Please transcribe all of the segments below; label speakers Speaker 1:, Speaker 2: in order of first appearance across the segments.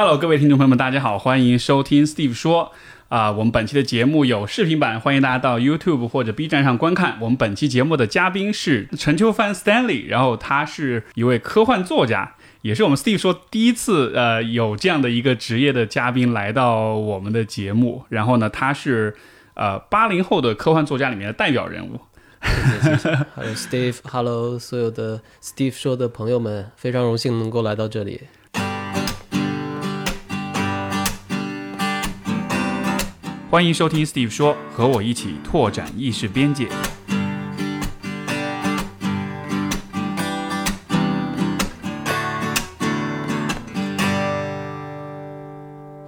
Speaker 1: Hello，各位听众朋友们，大家好，欢迎收听 Steve 说啊、我们本期的节目有视频版，欢迎大家到 YouTube 或者 B 站上观看。我们本期节目的嘉宾是陈秋帆 Stanley，然后他是一位科幻作家，也是我们 Steve 说第一次呃有这样的一个职业的嘉宾来到我们的节目。然后呢，他是呃八零后的科幻作家里面的代表人物。
Speaker 2: 谢谢谢谢。Steve，Hello 所有的 Steve 说的朋友们，非常荣幸能够来到这里。
Speaker 1: 欢迎收听 Steve 说，和我一起拓展意识边界。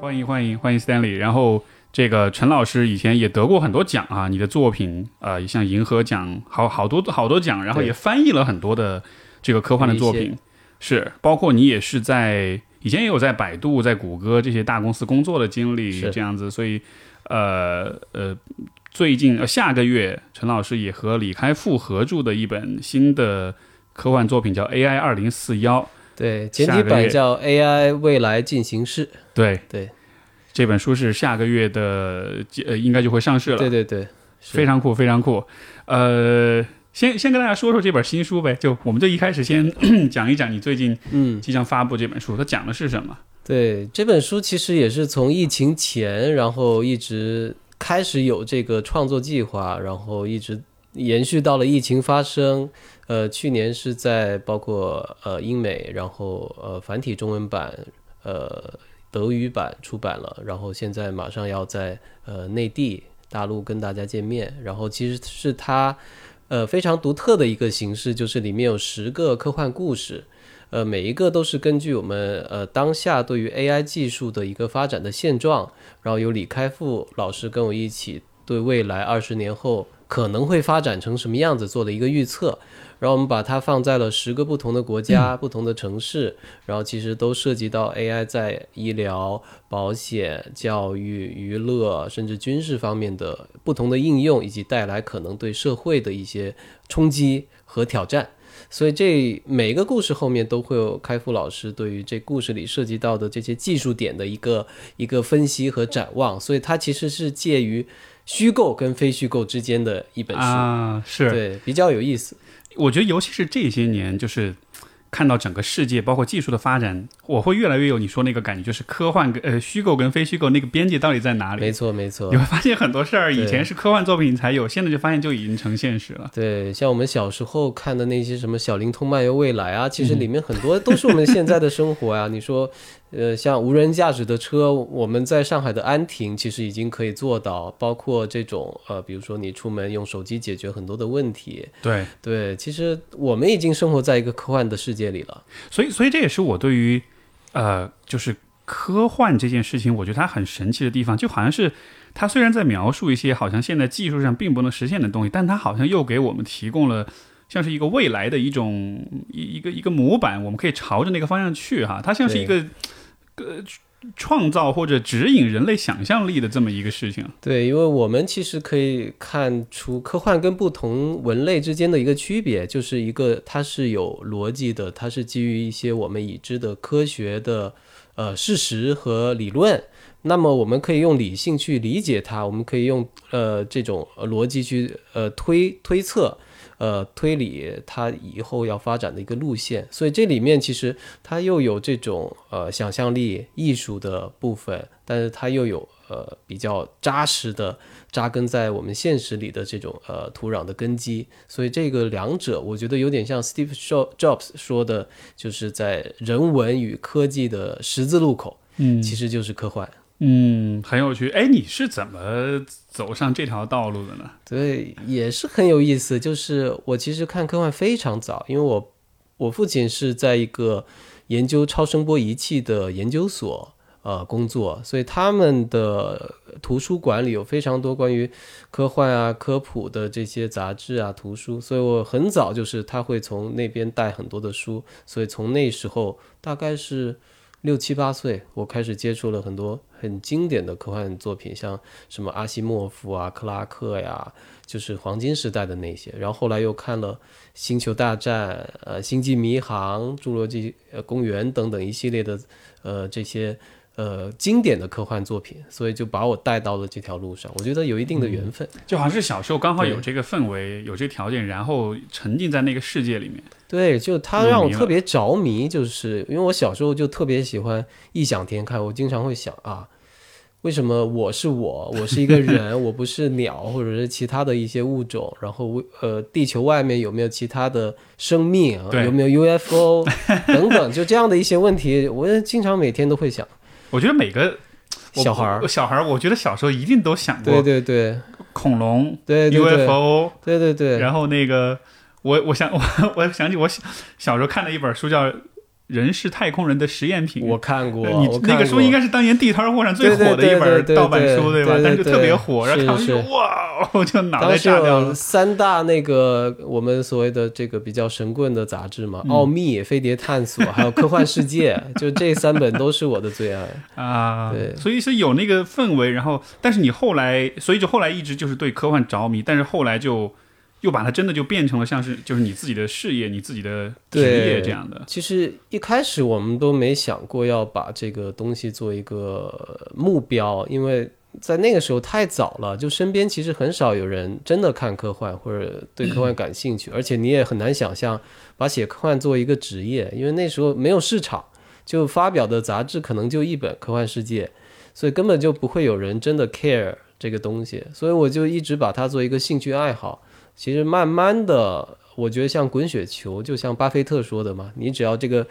Speaker 1: 欢迎欢迎欢迎 Stanley，然后这个陈老师以前也得过很多奖啊，你的作品呃像银河奖，好好多好多奖，然后也翻译了很多的这个科幻的作品，是包括你也是在以前也有在百度、在谷歌这些大公司工作的经历，
Speaker 2: 是。
Speaker 1: 这样子，所以呃呃，最近呃下个月陈老师也和李开复合著的一本新的科幻作品叫《AI 二零四幺》，
Speaker 2: 对，简体版叫 AI 未来进行式。
Speaker 1: 对
Speaker 2: 对
Speaker 1: 这本书是下个月的呃应该就会上市了，
Speaker 2: 对对对，
Speaker 1: 非常酷，非常酷。呃，先先跟大家说说这本新书呗，就我们就一开始先 讲一讲你最近
Speaker 2: 嗯，
Speaker 1: 即将发布这本书，它讲的是什么？
Speaker 2: 对，这本书其实也是从疫情前，然后一直开始有这个创作计划，然后一直延续到了疫情发生。呃，去年是在包括呃英美，然后呃繁体中文版，呃德语版出版了，然后现在马上要在呃内地大陆跟大家见面。然后其实是它呃非常独特的一个形式，就是里面有十个科幻故事。呃，每一个都是根据我们呃当下对于 AI 技术的一个发展的现状，然后由李开复老师跟我一起对未来二十年后可能会发展成什么样子做了一个预测，然后我们把它放在了十个不同的国家、不同的城市，然后其实都涉及到 AI 在医疗、保险、教育、娱乐甚至军事方面的不同的应用，以及带来可能对社会的一些冲击和挑战。所以这每一个故事后面都会有开复老师对于这故事里涉及到的这些技术点的一个一个分析和展望，所以它其实是介于虚构跟非虚构之间的一本书，
Speaker 1: 啊，是
Speaker 2: 对，比较有意思。
Speaker 1: 我觉得尤其是这些年，就是看到整个世界，包括技术的发展，我会越来越有你说那个感觉，就是科幻跟呃虚构跟非虚构那个边界到底在哪里？
Speaker 2: 没错，没错
Speaker 1: 你。会发现很多事儿以前是科幻作品才有，现在就发现就已经成现实了。
Speaker 2: 对，像我们小时候看的那些什么《小灵通漫游未来》啊，其实里面很多都是我们现在的生活啊、你说，呃，像无人驾驶的车，我们在上海的安亭其实已经可以做到，包括这种呃，比如说你出门用手机解决很多的问题。
Speaker 1: 对，
Speaker 2: 对，其实我们已经生活在一个科幻的世界里了。
Speaker 1: 所以所以这也是我对于呃就是科幻这件事情，我觉得它很神奇的地方，就好像是它虽然在描述一些好像现在技术上并不能实现的东西，但它好像又给我们提供了。像是一个未来的一种一一个一个模板，我们可以朝着那个方向去哈。它像是一个呃创造或者指引人类想象力的这么一个事情。
Speaker 2: 对，因为我们其实可以看出科幻跟不同文类之间的一个区别，就是一个它是有逻辑的，它是基于一些我们已知的科学的呃事实和理论。那么我们可以用理性去理解它，我们可以用呃这种逻辑去呃推推测。呃，推理它以后要发展的一个路线，所以这里面其实它又有这种呃想象力、艺术的部分，但是它又有呃比较扎实的扎根在我们现实里的这种呃土壤的根基，所以这个两者我觉得有点像 Steve Jobs 说的，就是在人文与科技的十字路口，
Speaker 1: 嗯。
Speaker 2: 其实就是科幻。
Speaker 1: 嗯，很有趣。哎，你是怎么走上这条道路的呢？
Speaker 2: 对，也是很有意思。就是我其实看科幻非常早，因为我我父亲是在一个研究超声波仪器的研究所呃工作，所以他们的图书馆里有非常多关于科幻啊、科普的这些杂志啊、图书，所以我很早就是他会从那边带很多的书，所以从那时候大概是六七八岁，我开始接触了很多很经典的科幻作品，像什么阿西莫夫啊、克拉克呀，就是黄金时代的那些。然后后来又看了《星球大战》、呃《星际迷航》、《侏罗纪公园》等等一系列的呃这些呃经典的科幻作品，所以就把我带到了这条路上。我觉得有一定的缘分。
Speaker 1: 就好像是小时候刚好有这个氛围，有这个条件，然后沉浸在那个世界里面。
Speaker 2: 对，就他让我特别着迷，就是因为我小时候就特别喜欢异想天开，我经常会想啊，为什么我是我，我是一个人，我不是鸟或者是其他的一些物种，然后呃，地球外面有没有其他的生命，
Speaker 1: 对
Speaker 2: 有没有 UFO 等等，就这样的一些问题，我经常每天都会想。
Speaker 1: 我觉得每个
Speaker 2: 小孩儿。
Speaker 1: 我小孩儿，我觉得小时候一定都想过
Speaker 2: 对对
Speaker 1: 恐龙、
Speaker 2: 对对对。
Speaker 1: UFO，
Speaker 2: 对对对，
Speaker 1: 然后那个我我想我我想起我小小时候看的一本书叫《人是太空人的实验品》，
Speaker 2: 我看过，
Speaker 1: 那个书应该是当年地摊货上最火的一本盗版书？
Speaker 2: 对吧
Speaker 1: 但是特别火，然后看完就是哇，我 就脑袋炸掉了。
Speaker 2: 三大那个我们所谓的这个比较神棍的杂志嘛，
Speaker 1: 嗯
Speaker 2: 奥秘》《飞碟探索》还有《科幻世界》，就这三本都是我的最爱。
Speaker 1: 啊，
Speaker 2: 对
Speaker 1: 所以是有那个氛围，然后但是你后来，所以就后来一直就是对科幻着迷，但是后来就又把它真的就变成了像是就是你自己的事业、你自己的职业这样的。
Speaker 2: 其实一开始我们都没想过要把这个东西做一个目标，因为在那个时候太早了，就身边其实很少有人真的看科幻或者对科幻感兴趣，而且你也很难想象把写科幻作为一个职业，因为那时候没有市场，就发表的杂志可能就一本《科幻世界》，所以根本就不会有人真的 care 这个东西，所以我就一直把它做一个兴趣爱好。其实慢慢的，我觉得像滚雪球，就像巴菲特说的嘛，你只要这个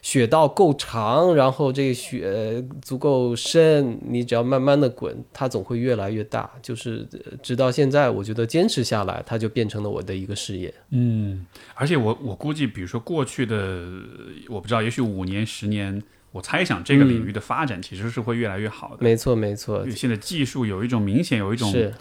Speaker 2: 雪道够长，然后这个雪足够深，你只要慢慢的滚，它总会越来越大。就是呃直到现在，我觉得坚持下来，它就变成了我的一个事业。
Speaker 1: 嗯，而且我我估计，比如说过去的我不知道，也许五年、十年，我猜想这个领域的发展其实是会越来越好的。
Speaker 2: 没错，没错
Speaker 1: 现在技术有一种明显有一种
Speaker 2: 是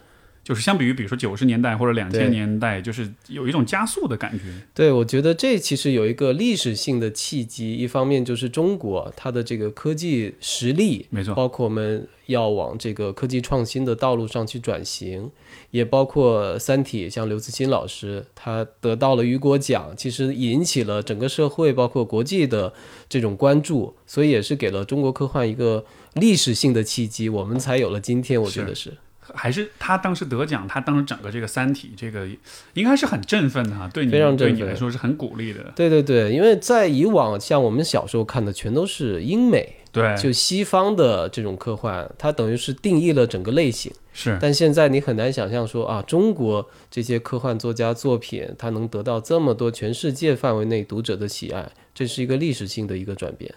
Speaker 1: 就是相比于比如说九十年代或者两千年代，就是有一种加速的感觉。
Speaker 2: 对，我觉得这其实有一个历史性的契机，一方面就是中国它的这个科技实力，
Speaker 1: 没错，
Speaker 2: 包括我们要往这个科技创新的道路上去转型，也包括《三体》，像刘慈欣老师，他得到了雨果奖，其实引起了整个社会，包括国际的这种关注，所以也是给了中国科幻一个历史性的契机，我们才有了今天。我觉得是
Speaker 1: 还是他当时得奖，他当时整个这个《三体》这个应该是很振奋的哈，对你
Speaker 2: 非常振奋
Speaker 1: 对你来说是很鼓励的。
Speaker 2: 对对对，因为在以往像我们小时候看的全都是英美，
Speaker 1: 对，
Speaker 2: 就西方的这种科幻，它等于是定义了整个类型。
Speaker 1: 是
Speaker 2: 但现在你很难想象说啊，中国这些科幻作家作品，它能得到这么多全世界范围内读者的喜爱，这是一个历史性的一个转变。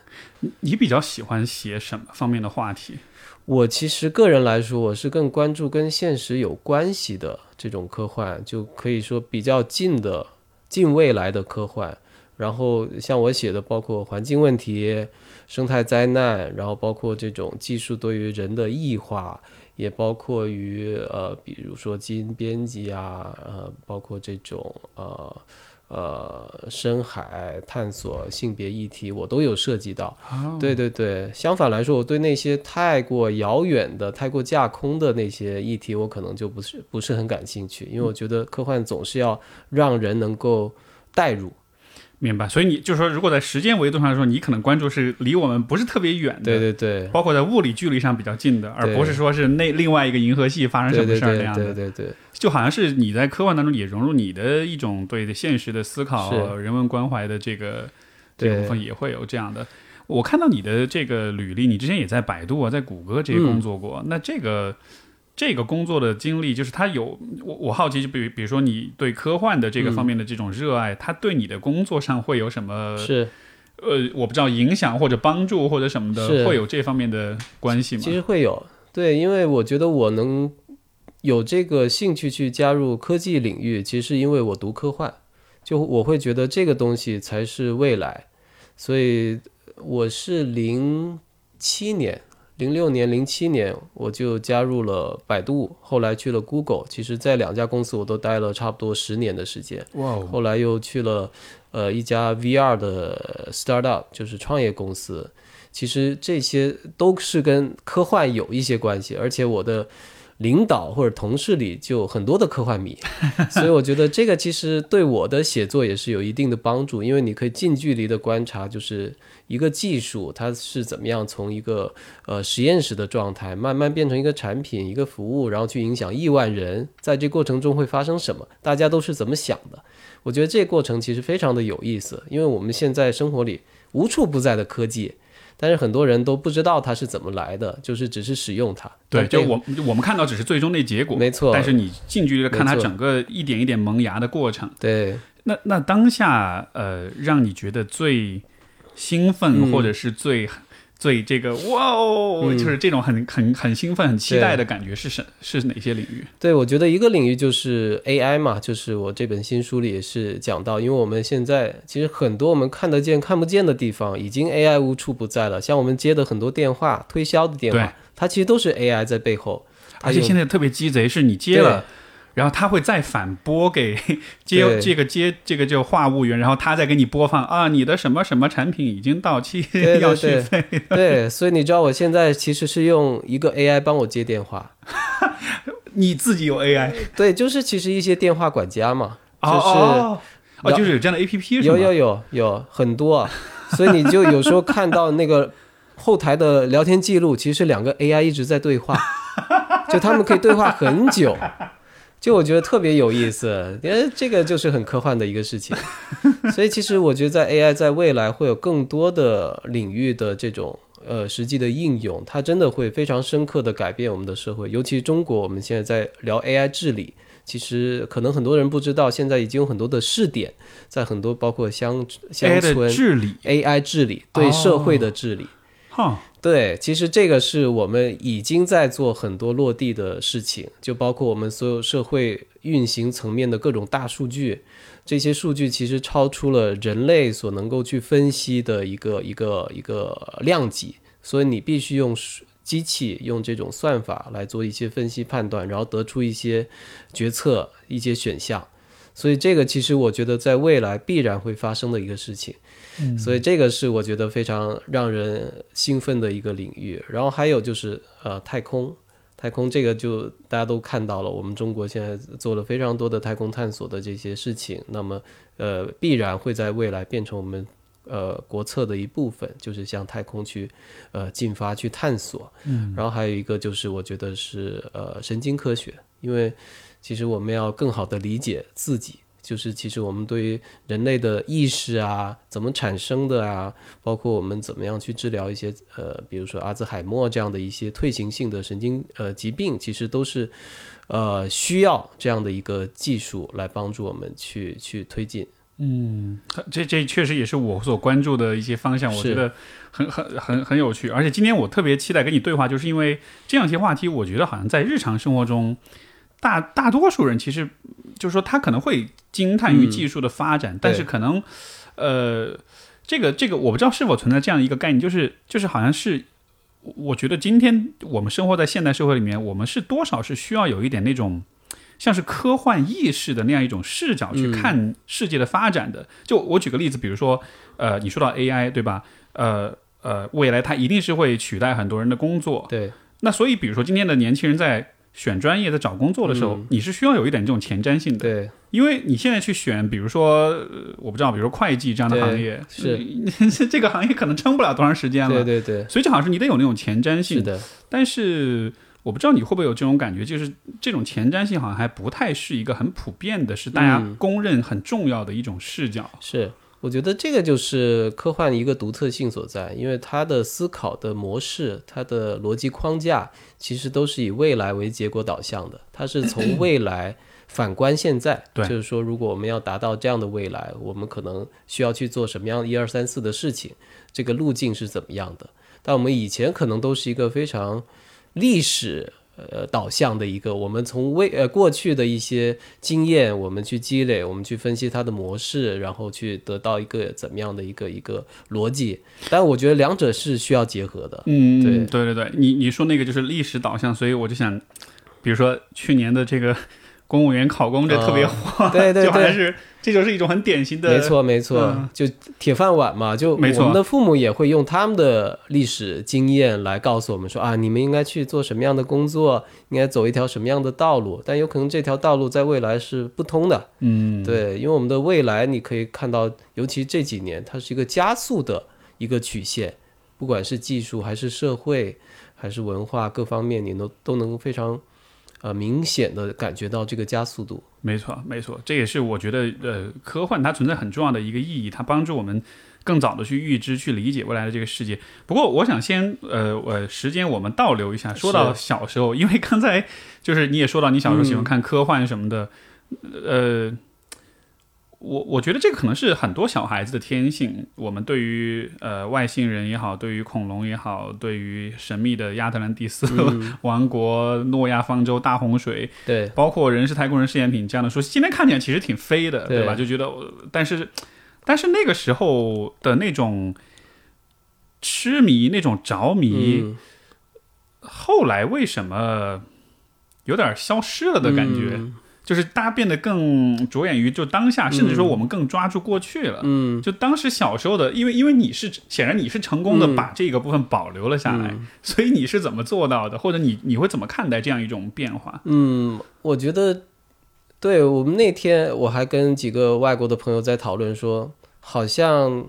Speaker 1: 你比较喜欢写什么方面的话题？
Speaker 2: 我其实个人来说，我是更关注跟现实有关系的这种科幻，就可以说比较近的、近未来的科幻。然后像我写的，包括环境问题、生态灾难，然后包括这种技术对于人的异化，也包括于呃，比如说基因编辑啊，呃，包括这种呃呃深海探索、性别议题，我都有涉及到。对对对，相反来说，我对那些太过遥远的、太过架空的那些议题，我可能就不是不是很感兴趣，因为我觉得科幻总是要让人能够代入。
Speaker 1: 明白。所以你就是说，如果在时间维度上来说，你可能关注是离我们不是特别远的，
Speaker 2: 对对对，
Speaker 1: 包括在物理距离上比较近的，而不是说是那另外一个银河系发生什么事儿那样的。
Speaker 2: 对对对，
Speaker 1: 就好像是你在科幻当中也融入你的一种对现实的思考、人文关怀的这个这
Speaker 2: 对
Speaker 1: 部分也会有这样的。我看到你的这个履历，你之前也在百度啊，在谷歌这些工作过。那这个这个工作的经历，就是它有我我好奇，就比如比如说你对科幻的这个
Speaker 2: 嗯
Speaker 1: 方面的这种热爱，它对你的工作上会有什么
Speaker 2: 是。
Speaker 1: 呃，我不知道影响或者帮助或者什么的，会有这方面的关系吗？
Speaker 2: 其实会有，对，因为我觉得我能有这个兴趣去加入科技领域，其实是因为我读科幻，就我会觉得这个东西才是未来，所以我是零七年、零六年、零七年我就加入了百度，后来去了 Google，其实在两家公司我都待了差不多十年的时间。后来又去了呃一家 VR 的 startup，就是创业公司。其实这些都是跟科幻有一些关系，而且我的领导或者同事里就很多的科幻迷，所以我觉得这个其实对我的写作也是有一定的帮助，因为你可以近距离的观察，就是一个技术它是怎么样从一个呃实验室的状态慢慢变成一个产品、一个服务，然后去影响亿万人，在这过程中会发生什么，大家都是怎么想的。我觉得这过程其实非常的有意思，因为我们现在生活里无处不在的科技。但是很多人都不知道它是怎么来的，就是只是使用它。
Speaker 1: 对，就我我们看到只是最终的结果，
Speaker 2: 没错。
Speaker 1: 但是你近距离的看它整个一点一点萌芽的过程。
Speaker 2: 对。
Speaker 1: 那那当下呃，让你觉得最兴奋或者是最。最这个哇哦，就是这种很很很兴奋、很期待的感觉是什是哪些领域？
Speaker 2: 对，我觉得一个领域就是 AI 嘛，就是我这本新书里也是讲到，因为我们现在其实很多我们看得见、看不见的地方，已经 AI 无处不在了。像我们接的很多电话、推销的电话，它其实都是 AI 在背后。
Speaker 1: 而且现在特别鸡贼，是你接了。然后他会再反拨给 接这个接这个就话务员，然后他再给你播放啊，你的什么什么产品已经到期 要续费。
Speaker 2: 对，所以你知道我现在其实是用一个 AI 帮我接电话。
Speaker 1: 你自己有 AI？
Speaker 2: 对，就是其实一些电话管家嘛，就是
Speaker 1: 哦，就是有这样的 APP
Speaker 2: 有有有有很多，所以你就有时候看到那个后台的聊天记录，其实两个 AI 一直在对话，就他们可以对话很久。就我觉得特别有意思，因为这个就是很科幻的一个事情，所以其实我觉得在 AI 在未来会有更多的领域的这种呃实际的应用，它真的会非常深刻的改变我们的社会。尤其中国，我们现在在聊 AI 治理，其实可能很多人不知道，现在已经有很多的试点，在很多包括乡乡村
Speaker 1: 治理
Speaker 2: AI 治理对社会的治理。
Speaker 1: 哈。
Speaker 2: 对，其实这个是我们已经在做很多落地的事情，就包括我们所有社会运行层面的各种大数据，这些数据其实超出了人类所能够去分析的一个一个一个量级，所以你必须用机器用这种算法来做一些分析判断，然后得出一些决策一些选项，所以这个其实我觉得在未来必然会发生的一个事情。所以这个是我觉得非常让人兴奋的一个领域。然后还有就是呃太空，太空这个就大家都看到了，我们中国现在做了非常多的太空探索的这些事情。那么呃必然会在未来变成我们呃国策的一部分，就是向太空去呃进发去探索。
Speaker 1: 嗯。
Speaker 2: 然后还有一个就是我觉得是呃神经科学，因为其实我们要更好的理解自己。就是其实我们对于人类的意识啊，怎么产生的啊，包括我们怎么样去治疗一些呃，比如说阿兹海默这样的一些退行性的神经呃疾病，其实都是呃需要这样的一个技术来帮助我们去去推进。
Speaker 1: 嗯，这这确实也是我所关注的一些方向，我觉得很很很很有趣。而且今天我特别期待跟你对话，就是因为这样一些话题，我觉得好像在日常生活中。大大多数人其实就是说，他可能会惊叹于技术的发展，但是可能，呃，这个这个我不知道是否存在这样一个概念，就是就是好像是，我觉得今天我们生活在现代社会里面，我们是多少是需要有一点那种像是科幻意识的那样一种视角去看世界的发展的。就我举个例子，比如说，呃，你说到 AI 对吧？呃呃，未来它一定是会取代很多人的工作。
Speaker 2: 对。
Speaker 1: 那所以，比如说今天的年轻人在。选专业在找工作的时候，你是需要有一点这种前瞻性的，
Speaker 2: 对，
Speaker 1: 因为你现在去选，比如说，我不知道，比如说会计这样的行业，
Speaker 2: 是
Speaker 1: 这个行业可能撑不了多长时间了，
Speaker 2: 对对对，
Speaker 1: 所以就好像是你得有那种前瞻性，
Speaker 2: 是的。
Speaker 1: 但是我不知道你会不会有这种感觉，就是这种前瞻性好像还不太是一个很普遍的，是大家公认很重要的一种视角，
Speaker 2: 是。我觉得这个就是科幻一个独特性所在，因为它的思考的模式、它的逻辑框架，其实都是以未来为结果导向的。它是从 未来反观现在，就是说，如果我们要达到这样的未来，我们可能需要去做什么样一二三四的事情，这个路径是怎么样的？但我们以前可能都是一个非常历史。呃，导向的一个，我们从未呃过去的一些经验，我们去积累，我们去分析它的模式，然后去得到一个怎么样的一个一个逻辑。但我觉得两者是需要结合的。
Speaker 1: 嗯，
Speaker 2: 对
Speaker 1: 对对对，你你说那个就是历史导向，所以我就想，比如说去年的这个公务员考公这特别火，
Speaker 2: 对对对，
Speaker 1: 这就是一种很典型的，
Speaker 2: 没错没错，
Speaker 1: 嗯。
Speaker 2: 就铁饭碗嘛，就
Speaker 1: 没错。
Speaker 2: 我们的父母也会用他们的历史经验来告诉我们说啊，你们应该去做什么样的工作，应该走一条什么样的道路，但有可能这条道路在未来是不通的，
Speaker 1: 嗯，
Speaker 2: 对，因为我们的未来你可以看到，尤其这几年，它是一个加速的一个曲线，不管是技术还是社会还是文化各方面，你都都能非常呃明显的感觉到这个加速度。
Speaker 1: 没错，没错，这也是我觉得，呃，科幻它存在很重要的一个意义，它帮助我们更早的去预知、去理解未来的这个世界。不过，我想先，呃，呃，时间我们倒流一下，说到小时候，因为刚才就是你也说到你小时候喜欢看科幻什么的，呃。我我觉得这个可能是很多小孩子的天性。我们对于呃外星人也好，对于恐龙也好，对于神秘的亚特兰蒂斯、王国、诺亚方舟、大洪水，
Speaker 2: 对，
Speaker 1: 包括《人是太空人试验品》这样的书，今天看起来其实挺飞的，
Speaker 2: 对
Speaker 1: 对吧？就觉得，呃但是，但是那个时候的那种痴迷、那种着迷，
Speaker 2: 嗯
Speaker 1: 后来为什么有点消失了的感觉？
Speaker 2: 嗯
Speaker 1: 就是大家变得更着眼于就当下，甚至说我们更抓住过去了。
Speaker 2: 嗯，
Speaker 1: 就当时小时候的，因为因为你是显然你是成功的
Speaker 2: 嗯
Speaker 1: 把这个部分保留了下来，
Speaker 2: 嗯
Speaker 1: 所以你是怎么做到的？或者你你会怎么看待这样一种变化？
Speaker 2: 嗯，我觉得，对我们那天我还跟几个外国的朋友在讨论说，好像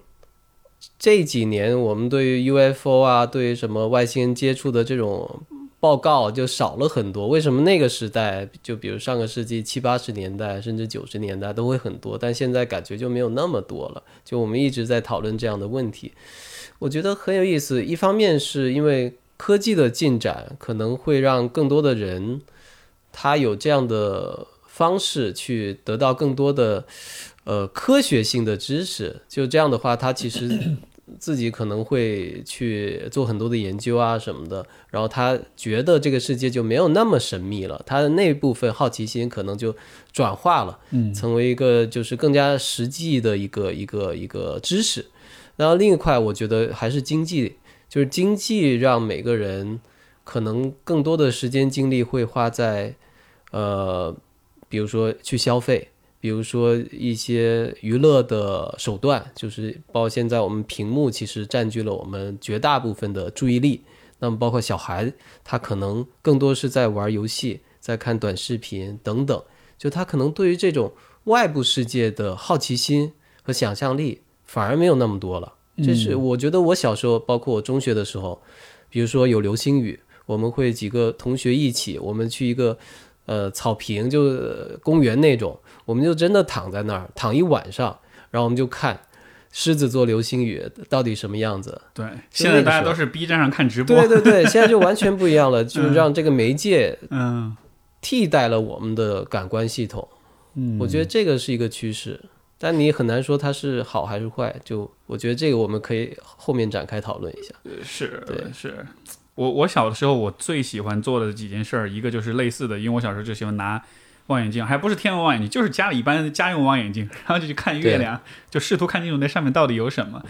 Speaker 2: 这几年我们对于 UFO 啊，对于什么外星人接触的这种报告就少了很多。为什么那个时代，就比如上个世纪七八十年代，甚至九十年代都会很多，但现在感觉就没有那么多了。就我们一直在讨论这样的问题，我觉得很有意思。一方面是因为科技的进展，可能会让更多的人。他有这样的方式去得到更多的呃科学性的知识，就这样的话，他其实自己可能会去做很多的研究啊什么的，然后他觉得这个世界就没有那么神秘了，他的那部分好奇心可能就转化了，
Speaker 1: 嗯
Speaker 2: 成为一个就是更加实际的一个一个一个知识。然后另一块，我觉得还是经济，就是经济让每个人可能更多的时间精力会花在。呃，比如说去消费，比如说一些娱乐的手段，就是包括现在我们屏幕其实占据了我们绝大部分的注意力。那么包括小孩，他可能更多是在玩游戏，在看短视频等等，就他可能对于这种外部世界的好奇心和想象力反而没有那么多了。这是我觉得我小时候，包括我中学的时候，比如说有流星雨，我们会几个同学一起，我们去一个。呃，草坪就呃公园那种，我们就真的躺在那儿躺一晚上，然后我们就看狮子座流星雨到底什么样子。
Speaker 1: 对，现在大家都是 B 站上看直播，
Speaker 2: 对对对，现在就完全不一样了，就是让这个媒介
Speaker 1: 嗯
Speaker 2: 替代了我们的感官系统。
Speaker 1: 嗯，
Speaker 2: 我觉得这个是一个趋势，但你很难说它是好还是坏。就我觉得这个我们可以后面展开讨论一下。
Speaker 1: 是
Speaker 2: 对
Speaker 1: 是。我我小的时候，我最喜欢做的几件事儿，一个就是类似的，因为我小时候就喜欢拿望远镜，还不是天文望远镜，就是家里一般家用望远镜，然后就去看月亮，就试图看清楚那上面到底有什么。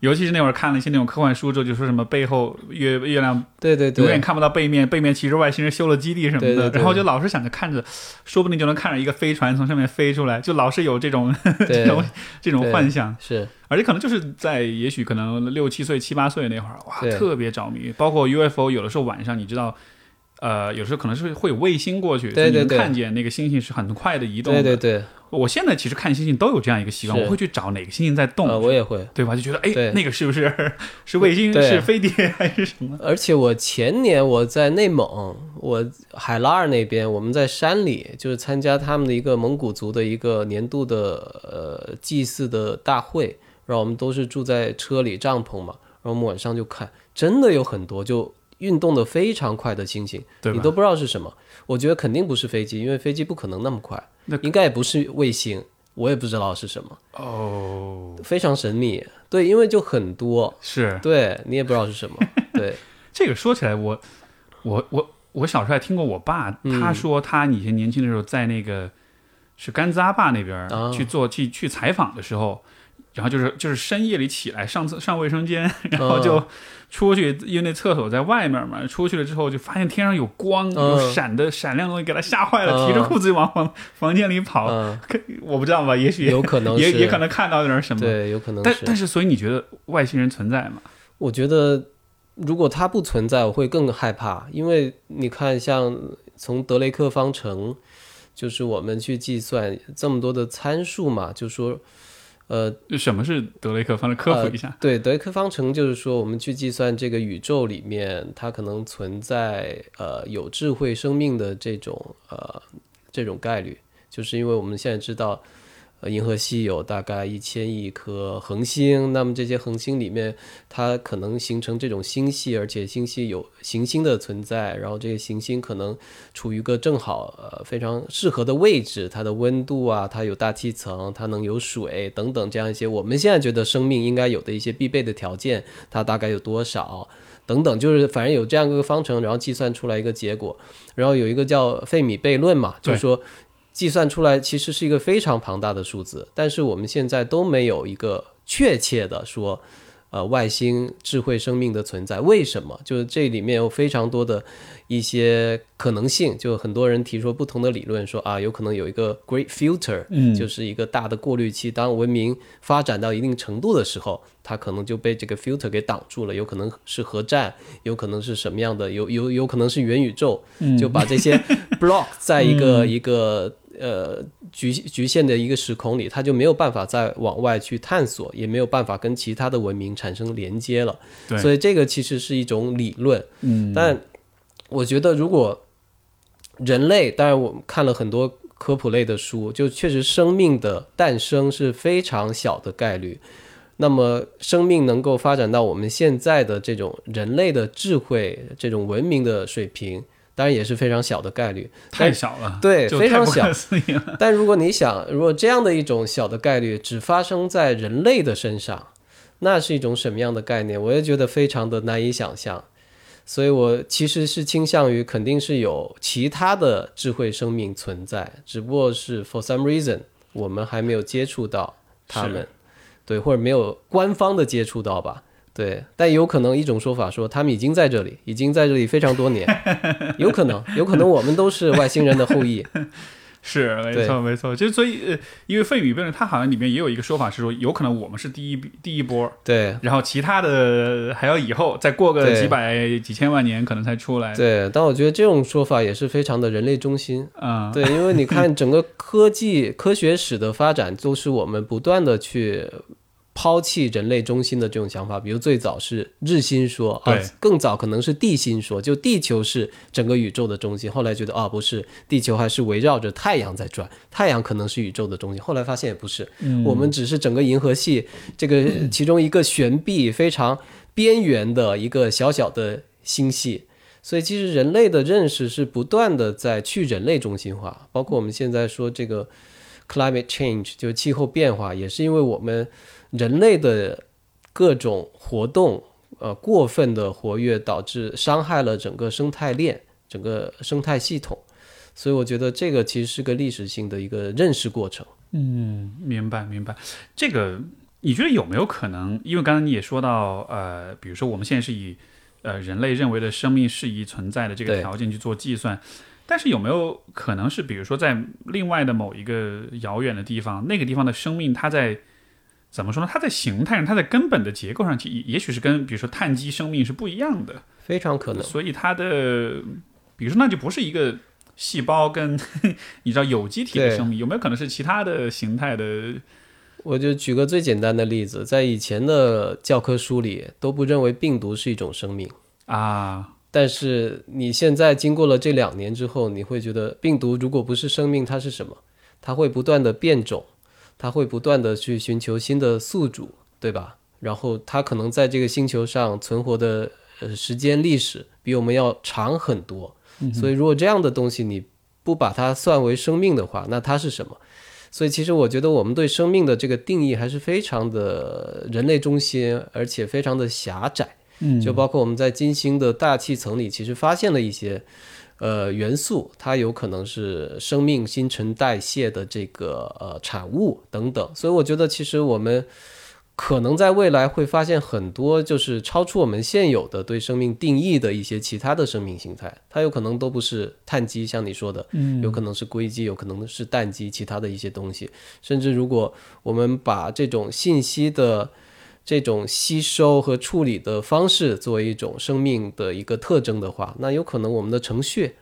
Speaker 1: 尤其是那会儿看了一些那种科幻书之后，就说什么背后月月亮
Speaker 2: 对对对，
Speaker 1: 永远看不到背面，背面其实外星人修了基地什么的，
Speaker 2: 对对对
Speaker 1: 然后就老是想着看着，说不定就能看着一个飞船从上面飞出来，就老是有这种 这种这种幻想。
Speaker 2: 是
Speaker 1: 而且可能就是在也许可能六七岁、七八岁那会儿，哇，特别着迷。包括 UFO，有的时候晚上你知道，呃，有时候可能是会有卫星过去，
Speaker 2: 对对对
Speaker 1: 看见那个星星是很快的移动的。
Speaker 2: 对对对，
Speaker 1: 我现在其实看星星都有这样一个习惯，我会去找哪个星星在动，
Speaker 2: 呃，我也会。
Speaker 1: 对吧？就觉得哎，那个是不是 是卫星、是飞碟还是什么？
Speaker 2: 而且我前年我在内蒙，我海拉尔那边，我们在山里，就是参加他们的一个蒙古族的一个年度的呃祭祀的大会，然后我们都是住在车里帐篷嘛，然后我们晚上就看，真的有很多就运动的非常快的星星，你都不知道是什么。我觉得肯定不是飞机，因为飞机不可能那么快。
Speaker 1: 那，
Speaker 2: 应该也不是卫星，我也不知道是什么，
Speaker 1: 哦，
Speaker 2: 非常神秘。对，因为就很多，
Speaker 1: 是。
Speaker 2: 对你也不知道是什么，对。
Speaker 1: 这个说起来，我我我我小时候还听过我爸，
Speaker 2: 嗯。
Speaker 1: 他说他以前年轻的时候在那个是甘孜阿坝那边去做去去采访的时候，然后就是就是深夜里起来上厕上卫生间，然后就出去，因为那厕所在外面嘛，出去了之后就发现天上有光，有闪的闪亮东西，给他吓坏了，提着裤子就往房房间里跑。我不知道吧，也许
Speaker 2: 有可能
Speaker 1: 也也可能看到点什么，
Speaker 2: 对，有可能。
Speaker 1: 但但是，所以你觉得外星人存在吗？
Speaker 2: 我觉得如果它不存在，我会更害怕，因为你看，像从德雷克方程，就是我们去计算这么多的参数嘛，就说。呃，
Speaker 1: 什么是德雷克方程？科普一下。
Speaker 2: 对，德雷克方程就是说，我们去计算这个宇宙里面它可能存在呃有智慧生命的这种呃这种概率，就是因为我们现在知道。呃，银河系有大概一千亿颗恒星，那么这些恒星里面，它可能形成这种星系，而且星系有行星的存在，然后这些行星可能处于一个正好呃非常适合的位置，它的温度啊，它有大气层，它能有水等等这样一些我们现在觉得生命应该有的一些必备的条件，它大概有多少等等，就是反正有这样一个方程，然后计算出来一个结果，然后有一个叫费米悖论嘛，就是说。计算出来其实是一个非常庞大的数字，但是我们现在都没有一个确切的说，呃，外星智慧生命的存在。为什么？就是这里面有非常多的一些可能性。就很多人提出不同的理论，说啊，有可能有一个 great filter，嗯，就是一个大的过滤器。当文明发展到一定程度的时候，它可能就被这个 filter 给挡住了。有可能是核战，有可能是什么样的？有有有可能是元宇宙，就把这些 block 在一个一个。呃，局局限的一个时空里，它就没有办法再往外去探索，也没有办法跟其他的文明产生连接了。
Speaker 1: 对，
Speaker 2: 所以这个其实是一种理论。嗯，但我觉得，如果人类，当然我们看了很多科普类的书，就确实生命的诞生是非常小的概率。那么，生命能够发展到我们现在的这种人类的智慧、这种文明的水平。当然也是非常小的概率，
Speaker 1: 太小了，
Speaker 2: 对，非常小。但如果你想，如果这样的一种小的概率只发生在人类的身上，那是一种什么样的概念？我也觉得非常的难以想象。所以我其实是倾向于肯定是有其他的智慧生命存在，只不过是 for some reason 我们还没有接触到他们，对，或者没有官方的接触到吧。对，但有可能一种说法说他们已经在这里，已经在这里非常多年，有可能，有可能我们都是外星人的后裔。
Speaker 1: 是，没错，没错。就所以，呃，因为费米悖论，它好像里面也有一个说法是说，有可能我们是第一第一波，
Speaker 2: 对，
Speaker 1: 然后其他的还要以后再过个几百几千万年可能才出来。
Speaker 2: 对，但我觉得这种说法也是非常的人类中心啊。对，因为你看整个科技科学史的发展，都是我们不断的去。抛弃人类中心的这种想法，比如最早是日心说啊，更早可能是地心说，就地球是整个宇宙的中心。后来觉得啊，不是，地球还是围绕着太阳在转，太阳可能是宇宙的中心。后来发现也不是，我们只是整个银河系这个 其中一个悬臂非常边缘的一个小小的星系。所以其实人类的认识是不断的在去人类中心化，包括我们现在说这个 climate change 就是气候变化，也是因为我们。人类的各种活动，呃，过分的活跃导致伤害了整个生态链、整个生态系统，所以我觉得这个其实是个历史性的一个认识过程。
Speaker 1: 嗯，明白明白。这个你觉得有没有可能？因为刚才你也说到，呃，比如说我们现在是以呃人类认为的生命适宜存在的这个条件去做计算，但是有没有可能是，比如说在另外的某一个遥远的地方，那个地方的生命它在怎么说呢？它在形态上，它在根本的结构上，也也许是跟比如说碳基生命是不一样的，
Speaker 2: 非常可能。
Speaker 1: 所以它的，比如说那就不是一个细胞跟 你知道有机体的生命，有没有可能是其他的形态的？
Speaker 2: 我就举个最简单的例子，在以前的教科书里都不认为病毒是一种生命
Speaker 1: 啊，
Speaker 2: 但是你现在经过了这两年之后，你会觉得病毒如果不是生命，它是什么？它会不断的变种。它会不断的去寻求新的宿主，对吧？然后它可能在这个星球上存活的呃时间历史比我们要长很多，所以如果这样的东西你不把它算为生命的话，那它是什么？所以其实我觉得我们对生命的这个定义还是非常的人类中心，而且非常的狭窄。
Speaker 1: 嗯，
Speaker 2: 就包括我们在金星的大气层里，其实发现了一些。呃，元素它有可能是生命新陈代谢的这个呃产物等等，所以我觉得其实我们可能在未来会发现很多就是超出我们现有的对生命定义的一些其他的生命形态，它有可能都不是碳基，像你说的，
Speaker 1: 嗯
Speaker 2: 有可能是硅基，有可能是氮基，其他的一些东西。甚至如果我们把这种信息的这种吸收和处理的方式作为一种生命的一个特征的话，那有可能我们的程序，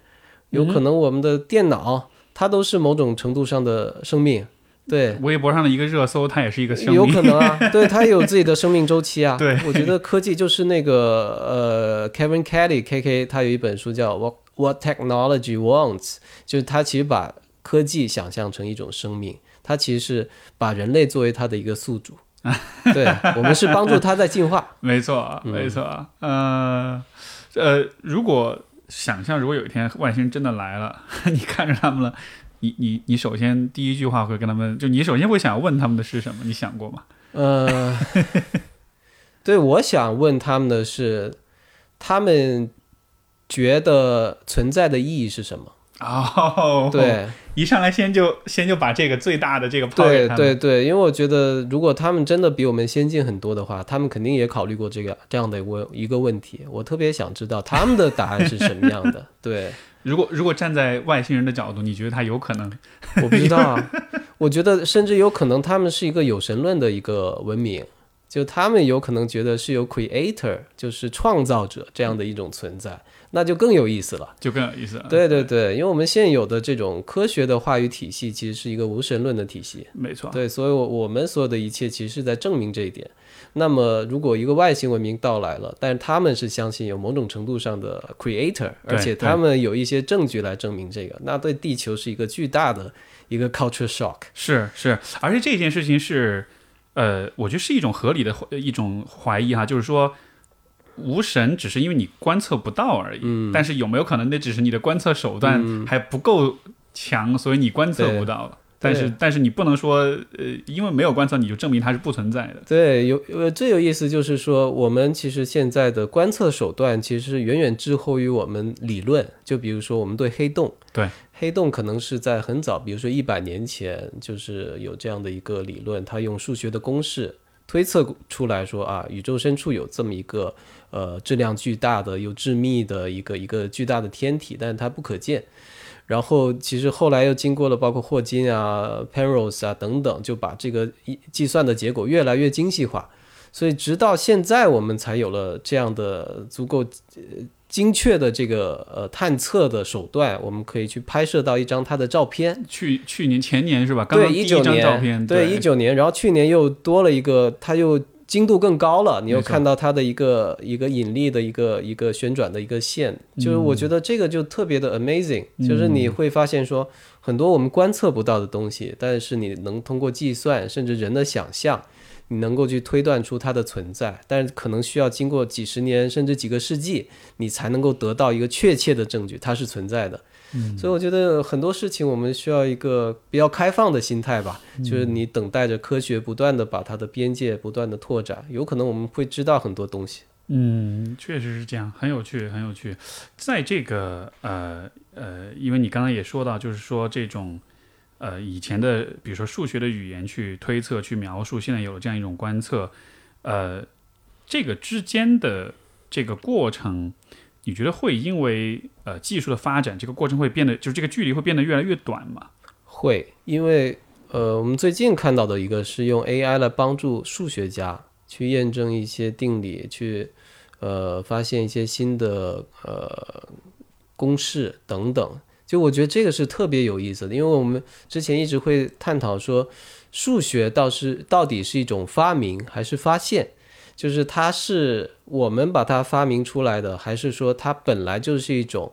Speaker 2: 有可能我们的电脑，它都是某种程度上的生命。对，
Speaker 1: 微博上的一个热搜，它也是一个生命有。
Speaker 2: 可能啊，对，它有自己的生命周期啊。
Speaker 1: 对
Speaker 2: 我觉得科技就是那个呃，Kevin Kelly K K，他有一本书叫《What What Technology Wants》，就是他其实把科技想象成一种生命，他其实是把人类作为他的一个宿主。对我们是帮助他在进化。
Speaker 1: 没错，
Speaker 2: 嗯
Speaker 1: 没错。呃呃，如果想象如果有一天外星人真的来了，你看着他们了，你你你首先第一句话会跟他们，就你首先会想问他们的是什么？你想过吗？
Speaker 2: 呃，对，我想问他们的是，他们觉得存在的意义是什么？
Speaker 1: 哦，，
Speaker 2: 对。
Speaker 1: 一上来先就先就把这个最大的这个抛给
Speaker 2: 对。对对，因为我觉得，如果他们真的比我们先进很多的话，他们肯定也考虑过这个这样的问一个问题。我特别想知道他们的答案是什么样的。对，
Speaker 1: 如果如果站在外星人的角度，你觉得他有可能？
Speaker 2: 我不知道啊，我觉得甚至有可能他们是一个有神论的一个文明，就他们有可能觉得是有 creator，就是创造者这样的一种存在，那就更有意思了。
Speaker 1: 就更有意思了。
Speaker 2: 对对对，因为我们现有的这种科学的话语体系其实是一个无神论的体系。
Speaker 1: 没错。
Speaker 2: 对，所以我我们所有的一切其实是在证明这一点。那么，如果一个外星文明到来了，但是他们是相信有某种程度上的 creator，而且他们有一些证据来证明这个，那对地球是一个巨大的一个 culture shock。
Speaker 1: 是是，而且这件事情是，呃，我觉得是一种合理的呃一种怀疑哈，就是说，无神只是因为你观测不到而已，
Speaker 2: 嗯
Speaker 1: 但是有没有可能那只是你的观测手段还不够强，所以你观测不到了？但是但是你不能说，呃，因为没有观测你就证明它是不存在的。
Speaker 2: 对，有呃最有意思就是说，我们其实现在的观测手段其实是远远滞后于我们理论。就比如说我们对黑洞，
Speaker 1: 对
Speaker 2: 黑洞可能是在很早，比如说一百年前，就是有这样的一个理论，它用数学的公式推测出来说啊，宇宙深处有这么一个呃质量巨大的又致密的一个一个巨大的天体，但是它不可见。然后其实后来又经过了包括霍金啊、Penrose 啊等等，就把这个一计算的结果越来越精细化。所以直到现在，我们才有了这样的足够呃精确的这个呃探测的手段，我们可以去拍摄到一张它的照片。
Speaker 1: 去去年前年是吧？刚刚
Speaker 2: 一九年，
Speaker 1: 照片，
Speaker 2: 对一九年，然后去年又多了一个，它又精度更高了，你又看到它的一个一个引力的一个一个旋转的一个线，就是我觉得这个就特别的 amazing，、就是你会发现说很多我们观测不到的东西，但是你能通过计算，甚至人的想象。你能够去推断出它的存在，但是可能需要经过几十年甚至几个世纪，你才能够得到一个确切的证据，它是存在的。嗯所以我觉得很多事情我们需要一个比较开放的心态吧，就是你等待着科学不断的把它的边界不断的拓展，有可能我们会知道很多东西。
Speaker 1: 嗯，确实是这样，很有趣，很有趣。在这个呃呃，因为你刚刚也说到，就是说这种呃以前的，比如说数学的语言去推测、去描述，现在有了这样一种观测，呃，这个之间的这个过程，你觉得会因为呃技术的发展，这个过程会变得，就是这个距离会变得越来越短吗？
Speaker 2: 会，因为呃，我们最近看到的一个是用 AI 来帮助数学家去验证一些定理，去呃发现一些新的呃公式等等。就我觉得这个是特别有意思的，因为我们之前一直会探讨说，数学倒是到底是一种发明还是发现，就是它是我们把它发明出来的，还是说它本来就是一种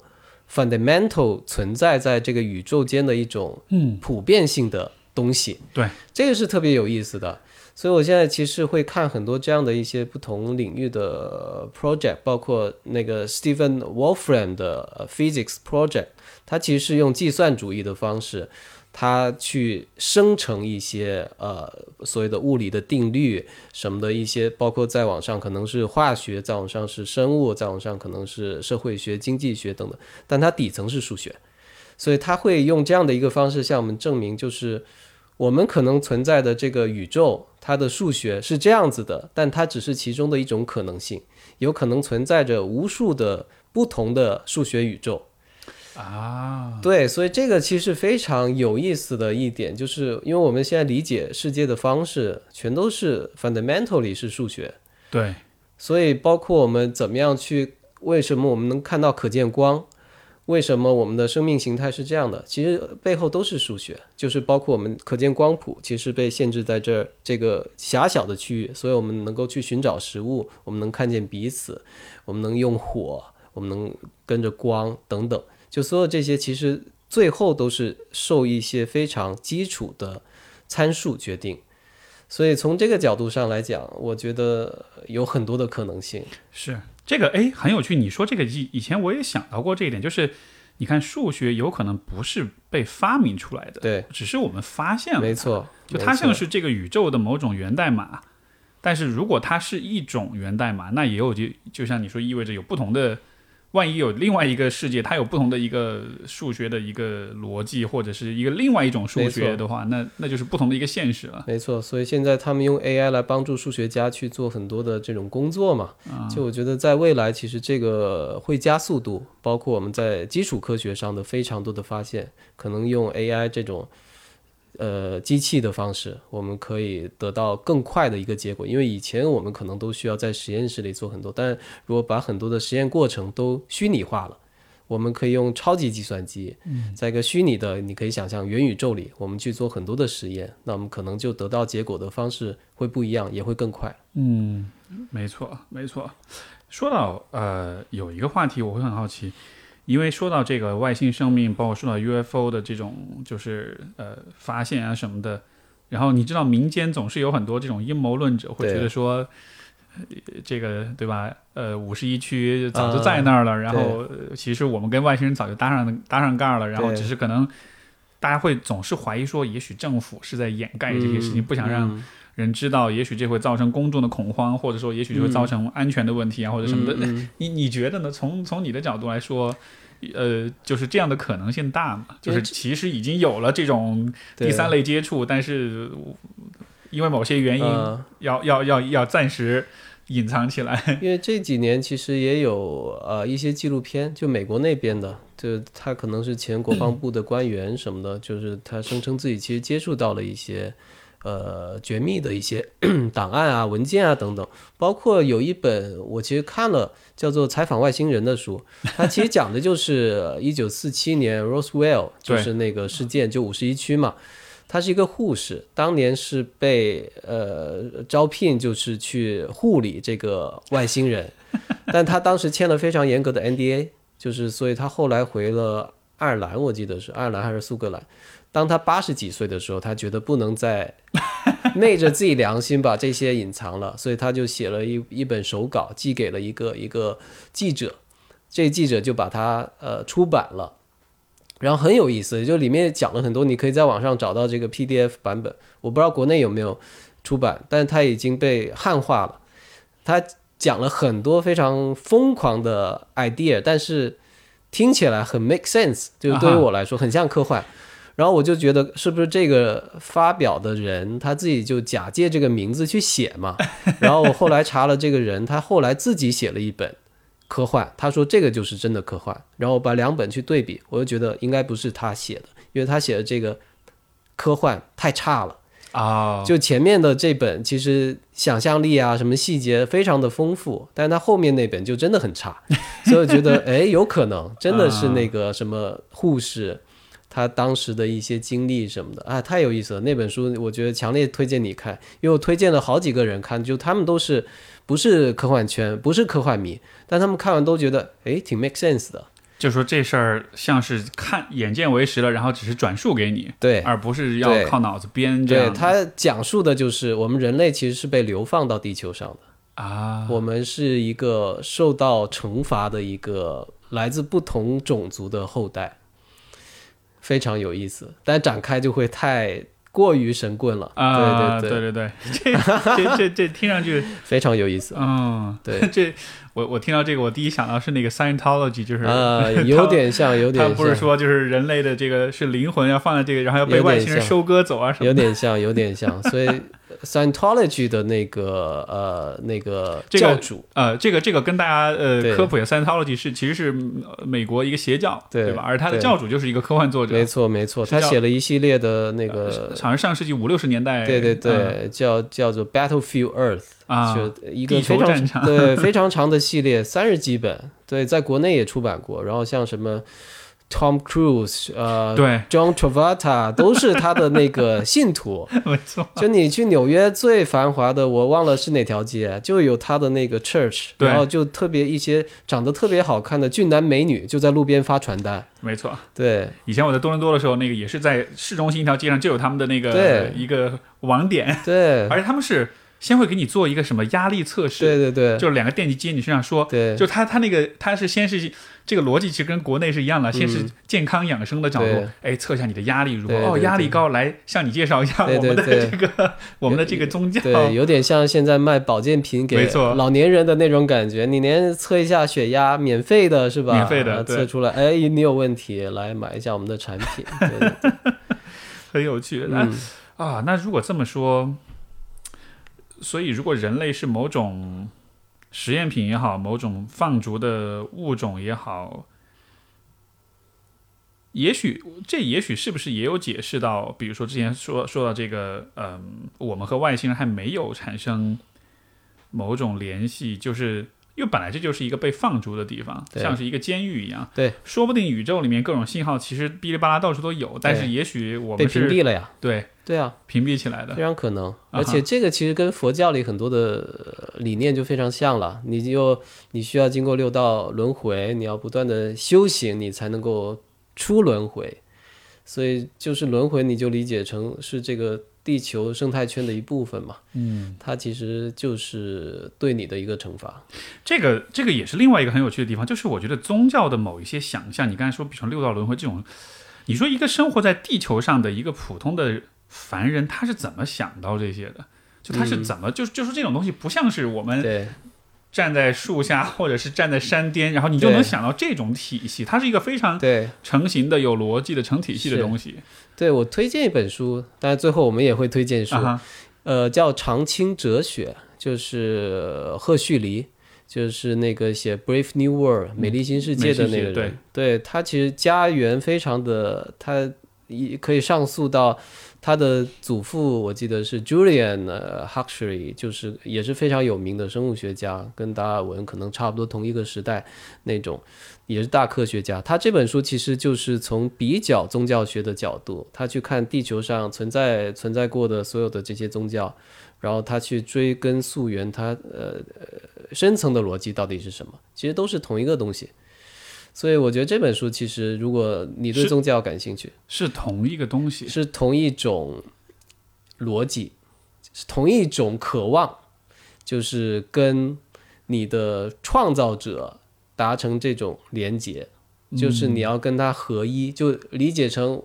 Speaker 2: fundamental 存在在这个宇宙间的一种
Speaker 1: 嗯，
Speaker 2: 普遍性的东西。
Speaker 1: 对，
Speaker 2: 这个是特别有意思的。所以我现在其实会看很多这样的一些不同领域的 project，包括那个 Stephen Wolfram 的呃 Physics Project，它其实是用计算主义的方式，它去生成一些呃所谓的物理的定律什么的一些，包括在网上可能是化学，在往上是生物，在往上可能是社会学、经济学等等，但它底层是数学。所以它会用这样的一个方式向我们证明，就是我们可能存在的这个宇宙，它的数学是这样子的，但它只是其中的一种可能性，有可能存在着无数的不同的数学宇宙。
Speaker 1: 啊，
Speaker 2: 对，所以这个其实非常有意思的一点，就是因为我们现在理解世界的方式全都是 fundamentally 是数学，
Speaker 1: 对，
Speaker 2: 所以包括我们怎么样去，为什么我们能看到可见光，为什么我们的生命形态是这样的，其实背后都是数学，就是包括我们可见光谱其实被限制在这儿这个狭小的区域，所以我们能够去寻找食物，我们能看见彼此，我们能用火，我们能跟着光等等。就所有这些，其实最后都是受一些非常基础的参数决定。所以从这个角度上来讲，我觉得有很多的可能性。
Speaker 1: 是这个，哎，很有趣。你说这个以以前我也想到过这一点，就是你看数学有可能不是被发明出来的，
Speaker 2: 对，
Speaker 1: 只是我们发现了，
Speaker 2: 没错，
Speaker 1: 就它像是这个宇宙的某种源代码。但是如果它是一种源代码，那也有就就像你说，意味着有不同的。万一有另外一个世界，它有不同的一个数学的一个逻辑，或者是一个另外一种数学的话，那那就是不同的一个现实了。
Speaker 2: 没错，所以现在他们用 AI 来帮助数学家去做很多的这种工作嘛。就我觉得在未来，其实这个会加速度，包括我们在基础科学上的非常多的发现，可能用 AI 这种。呃，机器的方式，我们可以得到更快的一个结果。因为以前我们可能都需要在实验室里做很多，但如果把很多的实验过程都虚拟化了，我们可以用超级计算机，在一个虚拟的，你可以想象元宇宙里，我们去做很多的实验，那我们可能就得到结果的方式会不一样，也会更快。
Speaker 1: 嗯，没错，没错。说到呃，有一个话题我会很好奇。因为说到这个外星生命，包括说到 UFO 的这种就是呃发现啊什么的，然后你知道民间总是有很多这种阴谋论者会觉得说，这个对吧？呃，五十一区早就在那儿了，然后其实我们跟外星人早就搭上搭上盖了，然后只是可能大家会总是怀疑说，也许政府是在掩盖这些事情，不想让人知道，也许这会造成公众的恐慌，或者说也许就会造成安全的问题啊，或者什么的。你你觉得呢？从从你的角度来说？呃，就是这样的可能性大吗？就是其实已经有了这种第三类接触，但是因为某些原因，要要要要暂时隐藏起来。
Speaker 2: 因为这几年其实也有呃一些纪录片，就美国那边的，就他可能是前国防部的官员什么的，就是他声称自己其实接触到了一些。呃，绝密的一些 档案啊、文件啊等等，包括有一本我其实看了，叫做《采访外星人》的书，它其实讲的就是一九四七年 Roswell 就是那个事件，就五十一区嘛。他是一个护士，当年是被呃招聘，就是去护理这个外星人，但他当时签了非常严格的 NDA，就是所以他后来回了爱尔兰，我记得是爱尔兰还是苏格兰。当他八十几岁的时候，他觉得不能再昧着自己良心把这些隐藏了，所以他就写了一一本手稿，寄给了一个一个记者，这记者就把它呃出版了，然后很有意思，就里面讲了很多，你可以在网上找到这个 PDF 版本，我不知道国内有没有出版，但是它已经被汉化了，他讲了很多非常疯狂的 idea，但是听起来很 make sense，就是对于我来说很像科幻。然后我就觉得，是不是这个发表的人他自己就假借这个名字去写嘛？然后我后来查了这个人，他后来自己写了一本科幻，他说这个就是真的科幻。然后把两本去对比，我就觉得应该不是他写的，因为他写的这个科幻太差了
Speaker 1: 啊。
Speaker 2: 就前面的这本其实想象力啊，什么细节非常的丰富，但是他后面那本就真的很差，所以我觉得哎，有可能真的是那个什么护士。他当时的一些经历什么的啊，太有意思了。那本书我觉得强烈推荐你看，因为我推荐了好几个人看，就他们都是不是科幻圈，不是科幻迷，但他们看完都觉得哎挺 make sense 的。
Speaker 1: 就说这事儿像是看眼见为实了，然后只是转述给你，
Speaker 2: 对，
Speaker 1: 而不是要靠脑子编。
Speaker 2: 对他讲述的就是我们人类其实是被流放到地球上的
Speaker 1: 啊，
Speaker 2: 我们是一个受到惩罚的一个来自不同种族的后代。非常有意思，但展开就会太过于神棍了。
Speaker 1: 啊，
Speaker 2: 对
Speaker 1: 对对对，这这这这听上去，
Speaker 2: 非常有意思。
Speaker 1: 嗯，
Speaker 2: 对，
Speaker 1: 这我我听到这个，我第一想到是那个 Scientology，就是
Speaker 2: 啊，有点像，有点像。
Speaker 1: 他不是说就是人类的这个是灵魂要放在这个，然后要被外星人收割走啊什么的。
Speaker 2: 有点像，有点像。所以 Scientology 的那个呃那个
Speaker 1: 这个
Speaker 2: 教主，
Speaker 1: 呃，这个这个跟大家呃科普一下，Scientology 是其实是呃美国一个邪教，
Speaker 2: 对
Speaker 1: 吧？而他的教主就是一个科幻作者，
Speaker 2: 没错没错，他写了一系列的那个，
Speaker 1: 好像上世纪五六十年代，
Speaker 2: 对对
Speaker 1: 嗯
Speaker 2: 对，叫叫做 Battlefield Earth。
Speaker 1: 啊，
Speaker 2: 就一个非常对 非常长的系列，三十几本，对，在国内也出版过。然后像什么 Tom Cruise，呃，
Speaker 1: 对
Speaker 2: ，，John Travolta 都是他的那个 信徒。
Speaker 1: 没错，
Speaker 2: 就你去纽约最繁华的，我忘了是哪条街，就有他的那个 church，然后就特别一些长得特别好看的俊男美女就在路边发传单。
Speaker 1: 没错。
Speaker 2: 对。
Speaker 1: 以前我在多伦多的时候，那个也是在市中心一条街上就有他们的那个
Speaker 2: 对。
Speaker 1: 一个网点，
Speaker 2: 对。
Speaker 1: 而且他们是先会给你做一个什么压力测试，
Speaker 2: 对对对。
Speaker 1: 就是两个电极接你身上说，
Speaker 2: 对，
Speaker 1: 就他他那个他是先是这个逻辑其实跟国内是一样的，先是健康养生的角度，哎，测一下你的压力如何，哦，压力高，来向你介绍一下
Speaker 2: 对
Speaker 1: 我们的
Speaker 2: 对对
Speaker 1: 这个 我们的这个宗教，
Speaker 2: 对，有点像现在卖保健品给老年人的那种感觉。你连测一下血压，免费的是吧？
Speaker 1: 免费的
Speaker 2: 测出来，哎，你有问题，来买一下我们的产品。对对 对
Speaker 1: 很有趣。那、
Speaker 2: 嗯，
Speaker 1: 啊，那如果这么说，所以如果人类是某种实验品也好，某种放逐的物种也好，也许这也许是不是也有解释到，比如说之前说说到这个，嗯，我们和外星人还没有产生某种联系，就是。因为本来这就是一个被放逐的地方，像是一个监狱一样。
Speaker 2: 对，
Speaker 1: 说不定宇宙里面各种信号其实哔哩吧啦到处都有，但是也许我
Speaker 2: 被
Speaker 1: 们被
Speaker 2: 屏蔽了呀。
Speaker 1: 对
Speaker 2: 对啊，
Speaker 1: 屏蔽起来的
Speaker 2: 非。常可能。而且这个其实跟佛教里很多的呃理念就非常像了。你就你需要经过六道轮回，你要不断的修行，你才能够出轮回。所以就是轮回，你就理解成是这个地球生态圈的一部分嘛。
Speaker 1: 嗯，
Speaker 2: 它其实就是对你的一个惩罚。
Speaker 1: 这个这个也是另外一个很有趣的地方，就是我觉得宗教的某一些想象，你刚才说，比如说六道轮回这种，你说一个生活在地球上的一个普通的凡人，他是怎么想到这些的？就他是怎么、就就是这种东西不像是我们
Speaker 2: 对
Speaker 1: 站在树下或者是站在山巅，然后你就能想到这种体系，它是一个非常
Speaker 2: 对
Speaker 1: 成型的、有逻辑的成体系的东西。
Speaker 2: 对，我推荐一本书，但是最后我们也会推荐书。
Speaker 1: 啊，
Speaker 2: 呃，叫《长青哲学》，就是赫胥黎，就是那个写《Brave New World》美丽新世界的那个人。对他其实家园非常的，他一可以上溯到他的祖父，我记得是 Julian Huxley，就是也是非常有名的生物学家，跟达尔文可能差不多同一个时代那种。也是大科学家，他这本书其实就是从比较宗教学的角度，他去看地球上存在存在过的所有的这些宗教，然后他去追根溯源，他呃呃深层的逻辑到底是什么？其实都是同一个东西。所以我觉得这本书其实，如果你对宗教感兴趣，
Speaker 1: 是同一个东西。
Speaker 2: 是同一种逻辑，是同一种渴望，就是跟你的创造者达成这种连结，就是你要跟他合一，就理解成，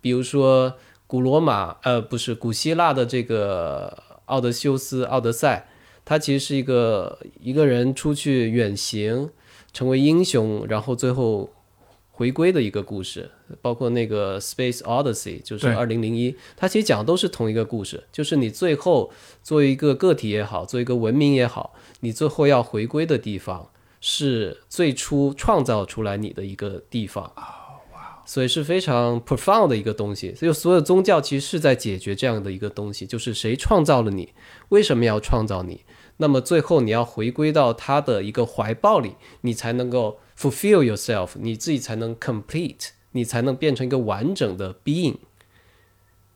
Speaker 2: 比如说古罗马，呃，不是古希腊的这个奥德修斯、奥德赛，他其实是一个一个人出去远行，成为英雄，然后最后回归的一个故事。包括那个《Space Odyssey》，就是
Speaker 1: 对
Speaker 2: 二零零一，它其实讲的都是同一个故事，就是你最后作为一个个体也好，作为一个文明也好，你最后要回归的地方是最初创造出来你的一个地方。所以是非常 profound 的一个东西，所以所有宗教其实是在解决这样的一个东西，就是谁创造了你，为什么要创造你？那么最后你要回归到他的一个怀抱里，你才能够 fulfill yourself，你自己才能 complete，你才能变成一个完整的 being。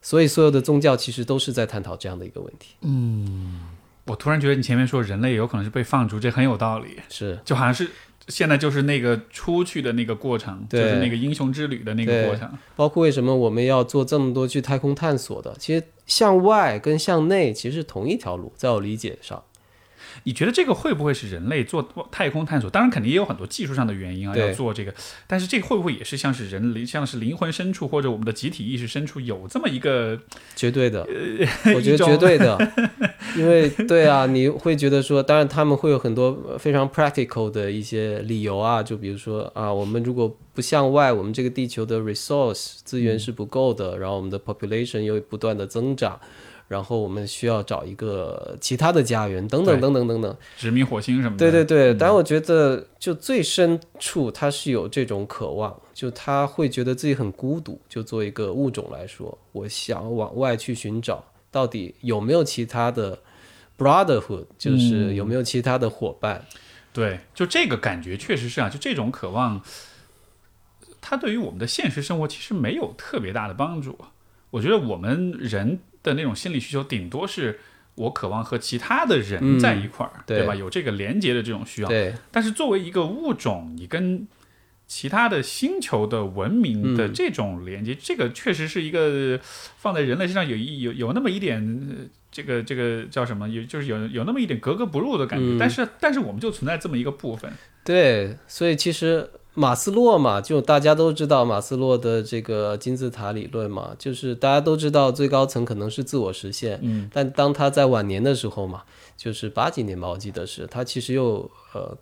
Speaker 2: 所以所有的宗教其实都是在探讨这样的一个问题。
Speaker 1: 嗯我突然觉得你前面说人类有可能是被放逐，这很有道理，
Speaker 2: 是
Speaker 1: 就好像是现在就是那个出去的那个过程，就是那个英雄之旅的那个过程。
Speaker 2: 包括为什么我们要做这么多去太空探索的，其实向外跟向内其实是同一条路，在我理解上。
Speaker 1: 你觉得这个会不会是人类做太空探索？当然，肯定也有很多技术上的原因啊，要做这个。但是这个会不会也是像是人灵，像是灵魂深处或者我们的集体意识深处有这么一个？
Speaker 2: 绝对的，
Speaker 1: 呃
Speaker 2: 我觉得绝对的，因为对啊，你会觉得说，当然他们会有很多呃非常 practical 的一些理由啊，就比如说啊，我们如果不向外，我们这个地球的 resource 资源是不够的，然后我们的 population 又不断的增长。然后我们需要找一个其他的家园，等等等等等等。
Speaker 1: 殖民火星什么的？
Speaker 2: 对对对，但我觉得就最深处他是有这种渴望，就他会觉得自己很孤独。就作为一个物种来说，我想往外去寻找，到底有没有其他的 brotherhood，就是有没有其他的伙伴。
Speaker 1: 对，就这个感觉确实是啊，就这种渴望，它对于我们的现实生活其实没有特别大的帮助。我觉得我们人的那种心理需求，顶多是我渴望和其他的人
Speaker 2: 嗯
Speaker 1: 在一块儿，
Speaker 2: 对
Speaker 1: 吧？有这个连接的这种需要。
Speaker 2: 对，
Speaker 1: 但是作为一个物种，你跟其他的星球的文明的
Speaker 2: 嗯
Speaker 1: 这种连接，这个确实是一个放在人类身上有一有有那么一点，呃这个这个叫什么？有就是有有那么一点格格不入的感觉。
Speaker 2: 嗯
Speaker 1: 但是但是我们就存在这么一个部分。
Speaker 2: 对，所以其实马斯洛嘛，就大家都知道马斯洛的这个金字塔理论嘛，就是大家都知道最高层可能是自我实现，
Speaker 1: 嗯，
Speaker 2: 但当他在晚年的时候嘛，就是八几年吧，我记得是他其实又呃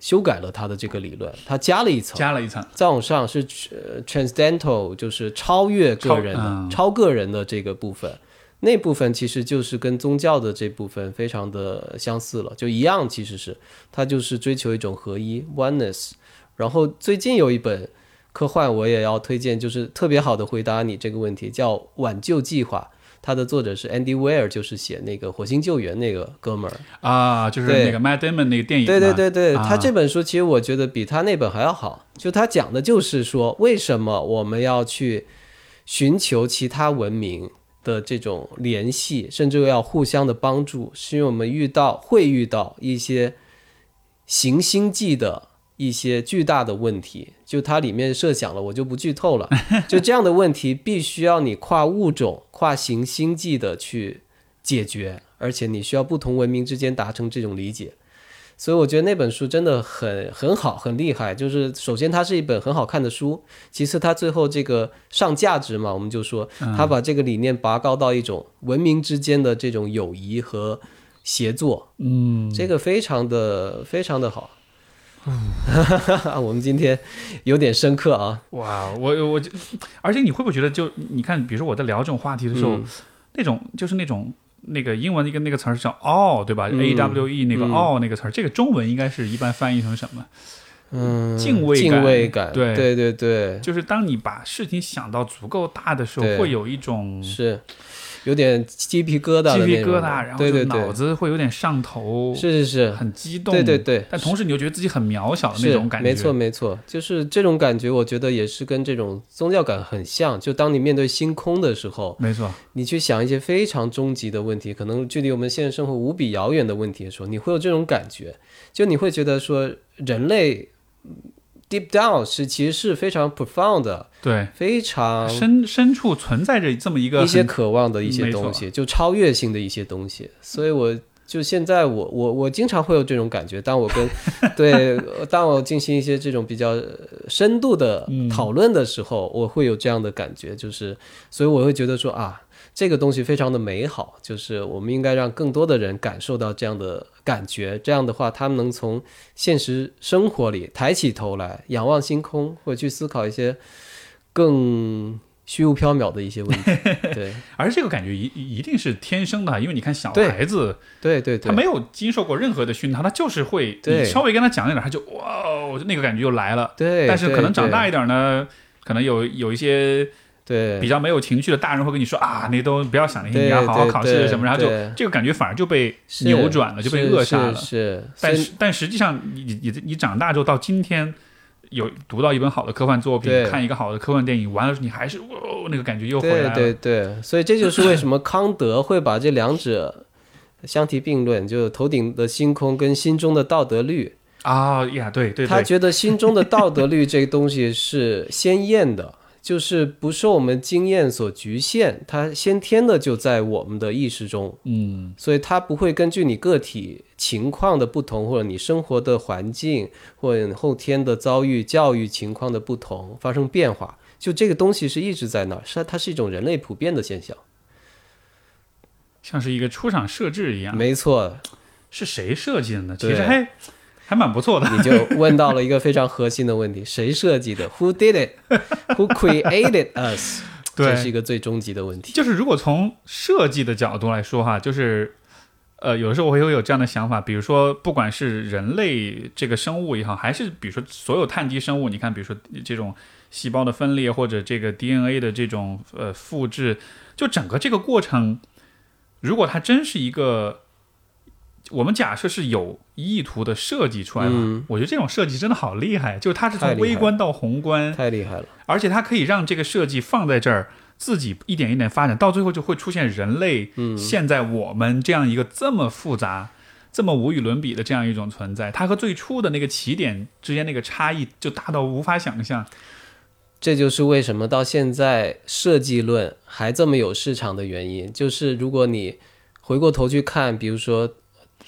Speaker 2: 修改了他的这个理论，他加了一层。
Speaker 1: 加了一层。
Speaker 2: 再往上是呃 transcendental，就是超越个人的、
Speaker 1: 超嗯
Speaker 2: 超个人的这个部分，那部分其实就是跟宗教的这部分非常的相似了，就一样，其实是它就是追求一种合一 oneness。然后最近有一本科幻我也要推荐，就是特别好的回答你这个问题，叫《挽救计划》，它的作者是 Andy Weir，就是写那个火星救援那个哥们儿。
Speaker 1: 啊，就是
Speaker 2: 对
Speaker 1: 那个 Matt Damon 那个电影，
Speaker 2: 对对对对，
Speaker 1: 啊
Speaker 2: 他这本书其实我觉得比他那本还要好。就他讲的就是说，为什么我们要去寻求其他文明的这种联系，甚至要互相的帮助，是因为我们遇到会遇到一些行星际的一些巨大的问题。就它里面设想了，我就不剧透了。就这样的问题，必须要你跨物种、跨行星际的去解决，而且你需要不同文明之间达成这种理解。所以我觉得那本书真的很很好，很厉害。就是首先它是一本很好看的书，其次它最后这个上价值嘛，我们就说它把这个理念拔高到一种文明之间的这种友谊和协作，
Speaker 1: 嗯，
Speaker 2: 这个非常的非常的好。我们今天有点深刻啊，
Speaker 1: 哇，我我就，而且你会不会觉得就，你看，比如说我在聊这种话题的时候，
Speaker 2: 嗯。
Speaker 1: 那种就是那种那个英文的一个那个词儿叫 all，对吧、
Speaker 2: 嗯。
Speaker 1: A W E 那个
Speaker 2: 嗯。
Speaker 1: all 那个词儿，这个中文应该是一般翻译成什么？
Speaker 2: 嗯，
Speaker 1: 敬畏感。
Speaker 2: 敬畏感，
Speaker 1: 对。
Speaker 2: 对对对，
Speaker 1: 就是当你把事情想到足够大的时候，会有一种
Speaker 2: 是有点鸡皮疙瘩
Speaker 1: 鸡皮疙瘩，然后就脑，子会有点上头，
Speaker 2: 是是是，
Speaker 1: 很激动，
Speaker 2: 对对对，
Speaker 1: 但同时你又觉得自己很渺小的那种感觉，
Speaker 2: 没错没错，就是这种感觉，我觉得也是跟这种宗教感很像。就当你面对星空的时候，
Speaker 1: 没错，
Speaker 2: 你去想一些非常终极的问题，可能距离我们现实生活无比遥远的问题的时候，你会有这种感觉，就你会觉得说，人类嗯 deep down 是其实是非常 profound 的，
Speaker 1: 对，
Speaker 2: 非常
Speaker 1: 深深处存在着这么一个
Speaker 2: 一些渴望的一些东西，就超越性的一些东西。所以我就现在我我我经常会有这种感觉，当我跟 对当我进行一些这种比较呃深度的
Speaker 1: 嗯
Speaker 2: 讨论的时候，我会有这样的感觉，就是所以我会觉得说啊。这个东西非常的美好，就是我们应该让更多的人感受到这样的感觉。这样的话，他们能从现实生活里抬起头来，仰望星空，或者去思考一些更虚无缥缈的一些问题。对，
Speaker 1: 而这个感觉一一定是天生的，因为你看小孩子，
Speaker 2: 对对对，
Speaker 1: 他没有经受过任何的熏陶，他就是会，你稍微跟他讲一点，他就哇哦，那个感觉就来了。
Speaker 2: 对，
Speaker 1: 但是可能长大
Speaker 2: 一
Speaker 1: 一点呢，可能有有一些
Speaker 2: 对
Speaker 1: 比较没有情绪的大人会跟你说啊，那都不要想那些，你要好好考试什么，然后就这个感觉反而就被扭转了，就被扼杀了。
Speaker 2: 是是，
Speaker 1: 但是但实际上你，你你你长大之后到今天。有读到一本好的科幻作品，看一个好的科幻电影，完了你还是哦、那个感觉又回来了。
Speaker 2: 对对，所以这就是为什么康德会把这两者相提并论，就头顶的星空跟心中的道德律。
Speaker 1: 啊呀，对对对，
Speaker 2: 他觉得心中的道德律这个东西是鲜艳的，就是不受我们经验所局限，它先天的就在我们的意识中，
Speaker 1: 嗯
Speaker 2: 所以它不会根据你个体情况的不同，或者你生活的环境，或者你后天的遭遇、教育情况的不同发生变化。就这个东西是一直在那儿，是它是一种人类普遍的现象。
Speaker 1: 像是一个出厂设置一样。
Speaker 2: 没错，
Speaker 1: 是谁设计的呢？其实还还蛮不错的。
Speaker 2: 你就问到了一个非常核心的问题：谁设计的？Who did it? Who created us？
Speaker 1: 对
Speaker 2: 这是一个最终极的问题。
Speaker 1: 就是如果从设计的角度来说哈，就是呃，有的时候我会有这样的想法，比如说不管是人类这个生物也好，还是比如说所有碳基生物，你看，比如说这种细胞的分裂或者这个 DNA 的这种呃复制，就整个这个过程，如果它真是一个。我们假设是有意图的设计出来的，
Speaker 2: 嗯
Speaker 1: 我觉得这种设计真的好厉害，就是它是从微观到宏观，
Speaker 2: 太厉害了，
Speaker 1: 而且它可以让这个设计放在这儿，自己一点一点发展，到最后就会出现人类
Speaker 2: 嗯
Speaker 1: 现在我们这样一个这么复杂、这么无与伦比的这样一种存在。它和最初的那个起点之间那个差异就大到无法想象。
Speaker 2: 这就是为什么到现在设计论还这么有市场的原因。就是如果你回过头去看，比如说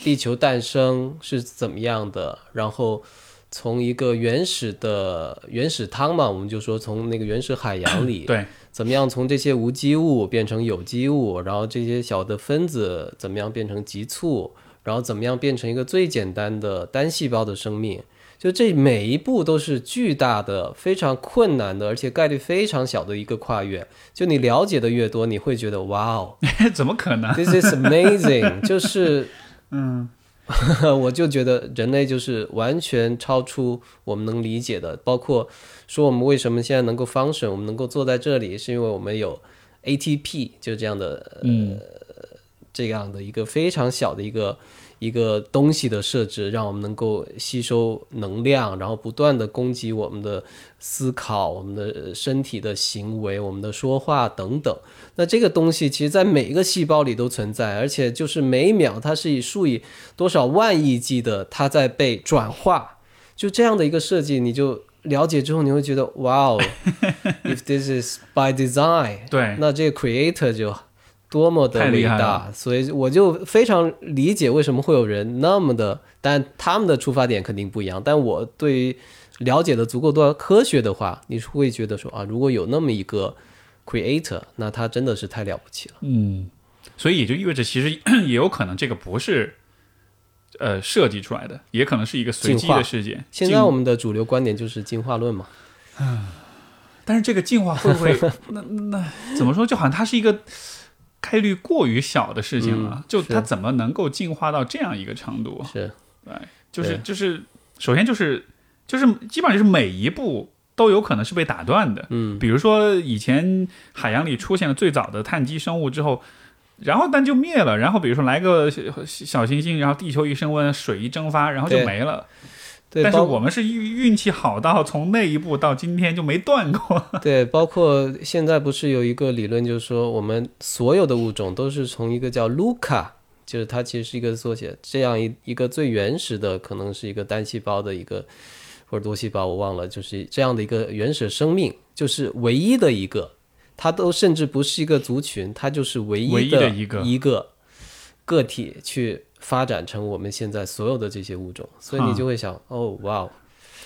Speaker 2: 地球诞生是怎么样的，然后从一个原始的原始汤嘛，我们就说从那个原始海洋里，
Speaker 1: 对，
Speaker 2: 怎么样从这些无机物变成有机物，然后这些小的分子怎么样变成急促，然后怎么样变成一个最简单的单细胞的生命。就这每一步都是巨大的、非常困难的，而且概率非常小的一个跨越。就你了解的越多，你会觉得哇哦
Speaker 1: 怎么可能
Speaker 2: ？，this is amazing！就是
Speaker 1: 嗯，
Speaker 2: 我就觉得人类就是完全超出我们能理解的，包括说我们为什么现在能够 function，我们能够坐在这里，是因为我们有 ATP，就这样的
Speaker 1: 嗯，
Speaker 2: 这样的一个非常小的一个一个东西的设置，让我们能够吸收能量，然后不断的供给我们的思考、我们的身体的行为、我们的说话等等。那这个东西其实在每一个细胞里都存在，而且就是每秒它是以数以多少万亿计的它在被转化。就这样的一个设计，你就了解之后，你会觉得哇哦，if this is by design，
Speaker 1: 对，
Speaker 2: 那这个 creator 就多么的
Speaker 1: 厉害
Speaker 2: 伟大，所以我就非常理解为什么会有人那么的，但他们的出发点肯定不一样。但我对于了解的足够多科学的话，你是会觉得说啊，如果有那么一个 creator，那他真的是太了不起了。
Speaker 1: 嗯，所以也就意味着，其实也有可能这个不是呃设计出来的，也可能是一个随机的事件。
Speaker 2: 现在我们的主流观点就是进化论嘛，嗯
Speaker 1: 但是这个进化会不会 那那怎么说？就好像它是一个概率过于小的事情了，
Speaker 2: 嗯
Speaker 1: 就它怎么能够进化到这样一个程度？
Speaker 2: 是
Speaker 1: 对，就是就是，首先就是就是基本上就是每一步都有可能是被打断的。
Speaker 2: 嗯，
Speaker 1: 比如说以前海洋里出现了最早的碳基生物之后。然后但就灭了，然后比如说来个小小行星，然后地球一升温，水一蒸发，然后就没了。
Speaker 2: 对，包
Speaker 1: 但是我们是运运气好到从那一步到今天就没断过。
Speaker 2: 对，包括现在不是有一个理论，就是说我们所有的物种都是从一个叫 Luca，就是它其实是一个缩写，这样一一个最原始的，可能是一个单细胞的一个或者多细胞，我忘了，就是这样的一个原始生命，就是唯一的一个，它都甚至不是一个族群，它就是唯一
Speaker 1: 的一个
Speaker 2: 一个个体去发展成我们现在所有的这些物种，所以你就会想，哦，哇哦。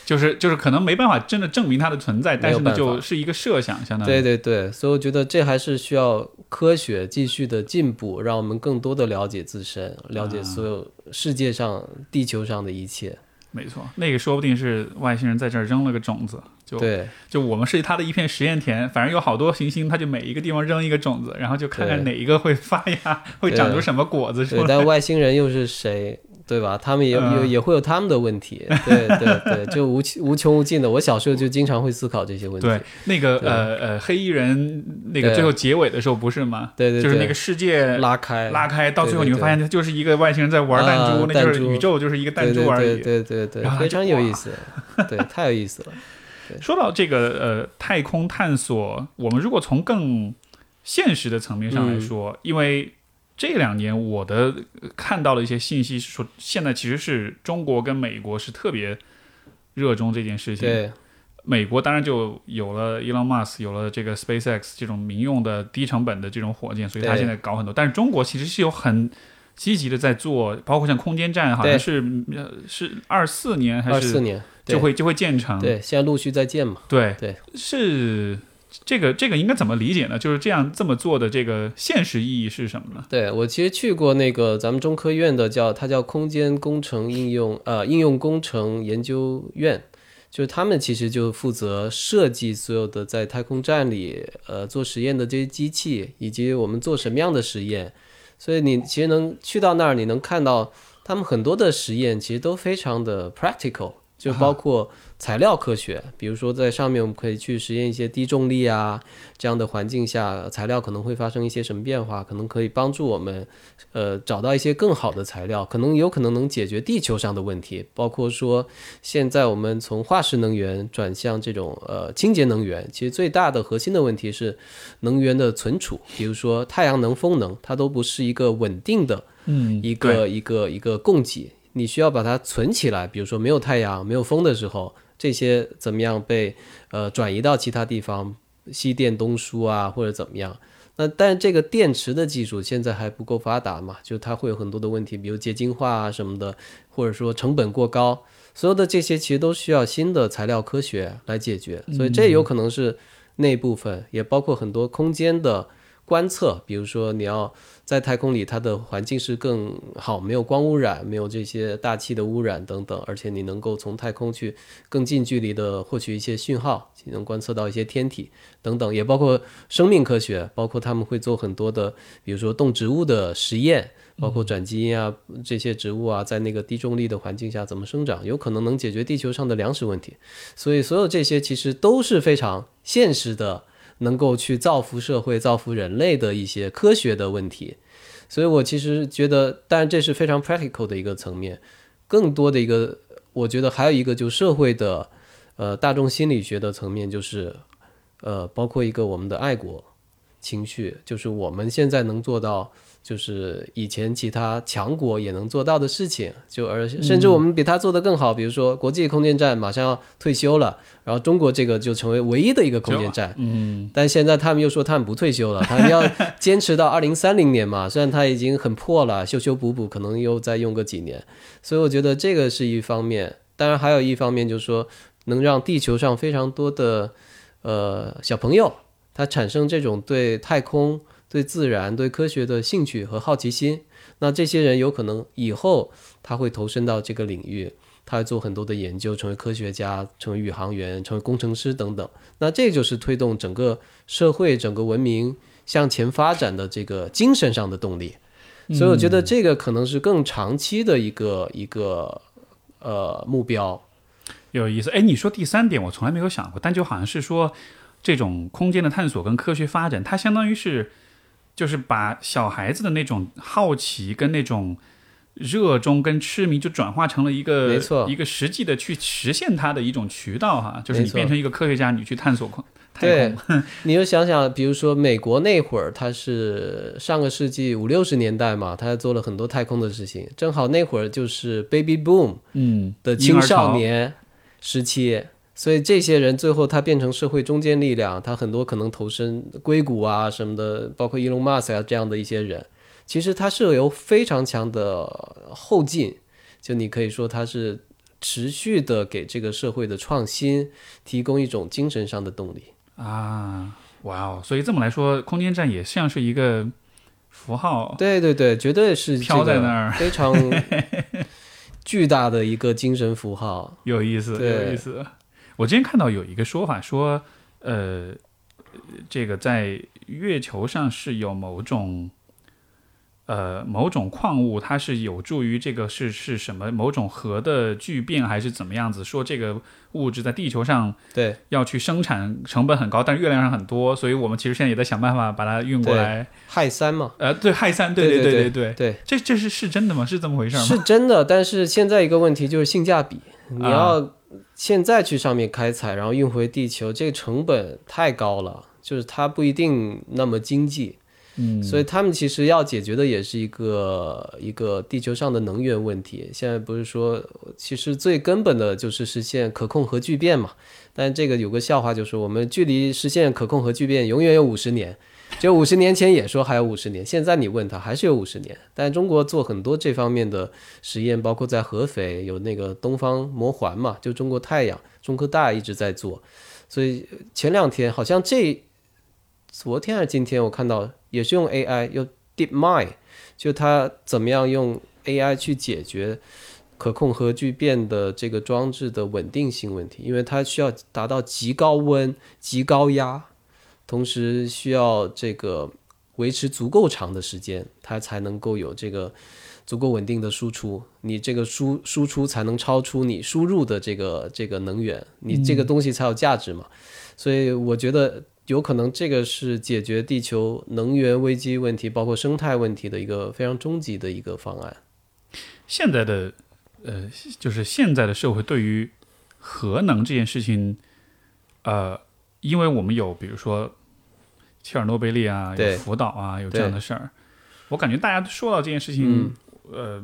Speaker 1: 就是就是可能没办法真的证明它的存在，但是呢，就是一个设想，相当于。
Speaker 2: 对对对，所以我觉得这还是需要科学继续的进步，让我们更多的了解自身，了解所有世界上、地球上的一切。
Speaker 1: 没错，那个说不定是外星人在这儿扔了个种子，就
Speaker 2: 对
Speaker 1: 就我们是它的一片实验田，反正有好多行星，它就每一个地方扔一个种子，然后就看看哪一个会发芽，会长出什么果子出
Speaker 2: 对，
Speaker 1: 来。
Speaker 2: 但外星人又是谁？对吧？他们也有、
Speaker 1: 嗯
Speaker 2: 也会有他们的问题，对对对，就无穷无穷无尽的。我小时候就经常会思考这些问题。
Speaker 1: 对，那个呃呃，黑衣人那个最后结尾的时候不是吗？
Speaker 2: 对对对，
Speaker 1: 就是那个世界
Speaker 2: 拉开
Speaker 1: 拉开，到最后你会发现，它就是一个外星人在玩弹珠，
Speaker 2: 啊
Speaker 1: 那就是宇宙就是一个弹珠而已。
Speaker 2: 对对对对对对，非常有意思，对，太有意思了。
Speaker 1: 说到这个呃太空探索，我们如果从更现实的层面上来说，
Speaker 2: 嗯。
Speaker 1: 因为这两年我的呃看到了一些信息是说，现在其实是中国跟美国是特别热衷这件事情。
Speaker 2: 对，
Speaker 1: 美国当然就有了 Elon Musk，有了这个 SpaceX 这种民用的低成本的这种火箭，所以它现在搞很多。但是中国其实是有很积极的在做，包括像空间站，好像是呃是二四年还是
Speaker 2: 二四年
Speaker 1: 就会就会建成。
Speaker 2: 对，现在陆续在建嘛。
Speaker 1: 对
Speaker 2: 对
Speaker 1: 是这个这个应该怎么理解呢？就是这样这么做的这个现实意义是什么呢？
Speaker 2: 对我其实去过那个咱们中科院的叫它叫空间工程应用呃应用工程研究院，就是他们其实就负责设计所有的在太空站里呃做实验的这些机器，以及我们做什么样的实验。所以你其实能去到那儿，你能看到他们很多的实验其实都非常的 practical，就包括材料科学，比如说在上面我们可以去实验一些低重力啊这样的环境下，材料可能会发生一些什么变化，可能可以帮助我们呃找到一些更好的材料，可能有可能能解决地球上的问题，包括说现在我们从化石能源转向这种呃清洁能源，其实最大的核心的问题是能源的存储，比如说太阳能、风能，它都不是一个稳定的
Speaker 1: 嗯
Speaker 2: 一个一个一个供给，你需要把它存起来。比如说没有太阳、没有风的时候，这些怎么样被呃转移到其他地方，西电东输啊，或者怎么样？那但这个电池的技术现在还不够发达嘛，就它会有很多的问题，比如结晶化啊什么的，或者说成本过高，所有的这些其实都需要新的材料科学来解决。所以这有可能是那部分，也包括很多空间的观测，比如说你要在太空里，它的环境是更好，没有光污染，没有这些大气的污染等等，而且你能够从太空去更近距离的获取一些讯号，能观测到一些天体等等，也包括生命科学，包括他们会做很多的，比如说动植物的实验。包括转基因啊，这些植物啊，在那个低重力的环境下怎么生长，有可能能解决地球上的粮食问题。所以，所有这些其实都是非常现实的，能够去造福社会、造福人类的一些科学的问题。所以我其实觉得，当然这是非常 practical 的一个层面，更多的一个，我觉得还有一个就社会的，呃，大众心理学的层面，就是，呃，包括一个我们的爱国情绪，就是我们现在能做到。就是以前其他强国也能做到的事情，就而甚至我们比他做得更好。比如说，国际空间站马上要退休了，然后中国这个就成为唯一的一个空间站。
Speaker 1: 嗯，
Speaker 2: 但现在他们又说他们不退休了，他们要坚持到二零三零年嘛。虽然它已经很破了，修修补补可能又再用个几年。所以我觉得这个是一方面，当然还有一方面就是说，能让地球上非常多的呃小朋友，他产生这种对太空。对自然、对科学的兴趣和好奇心，那这些人有可能以后他会投身到这个领域，他会做很多的研究，成为科学家、成为宇航员、成为工程师等等。那这就是推动整个社会、整个文明向前发展的这个精神上的动力。所以我觉得这个可能是更长期的一个一个呃目标。
Speaker 1: 有意思。哎，你说第三点，我从来没有想过，但就好像是说，这种空间的探索跟科学发展，它相当于是。就是把小孩子的那种好奇跟那种热衷跟痴迷，就转化成了一个
Speaker 2: 没错
Speaker 1: 一个实际的去实现它的一种渠道哈。就是你变成一个科学家，你去探索空太
Speaker 2: 对
Speaker 1: 空。
Speaker 2: 你就想想，比如说美国那会儿，它是上个世纪五六十年代嘛，他做了很多太空的事情，正好那会儿就是 baby boom
Speaker 1: 嗯
Speaker 2: 的青少年时期，所以这些人最后他变成社会中坚力量，他很多可能投身硅谷啊什么的，包括伊隆马斯啊这样的一些人，其实他是有非常强的后劲，就你可以说他是持续的给这个社会的创新提供一种精神上的动力。
Speaker 1: 啊，哇哦！所以这么来说，空间站也像是一个符号，
Speaker 2: 对对对，绝对是
Speaker 1: 飘在那儿
Speaker 2: 非常巨大的一个精神符号。
Speaker 1: 有意思，有意思。我之前看到有一个说法说，呃，这个在月球上是有某种。呃，某种矿物它是有助于这个是是什么某种核的聚变还是怎么样子？说这个物质在地球上
Speaker 2: 对
Speaker 1: 要去生产成本很高，但是月亮上很多，所以我们其实现在也在想办法把它运过来。
Speaker 2: 氦三嘛，
Speaker 1: 呃，对，氦三，对
Speaker 2: 对
Speaker 1: 对
Speaker 2: 对
Speaker 1: 对
Speaker 2: 对，
Speaker 1: 这这是是真的吗？是这么回事吗？
Speaker 2: 是真的。但是现在一个问题就是性价比，你
Speaker 1: 啊
Speaker 2: 要现在去上面开采，然后运回地球，这个成本太高了，就是它不一定那么经济。
Speaker 1: 嗯，
Speaker 2: 所以他们其实要解决的也是一个一个地球上的能源问题。现在不是说，其实最根本的就是实现可控核聚变嘛，但这个有个笑话，就是我们距离实现可控核聚变永远有五十年。就五十年前也说还有五十年，现在你问他还是有五十年。但中国做很多这方面的实验，包括在合肥有那个东方魔环嘛，就中国太阳，中科大一直在做。所以前两天好像这昨天还是今天，我看到也是用 AI，用 DeepMind，就它怎么样用 AI 去解决可控核聚变的这个装置的稳定性问题，因为它需要达到极高温、极高压。同时需要这个维持足够长的时间，它才能够有这个足够稳定的输出。你这个输输出才能超出你输入的这个这个能源，你这个东西才有价值嘛。所以我觉得有可能这个是解决地球能源危机问题，包括生态问题的一个非常终极的一个方案。
Speaker 1: 现在的呃，就是现在的社会对于核能这件事情，呃。因为我们有，比如说切尔诺贝利啊，有福岛啊，有这样的事儿，我感觉大家说到这件事情，呃，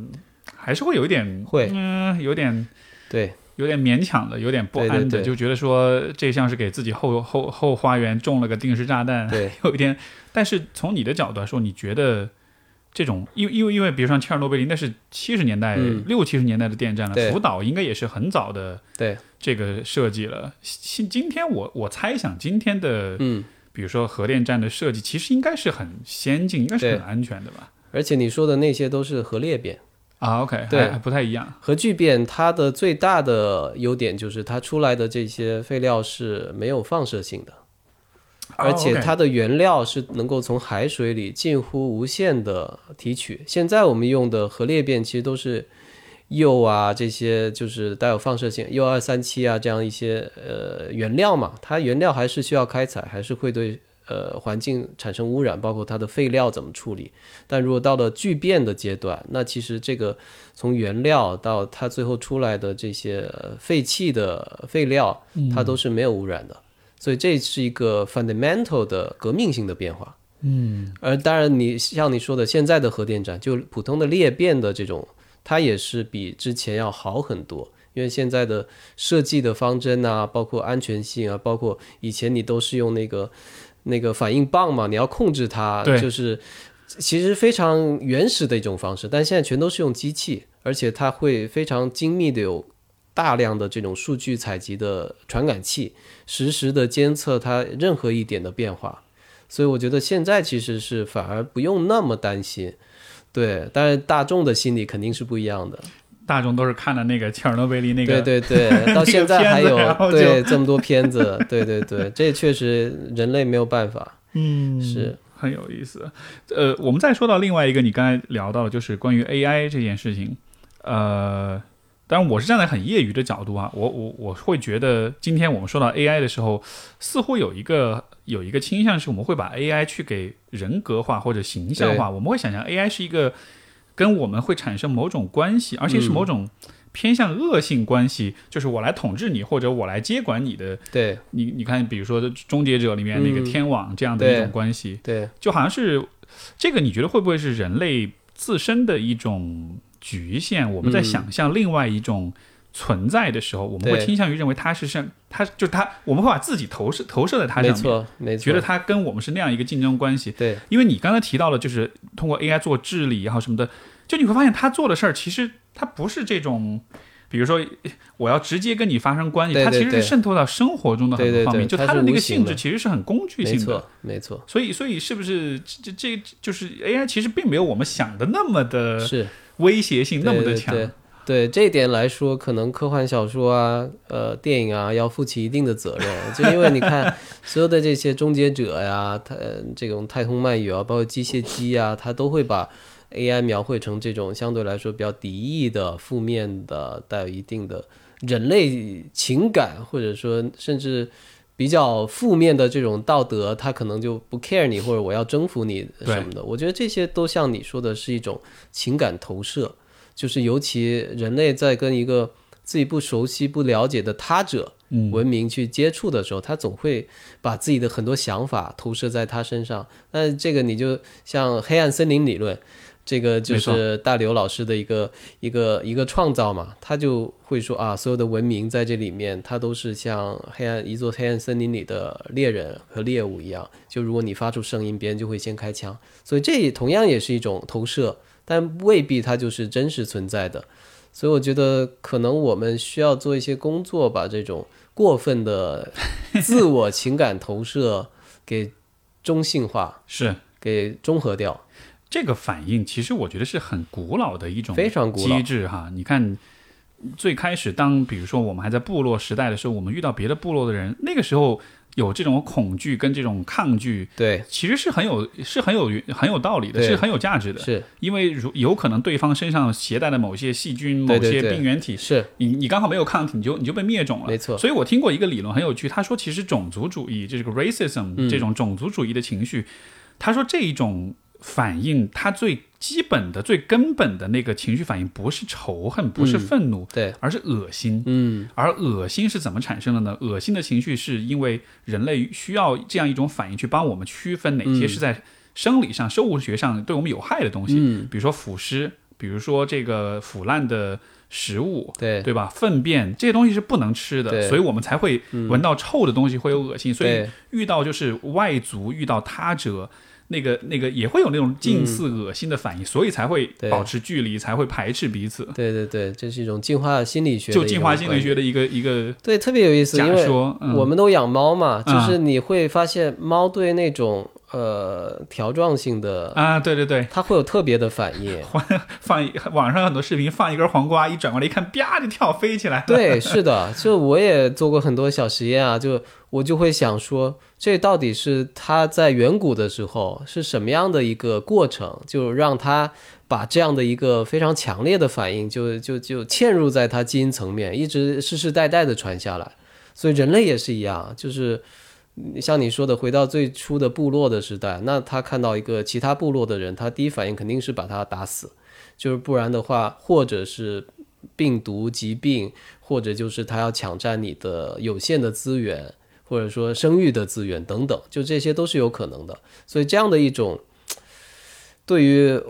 Speaker 1: 还是会有一点，
Speaker 2: 会，
Speaker 1: 嗯，有点，
Speaker 2: 对，
Speaker 1: 有点勉强的，有点不安的，就觉得说这像是给自己后后后花园种了个定时炸弹，
Speaker 2: 对，
Speaker 1: 有一点。但是从你的角度来说，你觉得这种，因为因为因为，比如说切尔诺贝利，那是七十年代六七十年代的电站了，福岛应该也是很早的，
Speaker 2: 对。
Speaker 1: 这个设计了，今今天我我猜想今天的，
Speaker 2: 嗯，
Speaker 1: 比如说核电站的设计，其实应该是很先进，应该是很安全的吧？
Speaker 2: 而且你说的那些都是核裂变。
Speaker 1: 啊，OK，
Speaker 2: 对，
Speaker 1: 不太一样。
Speaker 2: 核聚变它的最大的优点就是它出来的这些废料是没有放射性的，而且它的原料是能够从海水里近乎无限的提取。现在我们用的核裂变其实都是。铀啊，这些就是带有放射性，铀二三七啊，这样一些呃原料嘛，它原料还是需要开采，还是会对呃环境产生污染，包括它的废料怎么处理。但如果到了聚变的阶段，那其实这个从原料到它最后出来的这些废弃的废料，它都是没有污染的。所以这是一个 fundamental 的革命性的变化。
Speaker 1: 嗯，
Speaker 2: 而当然你像你说的，现在的核电站就普通的裂变的这种。它也是比之前要好很多，因为现在的设计的方针啊，包括安全性啊，包括以前你都是用那个那个反应棒嘛，你要控制它，就是其实非常原始的一种方式。但现在全都是用机器，而且它会非常精密的有大量的这种数据采集的传感器，实时的监测它任何一点的变化。所以我觉得现在其实是反而不用那么担心。对，但是大众的心理肯定是不一样的。
Speaker 1: 大众都是看了那个切尔诺贝利那
Speaker 2: 个，对对对，到现在还有对这么多片子，对对对，这确实人类没有办法。
Speaker 1: 嗯，
Speaker 2: 是
Speaker 1: 很有意思。呃，我们再说到另外一个，你刚才聊到的，就是关于 AI 这件事情。呃，当然我是站在很业余的角度啊，我我我会觉得，今天我们说到 AI 的时候，似乎有一个。有一个倾向是，我们会把 AI 去给人格化或者形象化。我们会想象 AI 是一个跟我们会产生某种关系，而且是某种偏向恶性关系，就是我来统治你，或者我来接管你的。
Speaker 2: 对，
Speaker 1: 你你看，比如说《终结者》里面那个天网这样的一种关系，
Speaker 2: 对，
Speaker 1: 就好像是这个。你觉得会不会是人类自身的一种局限？我们在想象另外一种。存在的时候，我们会倾向于认为它是像它就是他，我们会把自己投射投射在它上面，
Speaker 2: 没错，没错，
Speaker 1: 觉得它跟我们是那样一个竞争关系。
Speaker 2: 对，
Speaker 1: 因为你刚才提到了，就是通过 AI 做治理也好什么的，就你会发现他做的事儿其实它不是这种，比如说我要直接跟你发生关系，它其实是渗透到生活中的很多方面，就它的那个性质其实是很工具性的，没
Speaker 2: 错，没错。
Speaker 1: 所以，所以是不是这这就是 AI 其实并没有我们想的那么的
Speaker 2: 是
Speaker 1: 威胁性那么的强。
Speaker 2: 对这一点来说，可能科幻小说啊、呃电影啊要负起一定的责任，就因为你看所有的这些终结者呀，它这种太空漫游啊，包括机械机啊，它都会把 AI 描绘成这种相对来说比较敌意的、负面的、带有一定的人类情感，或者说甚至比较负面的这种道德，他可能就不 care 你，或者我要征服你什么的。我觉得这些都像你说的是一种情感投射。就是尤其人类在跟一个自己不熟悉、不了解的他者文明去接触的时候，他总会把自己的很多想法投射在他身上。那这个你就像黑暗森林理论，这个就是大刘老师的一个一个一个创造嘛，他就会说啊，所有的文明在这里面，它都是像黑暗一座黑暗森林里的猎人和猎物一样，就如果你发出声音，别人就会先开枪，所以这也同样也是一种投射，但未必它就是真实存在的。所以我觉得可能我们需要做一些工作，把这种过分的自我情感投射给中性化，
Speaker 1: 是
Speaker 2: 给中和掉。
Speaker 1: 这个反应，其实我觉得是很古老的一种
Speaker 2: 非常
Speaker 1: 机制哈。你看，最开始当比如说我们还在部落时代的时候，我们遇到别的部落的人，那个时候有这种恐惧跟这种抗拒，
Speaker 2: 对，
Speaker 1: 其实是很有是很有很有道理的，是很有价值的。
Speaker 2: 是。
Speaker 1: 因为如有可能对方身上携带的某些细菌、某些病原体，
Speaker 2: 是，
Speaker 1: 你你刚好没有抗体，你就你就被灭种了。
Speaker 2: 没错。
Speaker 1: 所以我听过一个理论很有趣，他说其实种族主义就是个 racism、
Speaker 2: 嗯。
Speaker 1: 这种种族主义的情绪，他说这一种反应，它最基本的、最根本的那个情绪反应不是仇恨，不是愤怒，
Speaker 2: 对，
Speaker 1: 而是恶心。
Speaker 2: 嗯，
Speaker 1: 而恶心是怎么产生的呢？恶心的情绪是因为人类需要这样一种反应去帮我们区分哪些是在生理上、生物学上对我们有害的东西，
Speaker 2: 嗯
Speaker 1: 比如说腐尸，比如说这个腐烂的食物，
Speaker 2: 对，
Speaker 1: 对吧？粪便这些东西是不能吃的，所以我们才会闻到臭的东西会有恶心。所以遇到就是外族，遇到他者。那个那个也会有那种近似恶心的反应，所以才会保持距离，才会排斥彼此。
Speaker 2: 对对对，这是一种进化心理学
Speaker 1: 就进化心理学的一个一个
Speaker 2: 对，特别有意思，
Speaker 1: 假说，嗯、
Speaker 2: 我们都养猫嘛，就
Speaker 1: 嗯。
Speaker 2: 是你会发现猫对那种呃条状性的，
Speaker 1: 啊，对对对，
Speaker 2: 它会有特别的反应。
Speaker 1: 放网上很多视频，放一根黄瓜，一转过来一看，啪就跳飞起来了。
Speaker 2: 对，是的，就我也做过很多小实验啊，就我就会想说，这到底是它在远古的时候是什么样的一个过程，就让它把这样的一个非常强烈的反应就就就嵌入在它基因层面，一直世世代代的传下来。所以人类也是一样，就是嗯像你说的，回到最初的部落的时代，那他看到一个其他部落的人，他第一反应肯定是把他打死，就是不然的话，或者是病毒疾病，或者就是他要抢占你的有限的资源，或者说生育的资源等等，就这些都是有可能的。所以这样的一种对于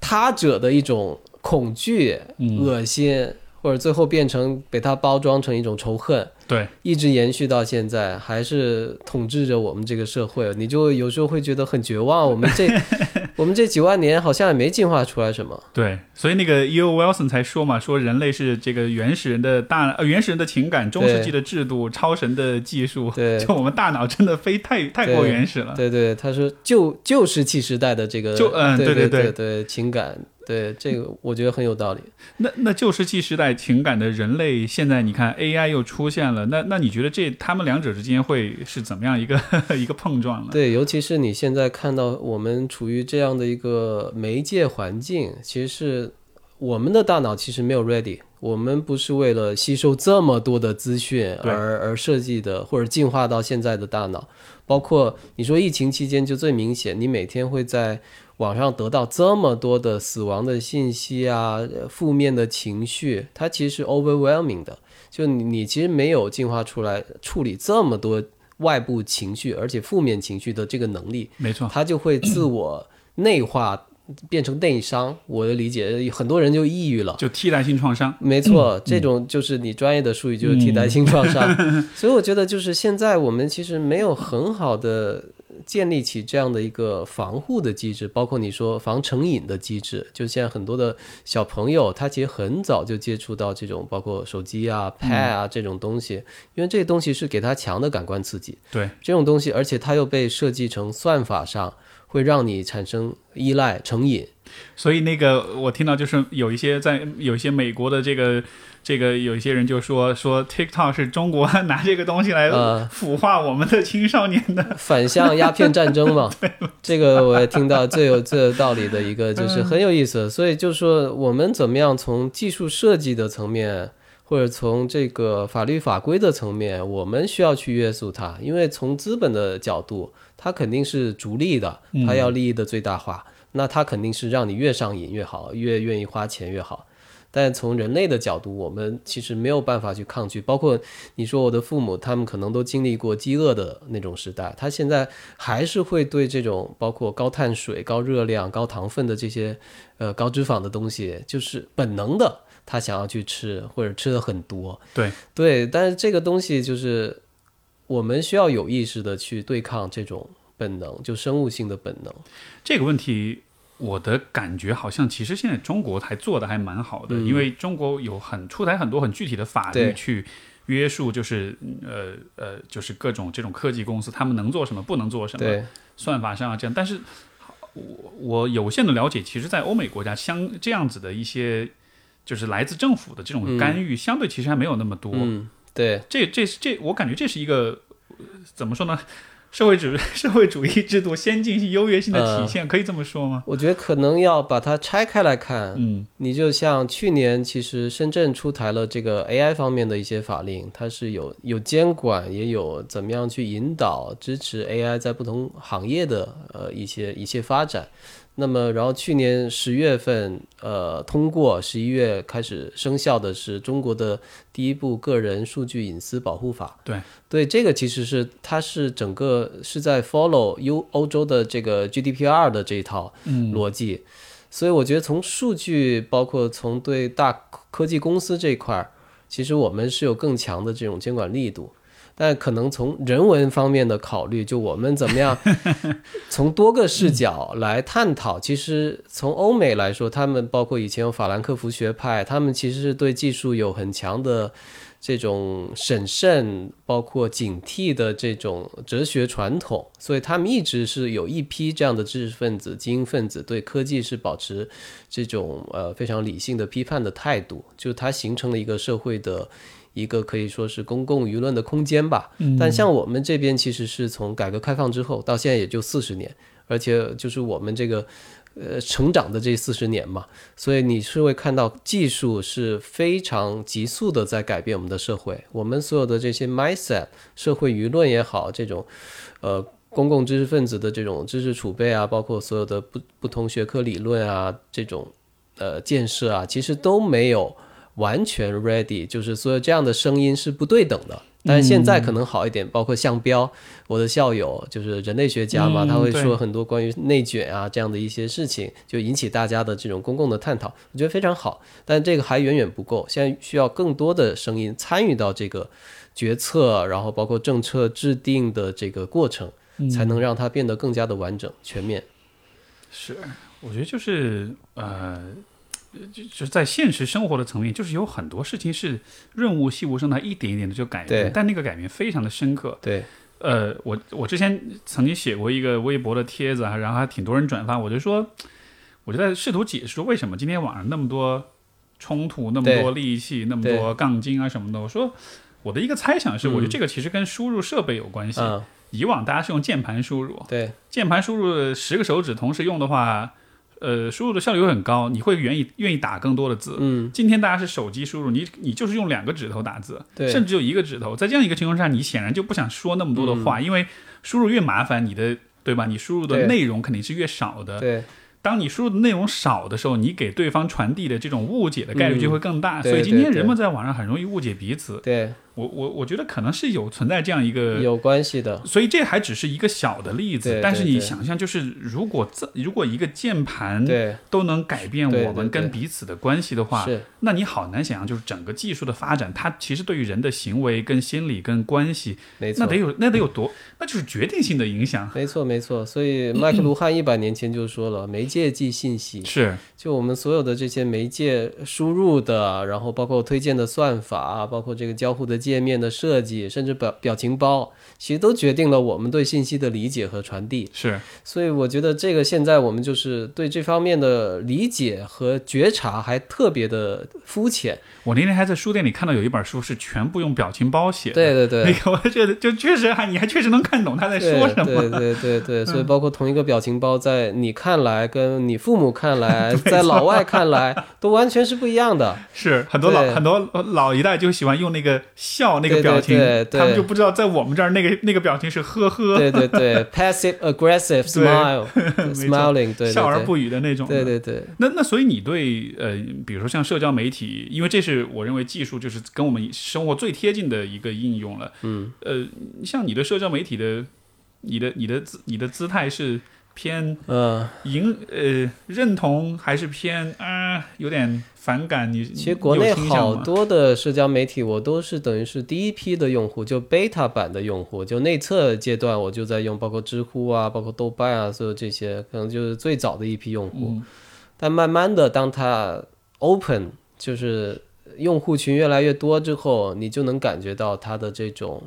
Speaker 2: 他者的一种恐惧、恶心，或者最后变成被他包装成一种仇恨，
Speaker 1: 对，
Speaker 2: 一直延续到现在，还是统治着我们这个社会。你就有时候会觉得很绝望。我们这 我们这几万年好像也没进化出来什么。
Speaker 1: 对，所以那个 E.O. Wilson 才说嘛，说人类是这个原始人的大呃原始人的情感、中世纪的制度、超神的技术，
Speaker 2: 对
Speaker 1: 就我们大脑真的非太太过原始了。
Speaker 2: 对对，他说旧旧石器时代的这个，
Speaker 1: 就嗯
Speaker 2: 对
Speaker 1: 对对
Speaker 2: 对对情感，对这个我觉得很有道理。
Speaker 1: 那那旧石器时代情感的人类，现在你看 AI 又出现了，那那你觉得这他们两者之间会是怎么样一个 一个碰撞呢？
Speaker 2: 对，尤其是你现在看到我们处于这样的一个媒介环境，其实是我们的大脑其实没有 ready，我们不是为了吸收这么多的资讯而而设计的，或者进化到现在的大脑。包括你说疫情期间就最明显，你每天会在网上得到这么多的死亡的信息啊，呃负面的情绪，它其实是 overwhelming 的。就你你其实没有进化出来处理这么多外部情绪，而且负面情绪的这个能力，
Speaker 1: 没错，
Speaker 2: 它就会自我内化，变成内伤。我的理解，很多人就抑郁了。
Speaker 1: 就替代性创伤。
Speaker 2: 没错，这种就是你专业的术语，就是替代性创伤。所以我觉得，就是现在我们其实没有很好的建立起这样的一个防护的机制，包括你说防成瘾的机制。就现在很多的小朋友，他其实很早就接触到这种，包括手机啊、Pad 啊这种东西，因为这些东西是给他强的感官刺激。
Speaker 1: 对，
Speaker 2: 这种东西，而且它又被设计成算法上会让你产生依赖、成瘾。
Speaker 1: 所以那个我听到就是有一些在有一些美国的这个这个有一些人就说说 TikTok 是中国拿这个东西来
Speaker 2: 呃
Speaker 1: 腐化我们的青少年的。
Speaker 2: 反向鸦片战争嘛，这个我也听到最有最有道理的一个，就是很有意思。所以就说我们怎么样从技术设计的层面，或者从这个法律法规的层面，我们需要去约束它，因为从资本的角度，它肯定是逐利的，它要利益的最大化，那它肯定是让你越上瘾越好，越愿意花钱越好。但从人类的角度，我们其实没有办法去抗拒。包括你说我的父母，他们可能都经历过饥饿的那种时代，他现在还是会对这种包括高碳水、高热量、高糖分的这些呃高脂肪的东西，就是本能的他想要去吃，或者吃的很多。
Speaker 1: 对
Speaker 2: 对，但是这个东西就是我们需要有意识的去对抗这种本能，就生物性的本能。
Speaker 1: 这个问题，我的感觉好像其实现在中国还做的还蛮好的，
Speaker 2: 嗯
Speaker 1: 因为中国有很出台很多很具体的法律去约束，就是呃呃，就是各种这种科技公司他们能做什么，不能做什么，
Speaker 2: 对，
Speaker 1: 算法上啊这样。但是我我有限的了解，其实，在欧美国家，相这样子的一些就是来自政府的这种干预，相对其实还没有那么多。
Speaker 2: 嗯，对，
Speaker 1: 这这这，我感觉这是一个呃怎么说呢？社会主 社会主义制度先进性、优越性的体现，可以这么说吗？
Speaker 2: 我觉得可能要把它拆开来看。
Speaker 1: 嗯
Speaker 2: 你就像去年，其实深圳出台了这个 AI 方面的一些法令，它是有有监管，也有怎么样去引导支持 AI 在不同行业的呃一些一些发展。那么，然后去年十月份，呃，通过十一月开始生效的是中国的第一部个人数据隐私保护法。
Speaker 1: 对
Speaker 2: 对，这个其实是它是整个是在 follow 欧欧洲的这个 GDPR 的这一套
Speaker 1: 嗯
Speaker 2: 逻辑，所以我觉得从数据，包括从对大科技公司这一块儿，其实我们是有更强的这种监管力度。但可能从人文方面的考虑，就我们怎么样 从多个视角来探讨。其实从欧美来说，他们包括以前有法兰克福学派，他们其实是对技术有很强的这种审慎，包括警惕的这种哲学传统，所以他们一直是有一批这样的知识分子、精英分子，对科技是保持这种呃非常理性的批判的态度，就是它形成了一个社会的。一个可以说是公共舆论的空间吧，但像我们这边其实是从改革开放之后到现在也就四十年，而且就是我们这个呃成长的这四十年嘛，所以你是会看到技术是非常急速的在改变我们的社会，我们所有的这些 mindset、社会舆论也好，这种呃公共知识分子的这种知识储备啊，包括所有的不不同学科理论啊这种呃建设啊，其实都没有完全 ready，就是所有这样的声音是不对等的。但是现在可能好一点，包括向标，我的校友就是人类学家嘛，
Speaker 1: 嗯
Speaker 2: 他会说很多关于内卷啊这样的一些事情，就引起大家的这种公共的探讨，我觉得非常好。但这个还远远不够，现在需要更多的声音参与到这个决策，然后包括政策制定的这个过程，才能让它变得更加的完整全面。
Speaker 1: 是，我觉得就是呃，就就是在现实生活的层面，就是有很多事情是润物细无声，它一点一点的就改变，但那个改变非常的深刻。
Speaker 2: 对，
Speaker 1: 呃，我我之前曾经写过一个微博的帖子啊，然后还挺多人转发，我就说，我就在试图解释说为什么今天网上那么多冲突，那么
Speaker 2: 对
Speaker 1: 多戾气，那么多杠精啊什么的。我说我的一个猜想是，我觉得
Speaker 2: 嗯
Speaker 1: 这个其实跟输入设备有关系。
Speaker 2: 嗯，
Speaker 1: 以往大家是用键盘输入，
Speaker 2: 对，
Speaker 1: 键盘输入十个手指同时用的话，呃，输入的效率会很高，你会愿意愿意打更多的字。
Speaker 2: 嗯，
Speaker 1: 今天大家是手机输入，你你就是用两个指头打字，
Speaker 2: 对
Speaker 1: 甚至只有一个指头，在这样一个情况下，你显然就不想说那么多的
Speaker 2: 嗯
Speaker 1: 话，因为输入越麻烦，你的对吧？你输入的内容肯定是越少的。
Speaker 2: 对，
Speaker 1: 当你输入的内容少的时候，你给对方传递的这种误解的概率就会更大。
Speaker 2: 嗯对
Speaker 1: 所以今天人们在网上很容易误解彼此。
Speaker 2: 对，
Speaker 1: 我我我觉得可能是有存在这样一个
Speaker 2: 有关系的。
Speaker 1: 所以这还只是一个小的例子，但是你想象，就是如果这如果一个键盘
Speaker 2: 对，
Speaker 1: 都能改变我们跟彼此的关系的话，
Speaker 2: 是，
Speaker 1: 那你好难想象，就是整个技术的发展，它其实对于人的行为、跟心理、跟关系，
Speaker 2: 没错
Speaker 1: 那得。有那得有多，那就是决定性的影响。
Speaker 2: 没错，没错。所以麦克卢汉一百年前就说了，媒介即信息。
Speaker 1: 是，
Speaker 2: 就我们所有的这些媒介输入的，然后包括推荐的算法，包括这个交互的界面的设计，甚至表表情包，其实都决定了我们对信息的理解和传递。
Speaker 1: 是，
Speaker 2: 所以我觉得这个现在我们就是对这方面的理解和觉察还特别的肤浅。
Speaker 1: 我那天还在书店里看到有一本书是全部用表情包写的，
Speaker 2: 对对对。
Speaker 1: 那个我觉得就确实还你还确实能看懂他在说什么。
Speaker 2: 对对对对，所以包括同一个表情包，在你看来跟你父母看来，在老外看来，都完全是不一样的。
Speaker 1: 是很多老很多老一代就喜欢用那个笑那个表情，
Speaker 2: 对对。对
Speaker 1: 他们就不知道在我们这儿那个那个表情是呵呵，
Speaker 2: 对对对，passive aggressive smile smiling，对对对。
Speaker 1: 笑而不语的那种。
Speaker 2: 对对对，
Speaker 1: 那那所以你对呃，比如说像社交媒体，因为这是我认为技术就是跟我们生活最贴近的一个应用了。
Speaker 2: 嗯，
Speaker 1: 呃，像你的社交媒体的，你的你的姿你的姿态是偏
Speaker 2: 嗯，
Speaker 1: 迎呃认同，还是偏啊、有点反感？你
Speaker 2: 其实国内好多的社交媒体，我都是等于是第一批的用户，就 beta 版的用户，就内测阶段我就在用，包括知乎啊，包括豆瓣啊，所有这些，可能就是最早的一批用户。
Speaker 1: 嗯
Speaker 2: 但慢慢的，当它 open，就是用户群越来越多之后，你就能感觉到它的这种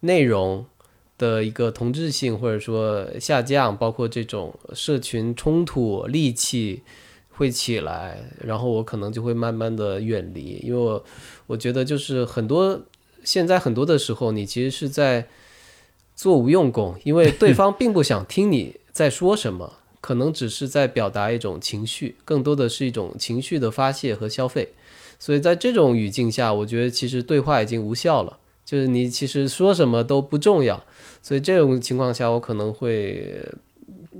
Speaker 2: 内容的一个同质性或者说下降，包括这种社群冲突戾气会起来，然后我可能就会慢慢的远离，因为我我觉得就是很多现在很多的时候，你其实是在做无用功，因为对方并不想听你在说什么。可能只是在表达一种情绪，更多的是一种情绪的发泄和消费。所以在这种语境下，我觉得其实对话已经无效了，就是你其实说什么都不重要。所以这种情况下，我可能会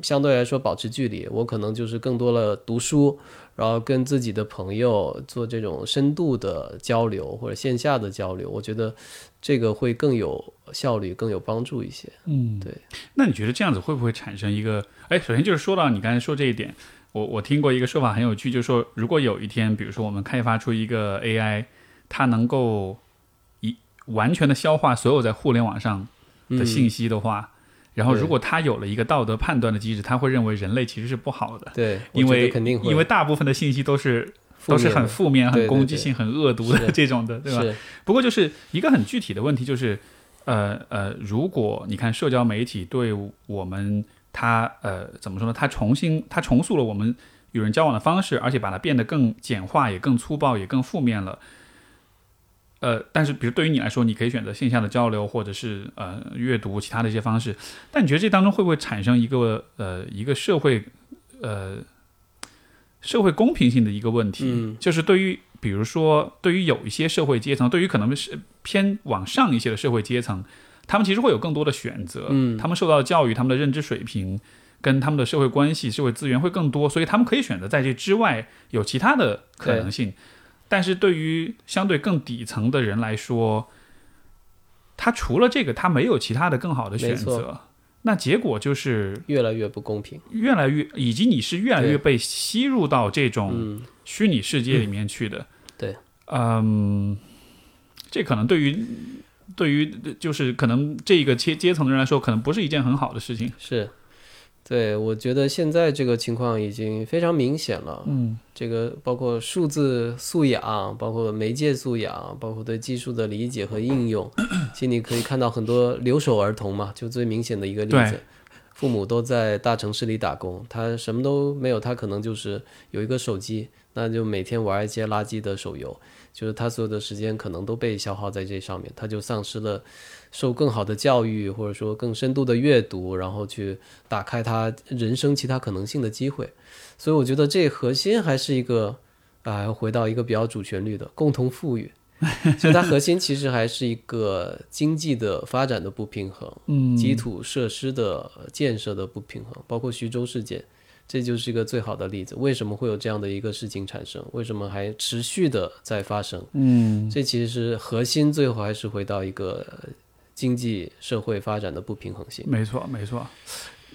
Speaker 2: 相对来说保持距离，我可能就是更多了读书，然后跟自己的朋友做这种深度的交流或者线下的交流，我觉得这个会更有效率、更有帮助一些。
Speaker 1: 嗯，
Speaker 2: 对。
Speaker 1: 那你觉得这样子会不会产生一个？哎，首先就是说到你刚才说这一点，我我听过一个说法很有趣，就是说如果有一天，比如说我们开发出一个 AI，它能够一完全的消化所有在互联网上的信息的话，然后如果他有了一个道德判断的机制，他会认为人类其实是不好的，
Speaker 2: 对，
Speaker 1: 因为
Speaker 2: 肯定会
Speaker 1: 因为大部分的信息都是都是很负面、很攻击性、很恶毒的这种的，对吧？不过就是一个很具体的问题，就是呃呃，如果你看社交媒体对我们它呃怎么说呢？它重新它重塑了我们与人交往的方式，而且把它变得更简化，也更粗暴，也更负面了。呃，但是比如对于你来说，你可以选择线下的交流，或者是呃阅读其他的一些方式。但你觉得这当中会不会产生一个呃一个社会呃社会公平性的一个问题？
Speaker 2: 嗯
Speaker 1: 就是对于比如说对于有一些社会阶层，对于可能是偏往上一些的社会阶层，他们其实会有更多的选择。
Speaker 2: 嗯
Speaker 1: 他们受到的教育，他们的认知水平。跟他们的社会关系、社会资源会更多，所以他们可以选择在这之外有其他的可能性。但是对于相对更底层的人来说，他除了这个，他没有其他的更好的选择。那结果就是
Speaker 2: 越来越不公平。
Speaker 1: 越来越，以及你是越来越被吸入到这种
Speaker 2: 嗯，
Speaker 1: 虚拟世界里面去的。
Speaker 2: 对，
Speaker 1: 嗯，这可能对于对于就是可能这个阶阶层的人来说，可能不是一件很好的事情。
Speaker 2: 是，对，我觉得现在这个情况已经非常明显了。
Speaker 1: 嗯
Speaker 2: 这个包括数字素养，包括媒介素养，包括对技术的理解和应用，其实你可以看到很多留守儿童嘛，就最明显的一个例子。父母都在大城市里打工，他什么都没有，他可能就是有一个手机，那就每天玩一些垃圾的手游，就是他所有的时间可能都被消耗在这上面，他就丧失了受更好的教育或者说更深度的阅读，然后去打开他人生其他可能性的机会。所以我觉得这核心还是一个啊，要回到一个比较主旋律的共同富裕。所以它核心其实还是一个经济的发展的不平衡，
Speaker 1: 嗯，
Speaker 2: 基础设施的建设的不平衡，包括徐州事件，这就是一个最好的例子。为什么会有这样的一个事情产生？为什么还持续的在发生？
Speaker 1: 嗯
Speaker 2: 这其实是核心，最后还是回到一个呃经济社会发展的不平衡性。
Speaker 1: 没错没错。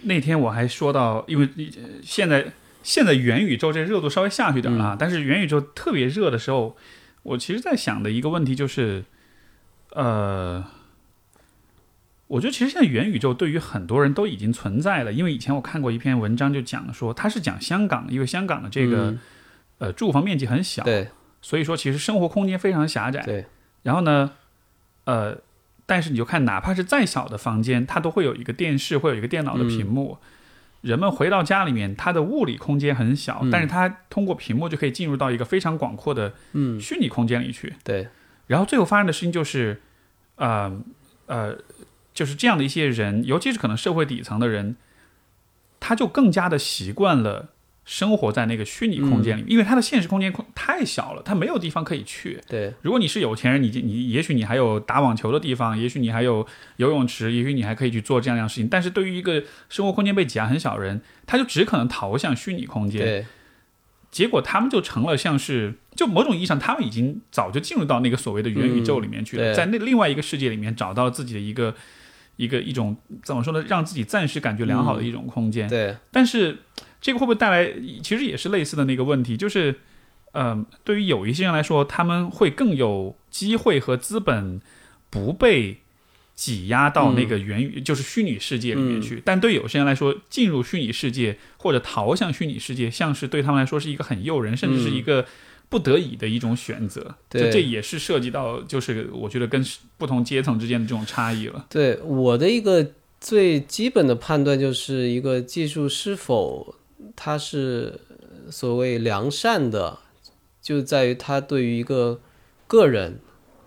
Speaker 1: 那天我还说到，因为呃现在现在元宇宙这热度稍微下去点啊，但是元宇宙特别热的时候，我其实在想的一个问题就是，呃，我觉得其实现在元宇宙对于很多人都已经存在了，因为以前我看过一篇文章，就讲说它是讲香港，因为香港的这个、
Speaker 2: 嗯
Speaker 1: 呃住房面积很小，
Speaker 2: 对
Speaker 1: 所以说其实生活空间非常狭窄。
Speaker 2: 对
Speaker 1: 然后呢，呃，但是你就看，哪怕是再小的房间，它都会有一个电视，会有一个电脑的屏幕。人们回到家里面，它的物理空间很小，
Speaker 2: 嗯
Speaker 1: 但是它通过屏幕就可以进入到一个非常广阔的
Speaker 2: 嗯
Speaker 1: 虚拟空间里去。
Speaker 2: 对
Speaker 1: 然后最后发生的事情就是，呃呃，就是这样的一些人，尤其是可能社会底层的人，他就更加的习惯了生活在那个虚拟空间里，因为他的现实空间空太小了，他没有地方可以去。
Speaker 2: 对，
Speaker 1: 如果你是有钱人，你你也许你还有打网球的地方，也许你还有游泳池，也许你还可以去做这样样事情。但是对于一个生活空间被挤压很小的人，他就只可能逃向虚拟空间。
Speaker 2: 对，
Speaker 1: 结果他们就成了像是，就某种意义上，他们已经早就进入到那个所谓的元宇宙里面去了，
Speaker 2: 嗯
Speaker 1: 在那另外一个世界里面找到了自己的一个一个一种怎么说呢，让自己暂时感觉良好的一种空间。
Speaker 2: 对，
Speaker 1: 但是这个会不会带来，其实也是类似的那个问题，就是，嗯、对于有一些人来说，他们会更有机会和资本不被挤压到那个元宇，就是虚拟世界里面去。但对有些人来说，进入虚拟世界或者逃向虚拟世界，像是对他们来说是一个很诱人，甚至是一个。不得已的一种选择，
Speaker 2: 对
Speaker 1: 就这也是涉及到，就是我觉得跟不同阶层之间的这种差异了。
Speaker 2: 对我的一个最基本的判断就是一个技术是否它是所谓良善的，就在于他对于一个个人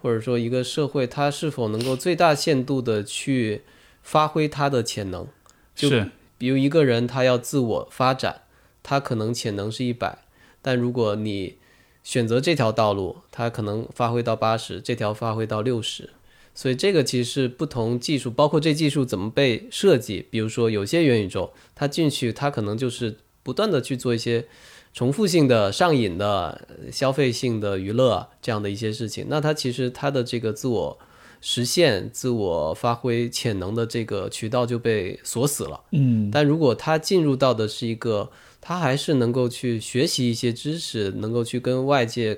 Speaker 2: 或者说一个社会，他是否能够最大限度的去发挥他的潜能。就是比如一个人他要自我发展，他可能潜能是一百，但如果你选择这条道路，他可能发挥到八十，这条发挥到六十。所以这个其实是不同技术，包括这技术怎么被设计。比如说有些元宇宙，它进去它可能就是不断的去做一些重复性的、上瘾的、消费性的娱乐这样的一些事情。那他其实他的这个自我实现、自我发挥潜能的这个渠道就被锁死了。
Speaker 1: 嗯，
Speaker 2: 但如果他进入到的是一个，他还是能够去学习一些知识，能够去跟外界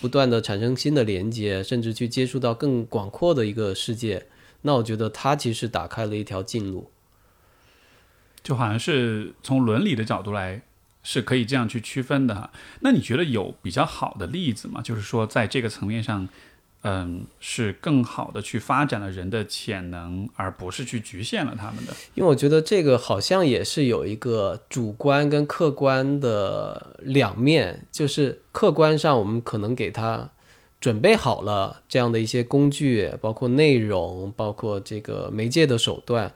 Speaker 2: 不断的产生新的连接，甚至去接触到更广阔的一个世界，那我觉得他其实打开了一条近路。
Speaker 1: 就好像是从伦理的角度来，是可以这样去区分的哈。那你觉得有比较好的例子吗？就是说，在这个层面上，嗯，是更好的去发展了人的潜能，而不是去局限了他们的。
Speaker 2: 因为我觉得这个好像也是有一个主观跟客观的两面，就是客观上我们可能给他准备好了这样的一些工具，包括内容，包括这个媒介的手段。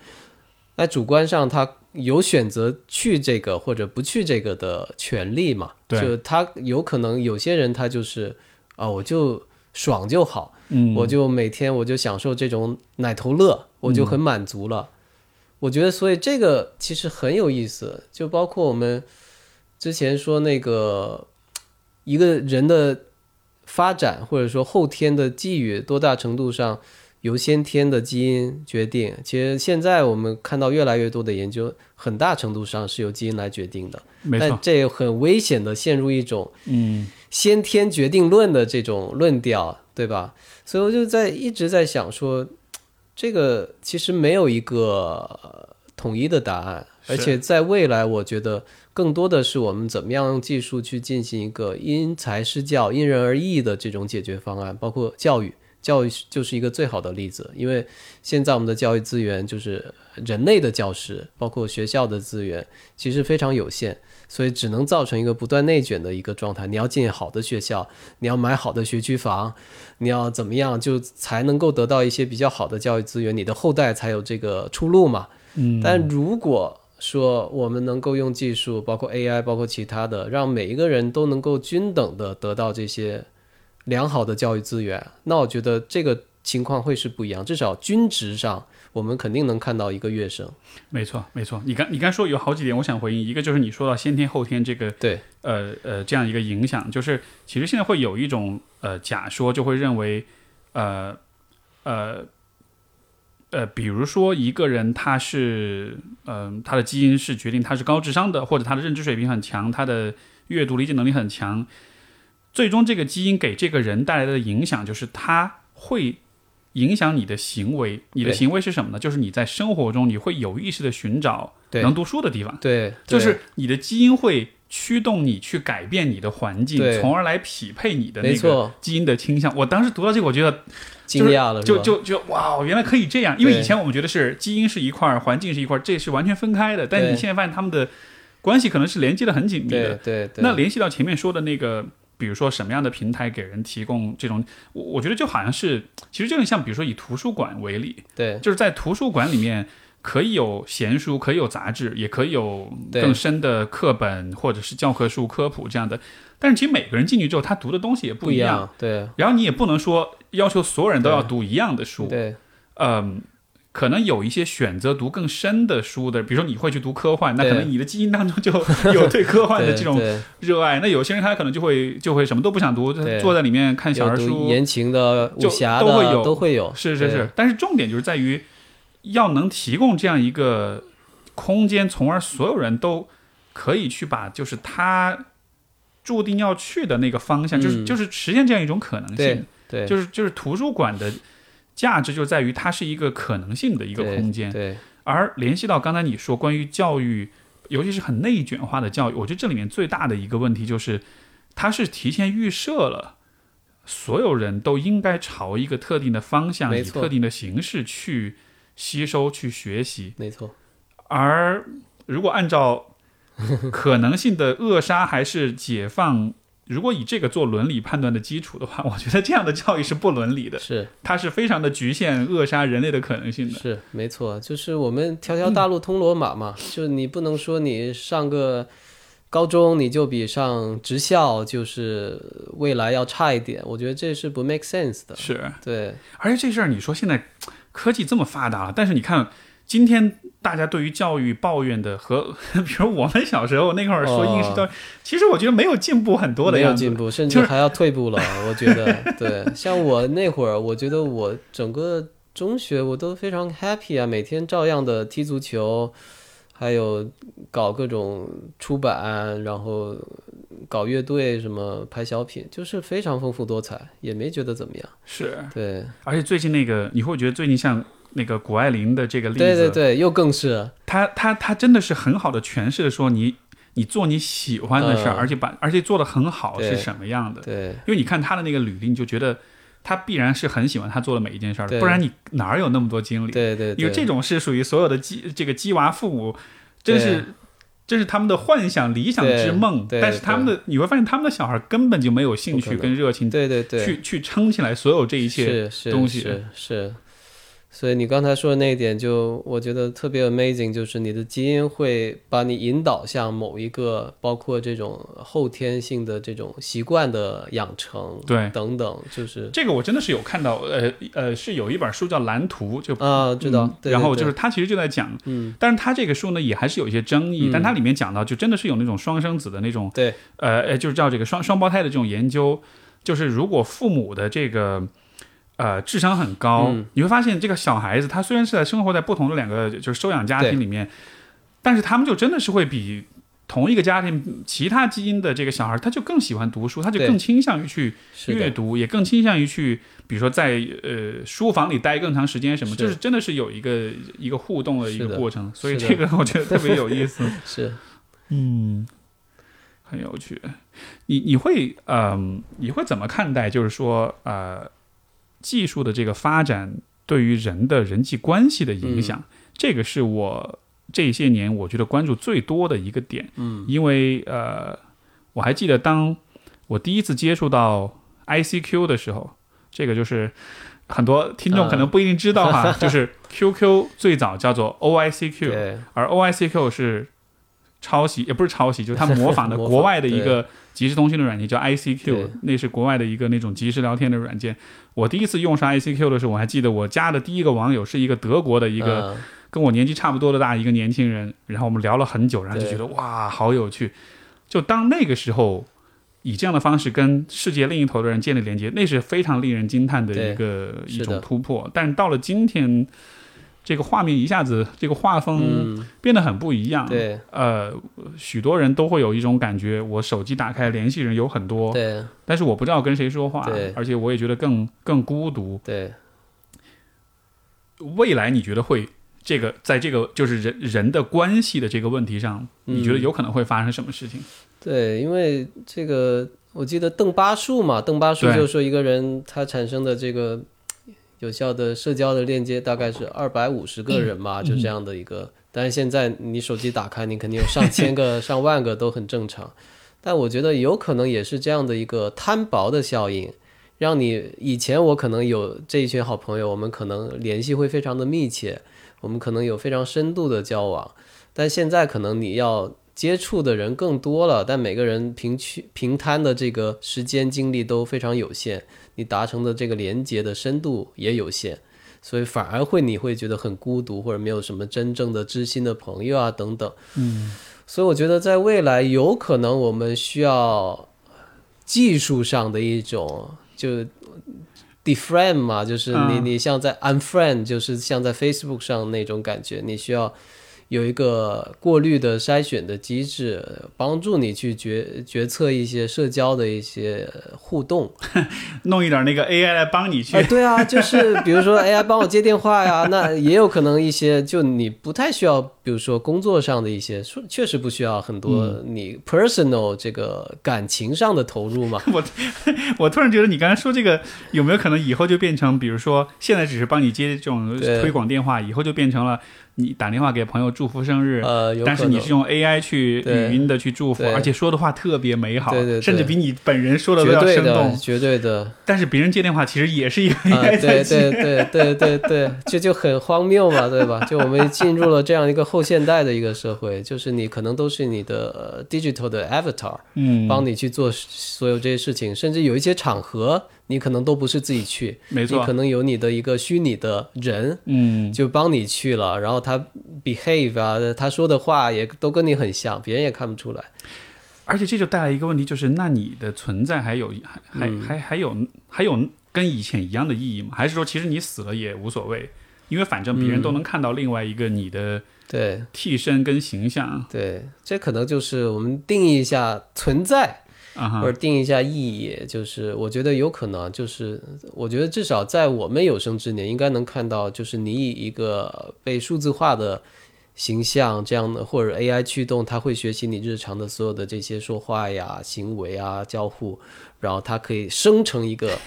Speaker 2: 那主观上他有选择去这个或者不去这个的权利嘛？
Speaker 1: 对
Speaker 2: 就他有可能有些人他就是啊，我就爽就好，
Speaker 1: 嗯
Speaker 2: 我就每天我就享受这种奶头乐，我就很满足了。我觉得，所以这个其实很有意思，就包括我们之前说那个一个人的发展，或者说后天的际遇，多大程度上由先天的基因决定。其实现在我们看到越来越多的研究，很大程度上是由基因来决定的。但这很危险的陷入一种
Speaker 1: 嗯
Speaker 2: 先天决定论的这种论调，对吧？所以我就在一直在想说，这个其实没有一个呃统一的答案，而且在未来，我觉得更多的是我们怎么样用技术去进行一个因材施教、因人而异的这种解决方案，包括教育。教育就是一个最好的例子，因为现在我们的教育资源就是人类的教师，包括学校的资源，其实非常有限。所以只能造成一个不断内卷的一个状态。你要进好的学校，你要买好的学区房，你要怎么样就才能够得到一些比较好的教育资源，你的后代才有这个出路嘛。
Speaker 1: 嗯，
Speaker 2: 但如果说我们能够用技术，包括 AI，包括其他的，让每一个人都能够均等的得到这些良好的教育资源，那我觉得这个情况会是不一样。至少均值上，我们肯定能看到一个跃升。
Speaker 1: 没错没错。你刚你刚说有好几点，我想回应，一个就是你说到先天后天这个
Speaker 2: 对，
Speaker 1: 呃呃这样一个影响，就是其实现在会有一种呃假说，就会认为呃呃呃，比如说一个人他是嗯、他的基因是决定他是高智商的，或者他的认知水平很强，他的阅读理解能力很强，最终这个基因给这个人带来的影响就是他会。影响你的行为，你的行为是什么呢？就是你在生活中你会有意识的寻找能读书的地方，
Speaker 2: 对，对
Speaker 1: 就是你的基因会驱动你去改变你的环境，从而来匹配你的那个，基因的倾向。我当时读到这个，我觉得
Speaker 2: 惊讶了，是
Speaker 1: 就就就哇，原来可以这样。因为以前我们觉得是基因是一块儿，环境是一块儿，这是完全分开的。但你现在发现他们的关系可能是连接的很紧密的。
Speaker 2: 对对对，
Speaker 1: 那联系到前面说的那个，比如说什么样的平台给人提供这种，我我觉得就好像是，其实就很像，比如说以图书馆为例，
Speaker 2: 对
Speaker 1: 就是在图书馆里面，可以有闲书，可以有杂志，也可以有更深的课本或者是教科书科普这样的。但是其实每个人进去之后，他读的东西也
Speaker 2: 不
Speaker 1: 一样。
Speaker 2: 样，对
Speaker 1: 然后你也不能说要求所有人都要读一样的书。
Speaker 2: 对
Speaker 1: 嗯，可能有一些选择读更深的书的，比如说你会去读科幻，那可能你的基因当中就有对科幻的这种热爱。那有些人他可能就会就会什么都不想读，坐在里面看小
Speaker 2: 有读
Speaker 1: 人书，
Speaker 2: 言情的、武侠的
Speaker 1: 都会有
Speaker 2: 都会有，
Speaker 1: 是是是。但是重点就是在于要能提供这样一个空间，从而所有人都可以去把就是他注定要去的那个方向，就是
Speaker 2: 嗯
Speaker 1: 就是实现这样一种可能
Speaker 2: 对
Speaker 1: 性。
Speaker 2: 对，
Speaker 1: 就是就是图书馆的价值就在于它是一个可能性的一个空间。
Speaker 2: 对
Speaker 1: 而联系到刚才你说关于教育，尤其是很内卷化的教育，我觉得这里面最大的一个问题就是，它是提前预设了所有人都应该朝一个特定的方向，以特定的形式去吸收、去学习。
Speaker 2: 没错，
Speaker 1: 而如果按照可能性的扼杀还是解放，如果以这个做伦理判断的基础的话，我觉得这样的教育是不伦理的，
Speaker 2: 是
Speaker 1: 它是非常的局限、扼杀人类的可能性的。
Speaker 2: 是没错，就是我们条条大路通罗马嘛，就你不能说你上个高中你就比上职校就是未来要差一点，我觉得这是不 make sense 的。
Speaker 1: 是，
Speaker 2: 对
Speaker 1: 而且这事儿，你说现在科技这么发达了，但是你看今天大家对于教育抱怨的和，比如我们小时候那会儿说应试教育，其实我觉得没有进步很多的样子。
Speaker 2: 没有进步，甚至还要退步了。我觉得，对，像我那会儿，我觉得我整个中学我都非常 happy 啊，每天照样的踢足球，还有搞各种出版，然后搞乐队，什么拍小品，就是非常丰富多彩，也没觉得怎么样。
Speaker 1: 是，
Speaker 2: 对，
Speaker 1: 而且最近那个，你会觉得最近像那个谷爱凌的这个例子，
Speaker 2: 对对对，又更是。
Speaker 1: 他他他真的是很好的诠释了说你你做你喜欢的事儿，
Speaker 2: 嗯。
Speaker 1: 而且把而且做的很好是什么样的？
Speaker 2: 对。
Speaker 1: 因为你看他的那个履历，你就觉得他必然是很喜欢他做的每一件事儿的，不然你哪儿有那么多精力？
Speaker 2: 对对对，
Speaker 1: 因为这种是属于所有的鸡这个鸡娃父母，真是。这是他们的幻想、理想之梦，但是他们的你会发现，他们的小孩根本就没有兴趣跟热情
Speaker 2: 对对对，
Speaker 1: 去去撑起来所有这一切。东西。
Speaker 2: 是是，所以你刚才说的那一点就，我觉得特别 amazing，就是你的基因会把你引导向某一个，包括这种后天性的这种习惯的养成，
Speaker 1: 对。
Speaker 2: 等等，就是
Speaker 1: 这个我真的是有看到，呃呃，是有一本书叫《蓝图》，就
Speaker 2: 啊，知道，
Speaker 1: 嗯
Speaker 2: 对
Speaker 1: 然后就是他其实就在讲，
Speaker 2: 嗯，
Speaker 1: 但是他这个书呢也还是有一些争议，
Speaker 2: 嗯。
Speaker 1: 但它里面讲到就真的是有那种双生子的那种，
Speaker 2: 对，
Speaker 1: 呃呃，就是叫这个双双胞胎的这种研究，就是如果父母的这个。呃，智商很高，
Speaker 2: 嗯。
Speaker 1: 你会发现这个小孩子他虽然是在生活在不同的两个就是收养家庭里面，但是他们就真的是会比同一个家庭其他基因的这个小孩，他就更喜欢读书，他就更倾向于去，阅读，也更倾向于去，比如说在呃书房里待更长时间什么，
Speaker 2: 是。
Speaker 1: 就是真的是有一个一个互动的一个过程，所以这个我觉得特别有意思，
Speaker 2: 是，
Speaker 1: 嗯，很有趣。你你会嗯、你会怎么看待？就是说呃，技术的这个发展对于人的人际关系的影响，这个是我这些年我觉得关注最多的一个点。
Speaker 2: 嗯。
Speaker 1: 因为呃，我还记得当我第一次接触到 ICQ 的时候，这个就是很多听众可能不一定知道哈，就是 QQ 最早叫做 OICQ，而 OICQ 是抄袭，也不是抄袭，就是他 模仿的国外的一个即时通讯的软件叫 ICQ，那是国外的一个那种即时聊天的软件。我第一次用上 ICQ 的时候，我还记得我加的第一个网友是一个德国的一个。
Speaker 2: 嗯
Speaker 1: 跟我年纪差不多的大一个年轻人，然后我们聊了很久，然后就觉得哇，好有趣。就当那个时候以这样的方式跟世界另一头的人建立连接，那是非常令人惊叹的一个一种突破。但是到了今天，这个画面一下子这个画风
Speaker 2: 嗯，
Speaker 1: 变得很不一样。
Speaker 2: 对。
Speaker 1: 呃，许多人都会有一种感觉，我手机打开联系人有很多，
Speaker 2: 对。
Speaker 1: 但是我不知道跟谁说话
Speaker 2: 对，
Speaker 1: 而且我也觉得更更孤独。
Speaker 2: 对，
Speaker 1: 未来你觉得会这个在这个就是人人的关系的这个问题上，
Speaker 2: 嗯。
Speaker 1: 你觉得有可能会发生什么事情？
Speaker 2: 对，因为这个我记得邓巴数嘛，邓巴数
Speaker 1: 对。
Speaker 2: 就说一个人他产生的这个有效的社交的链接大概是二百五十个人嘛，就这样的一个。但是现在你手机打开，你肯定有上千个、上万个都很正常。但我觉得有可能也是这样的一个摊薄的效应，让你以前我可能有这一群好朋友，我们可能联系会非常的密切，我们可能有非常深度的交往，但现在可能你要接触的人更多了，但每个人平去平摊的这个时间精力都非常有限，你达成的这个连接的深度也有限，所以反而会你会觉得很孤独，或者没有什么真正的知心的朋友啊等等。
Speaker 1: 嗯，
Speaker 2: 所以我觉得在未来有可能我们需要技术上的一种就 defriend 嘛，就是你
Speaker 1: 嗯
Speaker 2: 你像在 unfriend，就是像在 Facebook 上那种感觉，你需要有一个过滤的筛选的机制，帮助你去决决策一些社交的一些互动。
Speaker 1: 弄一点那个 AI 来帮你去
Speaker 2: 啊，对啊，就是比如说 AI 帮我接电话呀，那也有可能一些就你不太需要，比如说工作上的一些，确实不需要很多你 personal 这个感情上的投入嘛。
Speaker 1: 我我突然觉得你刚才说这个有没有可能以后就变成，比如说现在只是帮你接这种推广电话，以后就变成了你打电话给朋友祝福生日，
Speaker 2: 呃，有
Speaker 1: 但是你是用 AI 去语音的去祝福，而且说的话特别美好，
Speaker 2: 对对对
Speaker 1: 甚至比你本人说的都要生动。
Speaker 2: 绝对的。
Speaker 1: 但是别人接电话其实也是一个
Speaker 2: 啊
Speaker 1: ，AI 在
Speaker 2: 对
Speaker 1: 接。
Speaker 2: 对对对对对，这就很荒谬嘛，对吧？就我们进入了这样一个后现代的一个社会，就是你可能都是你的呃 digital 的 avatar，
Speaker 1: 嗯，
Speaker 2: 帮你去做所有这些事情，甚至有一些场合你可能都不是自己去，
Speaker 1: 没错
Speaker 2: 你可，能有你的一个虚拟的人
Speaker 1: 嗯，
Speaker 2: 就帮你去了，然后他 behave 啊，他说的话也都跟你很像，别人也看不出来。
Speaker 1: 而且这就带来一个问题，就是那你的存在还有还还
Speaker 2: 嗯
Speaker 1: 还还有还有跟以前一样的意义吗？还是说其实你死了也无所谓？因为反正别人都能看到另外一个你的
Speaker 2: 对
Speaker 1: 替身跟形象
Speaker 2: 对，这可能就是我们定义一下存在。
Speaker 1: 啊
Speaker 2: 或者定一下意义，就是我觉得有可能，就是我觉得至少在我们有生之年，应该能看到，就是你以一个被数字化的形象这样的，或者 AI 驱动，它会学习你日常的所有的这些说话呀、行为啊、交互，然后它可以生成一个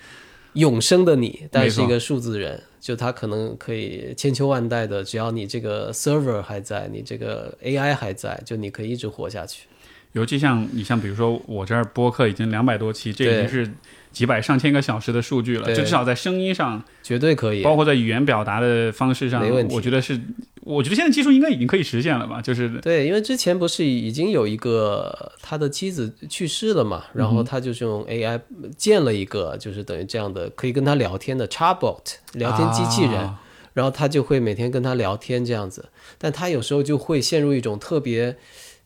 Speaker 2: 永生的你，但是一个数字人，就它可能可以千秋万代的，只要你这个 server 还在，你这个 AI 还在，就你可以一直活下去。
Speaker 1: 尤其像你像比如说我这儿播客已经两百多期，这已经是几百上千个小时的数据了，就至少在声音上，
Speaker 2: 绝对可以，
Speaker 1: 包括在语言表达的方式上
Speaker 2: 没问，题。
Speaker 1: 我觉得是，我觉得现在技术应该已经可以实现了吧？就是
Speaker 2: 对，因为之前不是已经有一个他的妻子去世了嘛，然后他就是用 AI 建了一个，就是等于这样的可以跟他聊天的 chatbot 聊天机器人，
Speaker 1: 啊。
Speaker 2: 然后他就会每天跟他聊天这样子，但他有时候就会陷入一种特别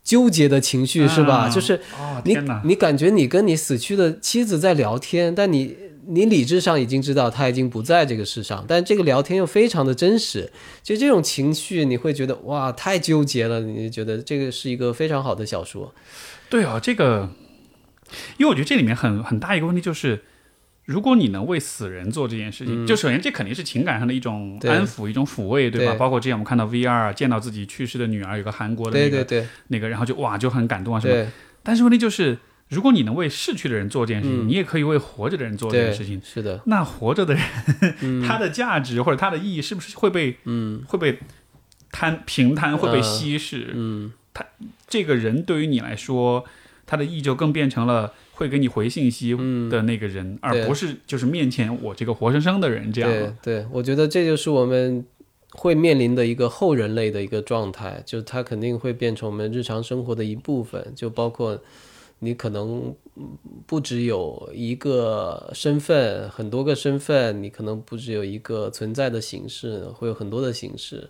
Speaker 2: 纠结的情绪，是吧？
Speaker 1: 啊
Speaker 2: 就是你
Speaker 1: 哦，
Speaker 2: 你感觉你跟你死去的妻子在聊天，但你你理智上已经知道他已经不在这个世上，但这个聊天又非常的真实，就这种情绪你会觉得哇太纠结了，你觉得这个是一个非常好的小说。
Speaker 1: 对啊，这个，因为我觉得这里面很很大一个问题就是，如果你能为死人做这件事情，就首先这肯定是情感上的一种安抚、一种抚慰，对吧？
Speaker 2: 对。
Speaker 1: 包括之前我们看到 VR 见到自己去世的女儿，有个韩国的那个
Speaker 2: 对
Speaker 1: 那个，然后就哇就很感动啊什么。但是问题就是，如果你能为逝去的人做这件事情，
Speaker 2: 嗯。
Speaker 1: 你也可以为活着的人做这件事情。，
Speaker 2: 是的，
Speaker 1: 那活着的人，他的价值或者他的意义是不是会被
Speaker 2: 嗯。
Speaker 1: 会被摊平摊，会被
Speaker 2: 嗯
Speaker 1: 稀释？
Speaker 2: 嗯，他
Speaker 1: 这个人对于你来说，他的意义就更变成了会给你回信息
Speaker 2: 嗯
Speaker 1: 的那个人，而不是就是面前我这个活生生的人这样。
Speaker 2: 对对，我觉得这就是我们会面临的一个后人类的一个状态，就它肯定会变成我们日常生活的一部分，就包括你可能嗯不只有一个身份，很多个身份，你可能不只有一个存在的形式，会有很多的形式，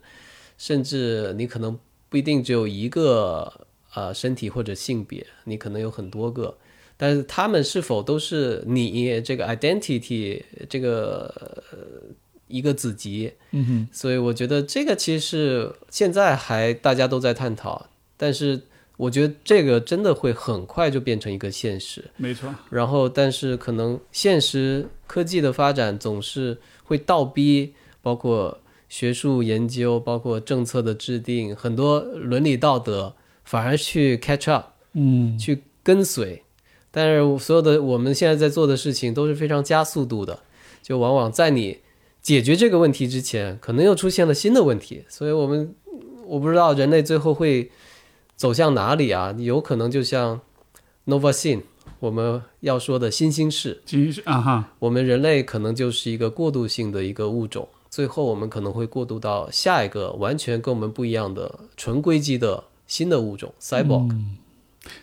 Speaker 2: 甚至你可能不一定只有一个呃身体或者性别，你可能有很多个。但是他们是否都是你这个 identity 这个呃一个子集？
Speaker 1: 嗯哼，
Speaker 2: 所以我觉得这个其实现在还大家都在探讨，但是我觉得这个真的会很快就变成一个现实。
Speaker 1: 没错，
Speaker 2: 然后，但是可能现实科技的发展总是会倒逼，包括学术研究，包括政策的制定，很多伦理道德反而去 catch up。
Speaker 1: 嗯，
Speaker 2: 去跟随。但是所有的我们现在在做的事情都是非常加速度的，就往往在你解决这个问题之前，可能又出现了新的问题。所以我们我不知道人类最后会走向哪里啊？有可能就像 Nova Sin 我们要说的新兴世，
Speaker 1: 其实啊哈，
Speaker 2: 我们人类可能就是一个过渡性的一个物种，最后我们可能会过渡到下一个完全跟我们不一样的纯硅基的新的物种 cyborg。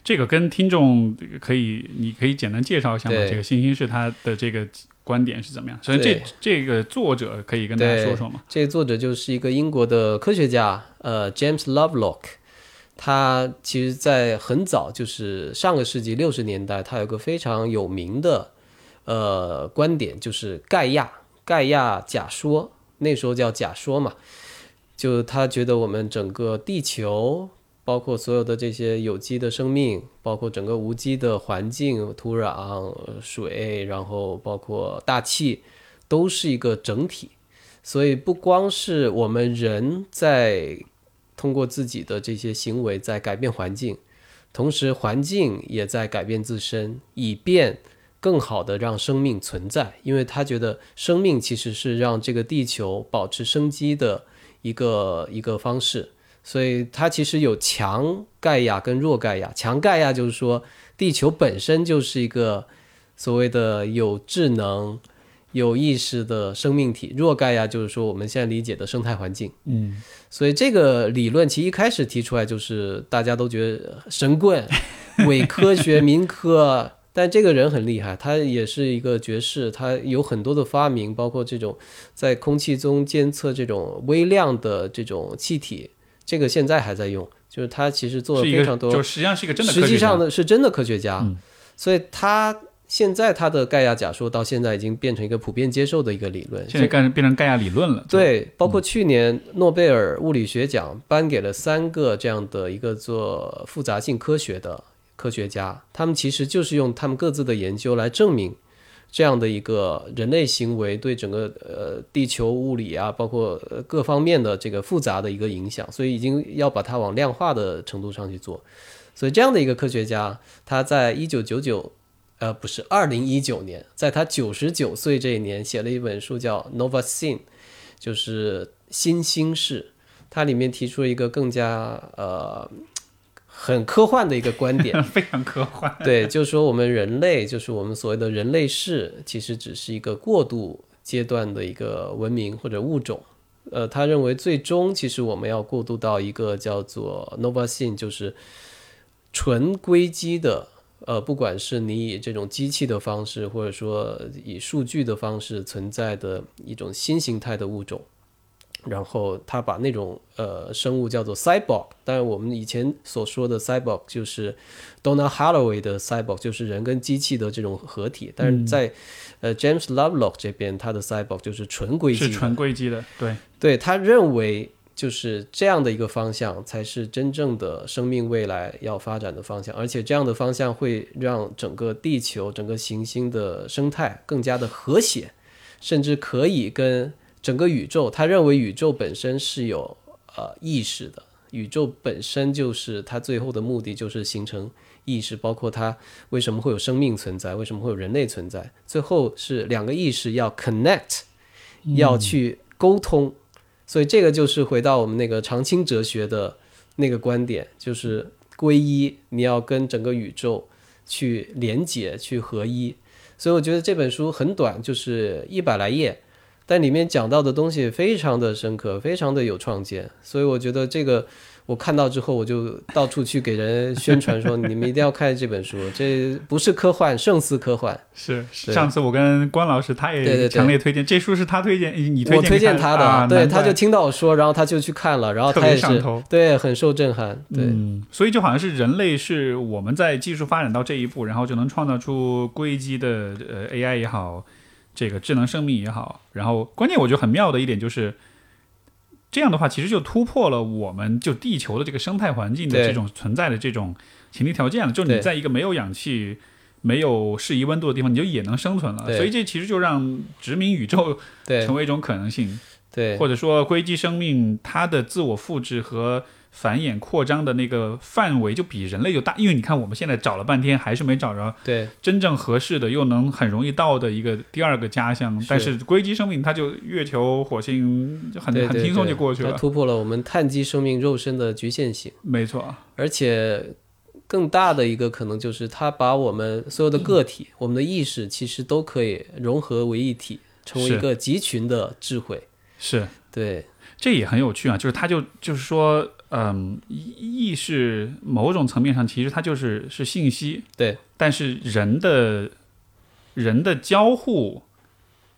Speaker 1: 这个跟听众可以，你可以简单介绍一下吗？这个星星是他的这个观点是怎么样？首先这
Speaker 2: 对
Speaker 1: 这个作者可以跟大家说说吗？
Speaker 2: 这个作者就是一个英国的科学家，呃，James Lovelock。他其实，在很早，就是上个世纪六十年代，他有个非常有名的呃观点，就是盖亚盖亚假说，那时候叫假说嘛，就他觉得我们整个地球，包括所有的这些有机的生命，包括整个无机的环境、土壤、水，然后包括大气，都是一个整体。所以不光是我们人在通过自己的这些行为在改变环境，同时环境也在改变自身，以便更好的让生命存在。因为他觉得生命其实是让这个地球保持生机的一个一个方式。所以它其实有强盖亚跟弱盖亚。强盖亚就是说，地球本身就是一个所谓的有智能、有意识的生命体。弱盖亚就是说我们现在理解的生态环境。
Speaker 1: 嗯，
Speaker 2: 所以这个理论其实一开始提出来就是大家都觉得神棍、伪科学、民科。但这个人很厉害，他也是一个爵士，他有很多的发明，包括这种在空气中监测这种微量的这种气体，这个现在还在用。就是他其实做了非常多，
Speaker 1: 就实际上是一个真的科学家。
Speaker 2: 实际上呢是真的科学家，
Speaker 1: 嗯
Speaker 2: 所以他现在他的盖亚假说到现在已经变成一个普遍接受的一个理论。
Speaker 1: 现在变变成盖亚理论了。
Speaker 2: 对，包括去年诺贝尔物理学奖颁给了三个这样的一个做复杂性科学的科学家，他们其实就是用他们各自的研究来证明这样的一个人类行为对整个呃地球物理啊，包括各方面的这个复杂的一个影响，所以已经要把它往量化的程度上去做。所以这样的一个科学家，他在一九九九，呃，不是二零一九年，在他九十九岁这一年，写了一本书叫《Novasine》，就是新兴式。它里面提出了一个更加呃很科幻的一个观点，
Speaker 1: 非常科幻。
Speaker 2: 对，就是说我们人类，就是我们所谓的人类世，其实只是一个过渡阶段的一个文明或者物种。呃，他认为最终其实我们要过渡到一个叫做 Nova Scene，就是纯硅基的。呃，不管是你以这种机器的方式，或者说以数据的方式存在的一种新形态的物种，然后他把那种呃生物叫做 cyborg，当然我们以前所说的 cyborg 就是 Donna Haraway 的 cyborg，就是人跟机器的这种合体，但是在、呃 James Lovelock 这边，他的 cyborg 就是纯硅基的，
Speaker 1: 是纯硅基的，对，
Speaker 2: 对他认为就是这样的一个方向才是真正的生命未来要发展的方向，而且这样的方向会让整个地球、整个行星的生态更加的和谐，甚至可以跟整个宇宙。他认为宇宙本身是有呃意识的，宇宙本身就是它最后的目的就是形成意识，包括它为什么会有生命存在，为什么会有人类存在，最后是两个意识要 connect，要去沟通。所以这个就是回到我们那个长青哲学的那个观点，就是归一，你要跟整个宇宙去连接、去合一。所以我觉得这本书很短，就是一百来页，但里面讲到的东西非常的深刻，非常的有创建。所以我觉得这个我看到之后，我就到处去给人宣传说，你们一定要看这本书，这不是科幻，胜似科幻。
Speaker 1: 是
Speaker 2: 对
Speaker 1: 上次我跟关老师，他也强烈推荐这书是他推荐，你推荐
Speaker 2: 我推荐他的，
Speaker 1: 啊、
Speaker 2: 对，他就听到我说，然后他就去看了，然后
Speaker 1: 特
Speaker 2: 他也是
Speaker 1: 别上头。
Speaker 2: 对很受震撼，对。
Speaker 1: 嗯，所以就好像是人类是我们在技术发展到这一步，然后就能创造出硅基的呃 AI 也好，这个智能生命也好，然后关键我觉得很妙的一点就是。这样的话，其实就突破了我们就地球的这个生态环境的这种存在的这种前提条件了。就你在一个没有氧气、没有适宜温度的地方，你就也能生存了。所以这其实就让殖民宇宙成为一种可能性。
Speaker 2: 对
Speaker 1: 或者说硅基生命它的自我复制和繁衍扩张的那个范围就比人类就大，因为你看我们现在找了半天还是没找着
Speaker 2: 对。
Speaker 1: 真正合适的又能很容易到的一个第二个家乡，
Speaker 2: 是。
Speaker 1: 但是硅基生命它就月球、火星就很很轻松就过去了，
Speaker 2: 它突破了我们碳基生命肉身的局限性，
Speaker 1: 没错，
Speaker 2: 而且更大的一个可能就是它把我们所有的个体、我们的意识其实都可以融合为一体，成为一个集群的智慧。
Speaker 1: 是。
Speaker 2: 对，
Speaker 1: 这也很有趣啊，就是它就就是说，嗯，意识某种层面上其实它就是是信息，
Speaker 2: 对，
Speaker 1: 但是人的人的交互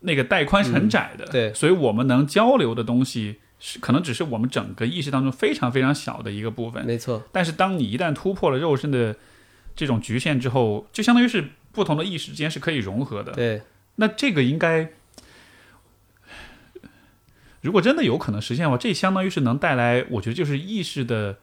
Speaker 1: 那个带宽是很窄的，
Speaker 2: 对。
Speaker 1: 所以我们能交流的东西是可能只是我们整个意识当中非常非常小的一个部分，
Speaker 2: 没错，
Speaker 1: 但是当你一旦突破了肉身的这种局限之后，就相当于是不同的意识之间是可以融合的，
Speaker 2: 对，
Speaker 1: 那这个应该，如果真的有可能实现的话，这相当于是能带来，我觉得就是意识的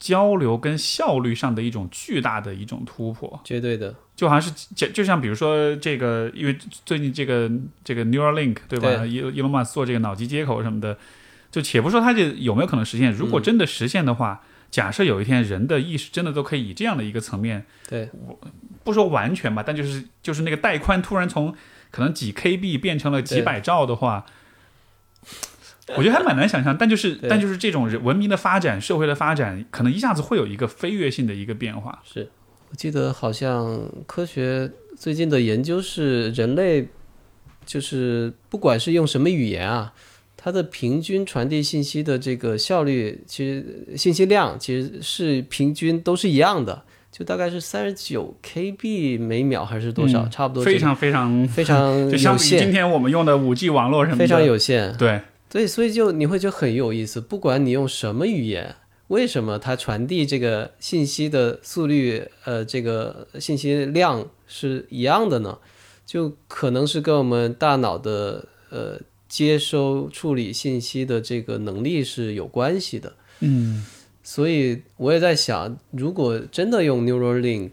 Speaker 1: 交流跟效率上的一种巨大的一种突破。
Speaker 2: 绝对的，
Speaker 1: 就好像是就就像比如说这个，因为最近这个这个 Neuralink 对吧？
Speaker 2: 对
Speaker 1: 伊伊隆马斯做这个脑机接口什么的，就且不说它这有没有可能实现，如果真的实现的话，假设有一天人的意识真的都可以以这样的一个层面。
Speaker 2: 对，
Speaker 1: 不说完全吧，但就是就是那个带宽突然从可能几 KB 变成了几百兆的话，我觉得还蛮难想象。但就是但就是这种人文明的发展、社会的发展，可能一下子会有一个飞跃性的一个变化。
Speaker 2: 是我记得好像科学最近的研究是人类，就是不管是用什么语言啊，它的平均传递信息的这个效率，其实信息量其实是平均都是一样的，就大概是三十九 KB 每秒还是多少，
Speaker 1: 嗯
Speaker 2: 差不多这个
Speaker 1: 非常非常，
Speaker 2: 非常
Speaker 1: 就相
Speaker 2: 有
Speaker 1: 比今，天我们用的五 G 网络什么的，
Speaker 2: 非常有限。
Speaker 1: 对，
Speaker 2: 对，所以就你会觉得很有意思，不管你用什么语言，为什么它传递这个信息的速率，呃，这个信息量是一样的呢？就可能是跟我们大脑的呃接收处理信息的这个能力是有关系的。
Speaker 1: 嗯，
Speaker 2: 所以我也在想，如果真的用 Neuralink，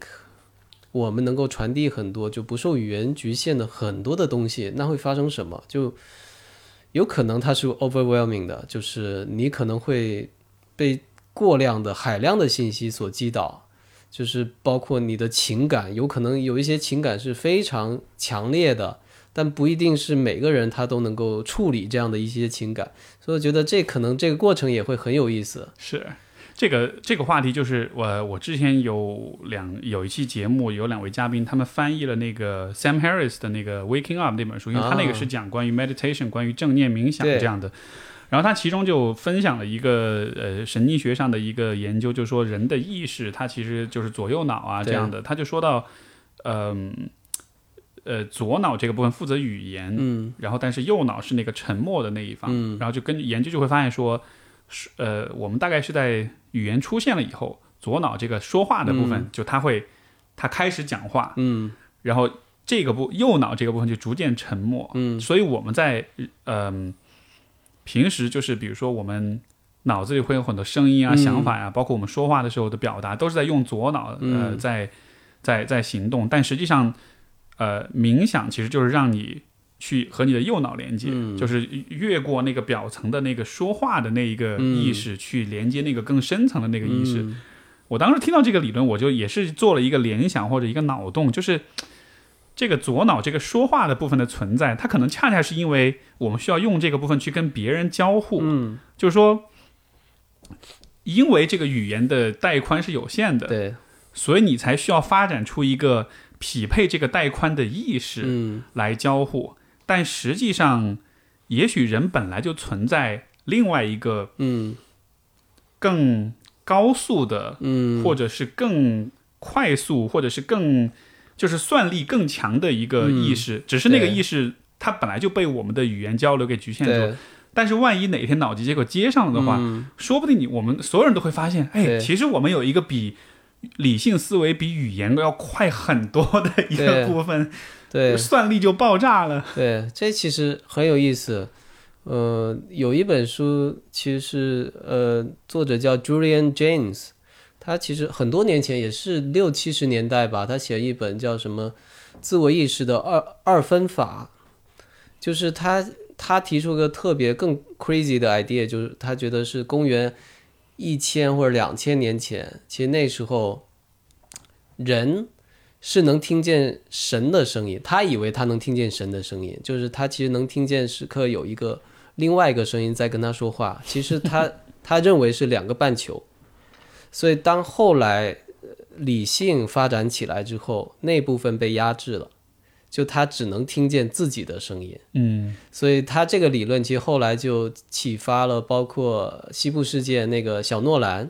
Speaker 2: 我们能够传递很多就不受语言局限的很多的东西，那会发生什么？就有可能它是 overwhelming 的，就是你可能会被过量的海量的信息所击倒，就是包括你的情感，有可能有一些情感是非常强烈的，但不一定是每个人他都能够处理这样的一些情感，所以我觉得这可能这个过程也会很有意思。
Speaker 1: 是。这个这个话题就是我我之前有两有一期节目有两位嘉宾，他们翻译了那个 Sam Harris 的那个《Waking Up》那本书，因为他那个是讲关于 meditation、关于正念冥想这样的。然后他其中就分享了一个呃神经学上的一个研究，就是说人的意识它其实就是左右脑啊这样的。他就说到，嗯呃左脑这个部分负责语言，
Speaker 2: 嗯。
Speaker 1: 然后但是右脑是那个沉默的那一方，
Speaker 2: 嗯。
Speaker 1: 然后就根据研究就会发现说，是呃，我们大概是在语言出现了以后，左脑这个说话的部分，就它会，它开始讲话，
Speaker 2: 嗯。
Speaker 1: 然后这个部右脑这个部分就逐渐沉默，
Speaker 2: 嗯。
Speaker 1: 所以我们在嗯、平时就是比如说我们脑子里会有很多声音啊、
Speaker 2: 嗯。
Speaker 1: 想法呀、包括我们说话的时候的表达，都是在用左脑呃
Speaker 2: 嗯。
Speaker 1: 在在在行动，但实际上呃冥想其实就是让你去和你的右脑连接，
Speaker 2: 嗯。
Speaker 1: 就是越过那个表层的那个说话的那一个
Speaker 2: 嗯。
Speaker 1: 意识，去连接那个更深层的那个意识。
Speaker 2: 嗯。
Speaker 1: 我当时听到这个理论，我就也是做了一个联想或者一个脑洞，就是 这个左脑这个说话的部分的存在，它可能恰恰是因为我们需要用这个部分去跟别人交互，
Speaker 2: 嗯，
Speaker 1: 就是说，因为这个语言的带宽是有限的，
Speaker 2: 对，
Speaker 1: 所以你才需要发展出一个匹配这个带宽的意识
Speaker 2: 嗯。
Speaker 1: 来交互。但实际上，也许人本来就存在另外一个
Speaker 2: 嗯
Speaker 1: 更高速的
Speaker 2: 嗯，
Speaker 1: 或者是更快速，或者是更就是算力更强的一个意识，只是那个意识它本来就被我们的语言交流给局限住。
Speaker 2: 对，
Speaker 1: 但是万一哪天脑机接口接上了的话，
Speaker 2: 嗯
Speaker 1: 说不定你我们所有人都会发现，哎，其实我们有一个比理性思维比语言要快很多的一个部分，
Speaker 2: 对
Speaker 1: 算力就爆炸了。
Speaker 2: 对，这其实很有意思。呃，有一本书，其实是呃，作者叫 Julian James，他其实很多年前也是六七十年代吧，他写了一本叫什么《自我意识的二二分法》，就是他他提出个特别更 crazy 的 idea，就是他觉得是公元一千或者两千年前，其实那时候人是能听见神的声音，他以为他能听见神的声音，就是他其实能听见时刻有一个另外一个声音在跟他说话，其实他 他认为是两个半球，所以当后来呃理性发展起来之后，那部分被压制了，就他只能听见自己的声音。
Speaker 1: 嗯
Speaker 2: 所以他这个理论其实后来就启发了包括西部世界那个小诺兰，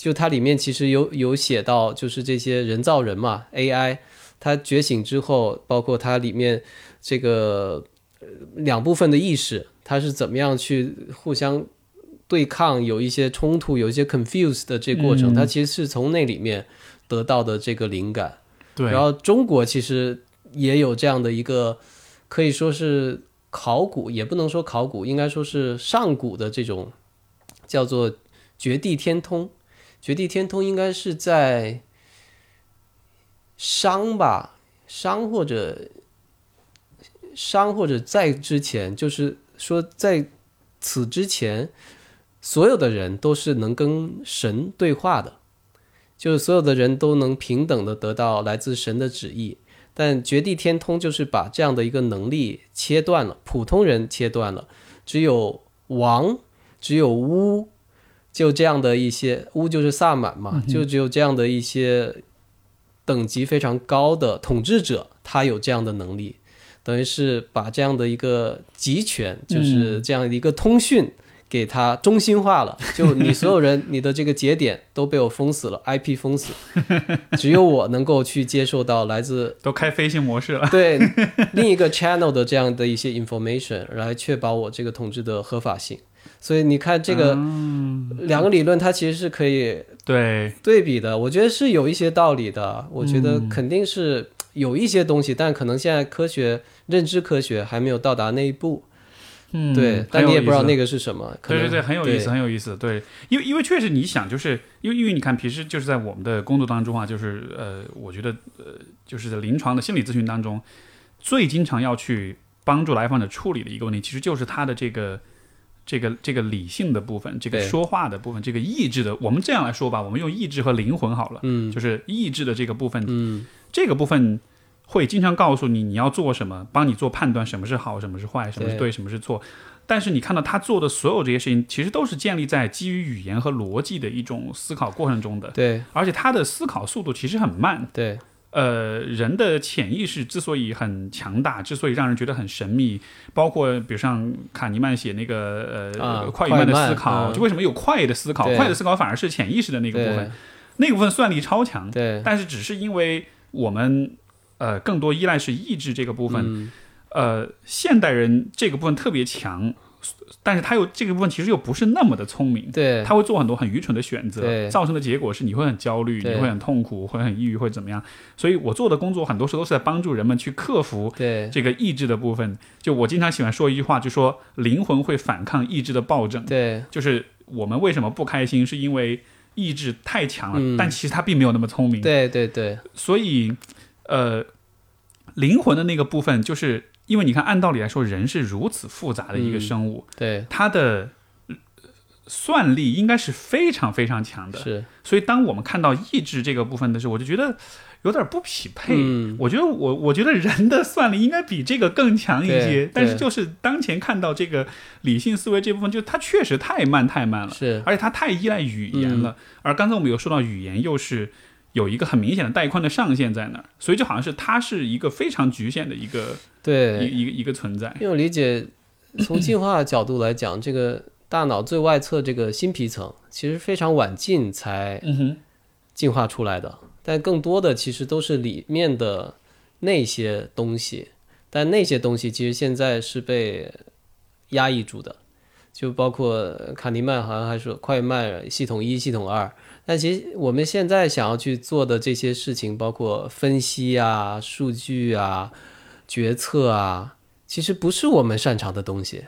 Speaker 2: 就它里面其实有有写到，就是这些人造人嘛，AI，它觉醒之后，包括它里面这个呃两部分的意识，它是怎么样去互相对抗，有一些冲突，有一些 confuse 的这过程，
Speaker 1: 嗯
Speaker 2: 它其实是从那里面得到的这个灵感。
Speaker 1: 对，
Speaker 2: 然后中国其实也有这样的一个，可以说是考古，也不能说考古，应该说是上古的这种叫做绝地天通。绝地天通应该是在商吧，商或者商或者在之前，就是说在此之前，所有的人都是能跟神对话的。就是所有的人都能平等的得到来自神的旨意，但绝地天通就是把这样的一个能力切断了，普通人切断了，只有王，只有巫，就这样的一些巫就是萨满嘛，就只有这样的一些等级非常高的统治者，他有这样的能力，等于是把这样的一个集权，就是这样的一个通讯。给它中心化了，就你所有人，你的这个节点都被我封死了，IP 封死，只有我能够去接受到来自
Speaker 1: 都开飞行模式了。
Speaker 2: 对另一个 channel 的这样的一些 information，来确保我这个统治的合法性。所以你看，这个两个理论它其实是可以
Speaker 1: 对，
Speaker 2: 对比的，我觉得是有一些道理的。我觉得肯定是有一些东西，但可能现在科学认知科学还没有到达那一步。
Speaker 1: 嗯，
Speaker 2: 对，但你也不知道。那个是什么。
Speaker 1: 对对对，很有意思，很有意思。对，因为因为确实你想，就是因为因为你看，平时就是在我们的工作当中啊，就是呃，我觉得呃，就是在临床的心理咨询当中，最经常要去帮助来访者处理的一个问题，其实就是他的这个这个这个理性的部分，这个说话的部分，这个意志的。我们这样来说吧，我们用意志和灵魂好了，
Speaker 2: 嗯
Speaker 1: 就是意志的这个部分，
Speaker 2: 嗯，
Speaker 1: 这个部分会经常告诉你你要做什么，帮你做判断，什么是好，什么是坏，什么是对，什么是错。但是你看到他做的所有这些事情，其实都是建立在基于语言和逻辑的一种思考过程中的，
Speaker 2: 对
Speaker 1: 而且他的思考速度其实很慢。
Speaker 2: 对
Speaker 1: 呃，人的潜意识之所以很强大，之所以让人觉得很神秘，包括比如像卡尼曼写那个呃、
Speaker 2: 啊
Speaker 1: 快与慢的思考，
Speaker 2: 嗯
Speaker 1: 就为什么有快的思考？
Speaker 2: 对
Speaker 1: 快的思考反而是潜意识的那个部分，那个部分算力超强。
Speaker 2: 对
Speaker 1: 但是只是因为我们呃更多依赖是意志这个部分，
Speaker 2: 嗯
Speaker 1: 呃，现代人这个部分特别强，但是他又这个部分其实又不是那么的聪明，
Speaker 2: 对
Speaker 1: 他会做很多很愚蠢的选择，造成的结果是你会很焦虑，你会很痛苦，会很抑郁，会怎么样？所以我做的工作很多时候都是在帮助人们去克服
Speaker 2: 对
Speaker 1: 这个意志的部分。就我经常喜欢说一句话，就说灵魂会反抗意志的暴政，
Speaker 2: 对
Speaker 1: 就是我们为什么不开心，是因为意志太强了，
Speaker 2: 嗯
Speaker 1: 但其实他并没有那么聪明，
Speaker 2: 对对对
Speaker 1: 所以，呃，灵魂的那个部分，就是因为你看，按道理来说，人是如此复杂的一个
Speaker 2: 嗯
Speaker 1: 生物，
Speaker 2: 对
Speaker 1: 它的呃算力应该是非常非常强的。
Speaker 2: 是
Speaker 1: 所以，当我们看到意志这个部分的时候，我就觉得有点不匹配。
Speaker 2: 嗯
Speaker 1: 我觉得我我觉得人的算力应该比这个更强一些，但是就是当前看到这个理性思维这部分，就它确实太慢太慢了。
Speaker 2: 是
Speaker 1: 而且它太依赖语言了。而刚才我们有说到语言又是有一个很明显的带宽的上限在那儿，所以就好像是它是一个非常局限的一个
Speaker 2: 对
Speaker 1: 一一个一个存在。
Speaker 2: 因为我理解，从进化角度来讲，这个大脑最外侧这个新皮层其实非常晚近才进化出来的，但更多的其实都是里面的那些东西，但那些东西其实现在是被压抑住的，就包括卡尼曼好像还说快慢系统一、系统二。但其实我们现在想要去做的这些事情，包括分析啊、数据啊、决策啊，其实不是我们擅长的东西。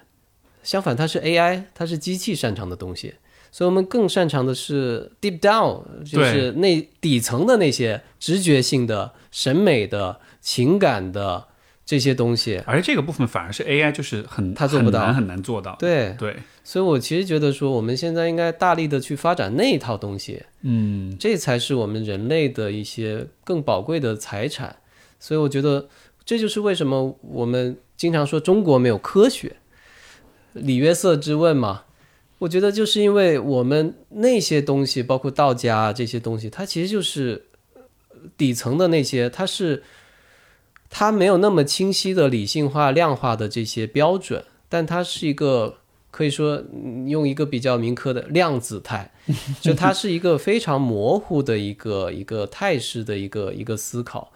Speaker 2: 相反，它是 AI，它是机器擅长的东西。所以我们更擅长的是 deep down，就是那底层的那些直觉性的、审美的、情感的这些东西。
Speaker 1: 而这个部分反而是 AI 就是很
Speaker 2: 它做不到
Speaker 1: 很难很难做到。
Speaker 2: 对，
Speaker 1: 对，
Speaker 2: 所以我其实觉得说，我们现在应该大力的去发展那一套东西，
Speaker 1: 嗯，
Speaker 2: 这才是我们人类的一些更宝贵的财产。所以我觉得这就是为什么我们经常说中国没有科学，李约瑟之问嘛。我觉得就是因为我们那些东西，包括道家、啊、这些东西，它其实就是底层的那些，它是它没有那么清晰的理性化、量化的这些标准，但它是一个可以说嗯用一个比较民科的量子态，就它是一个非常模糊的一个一个态势的一个一个思考。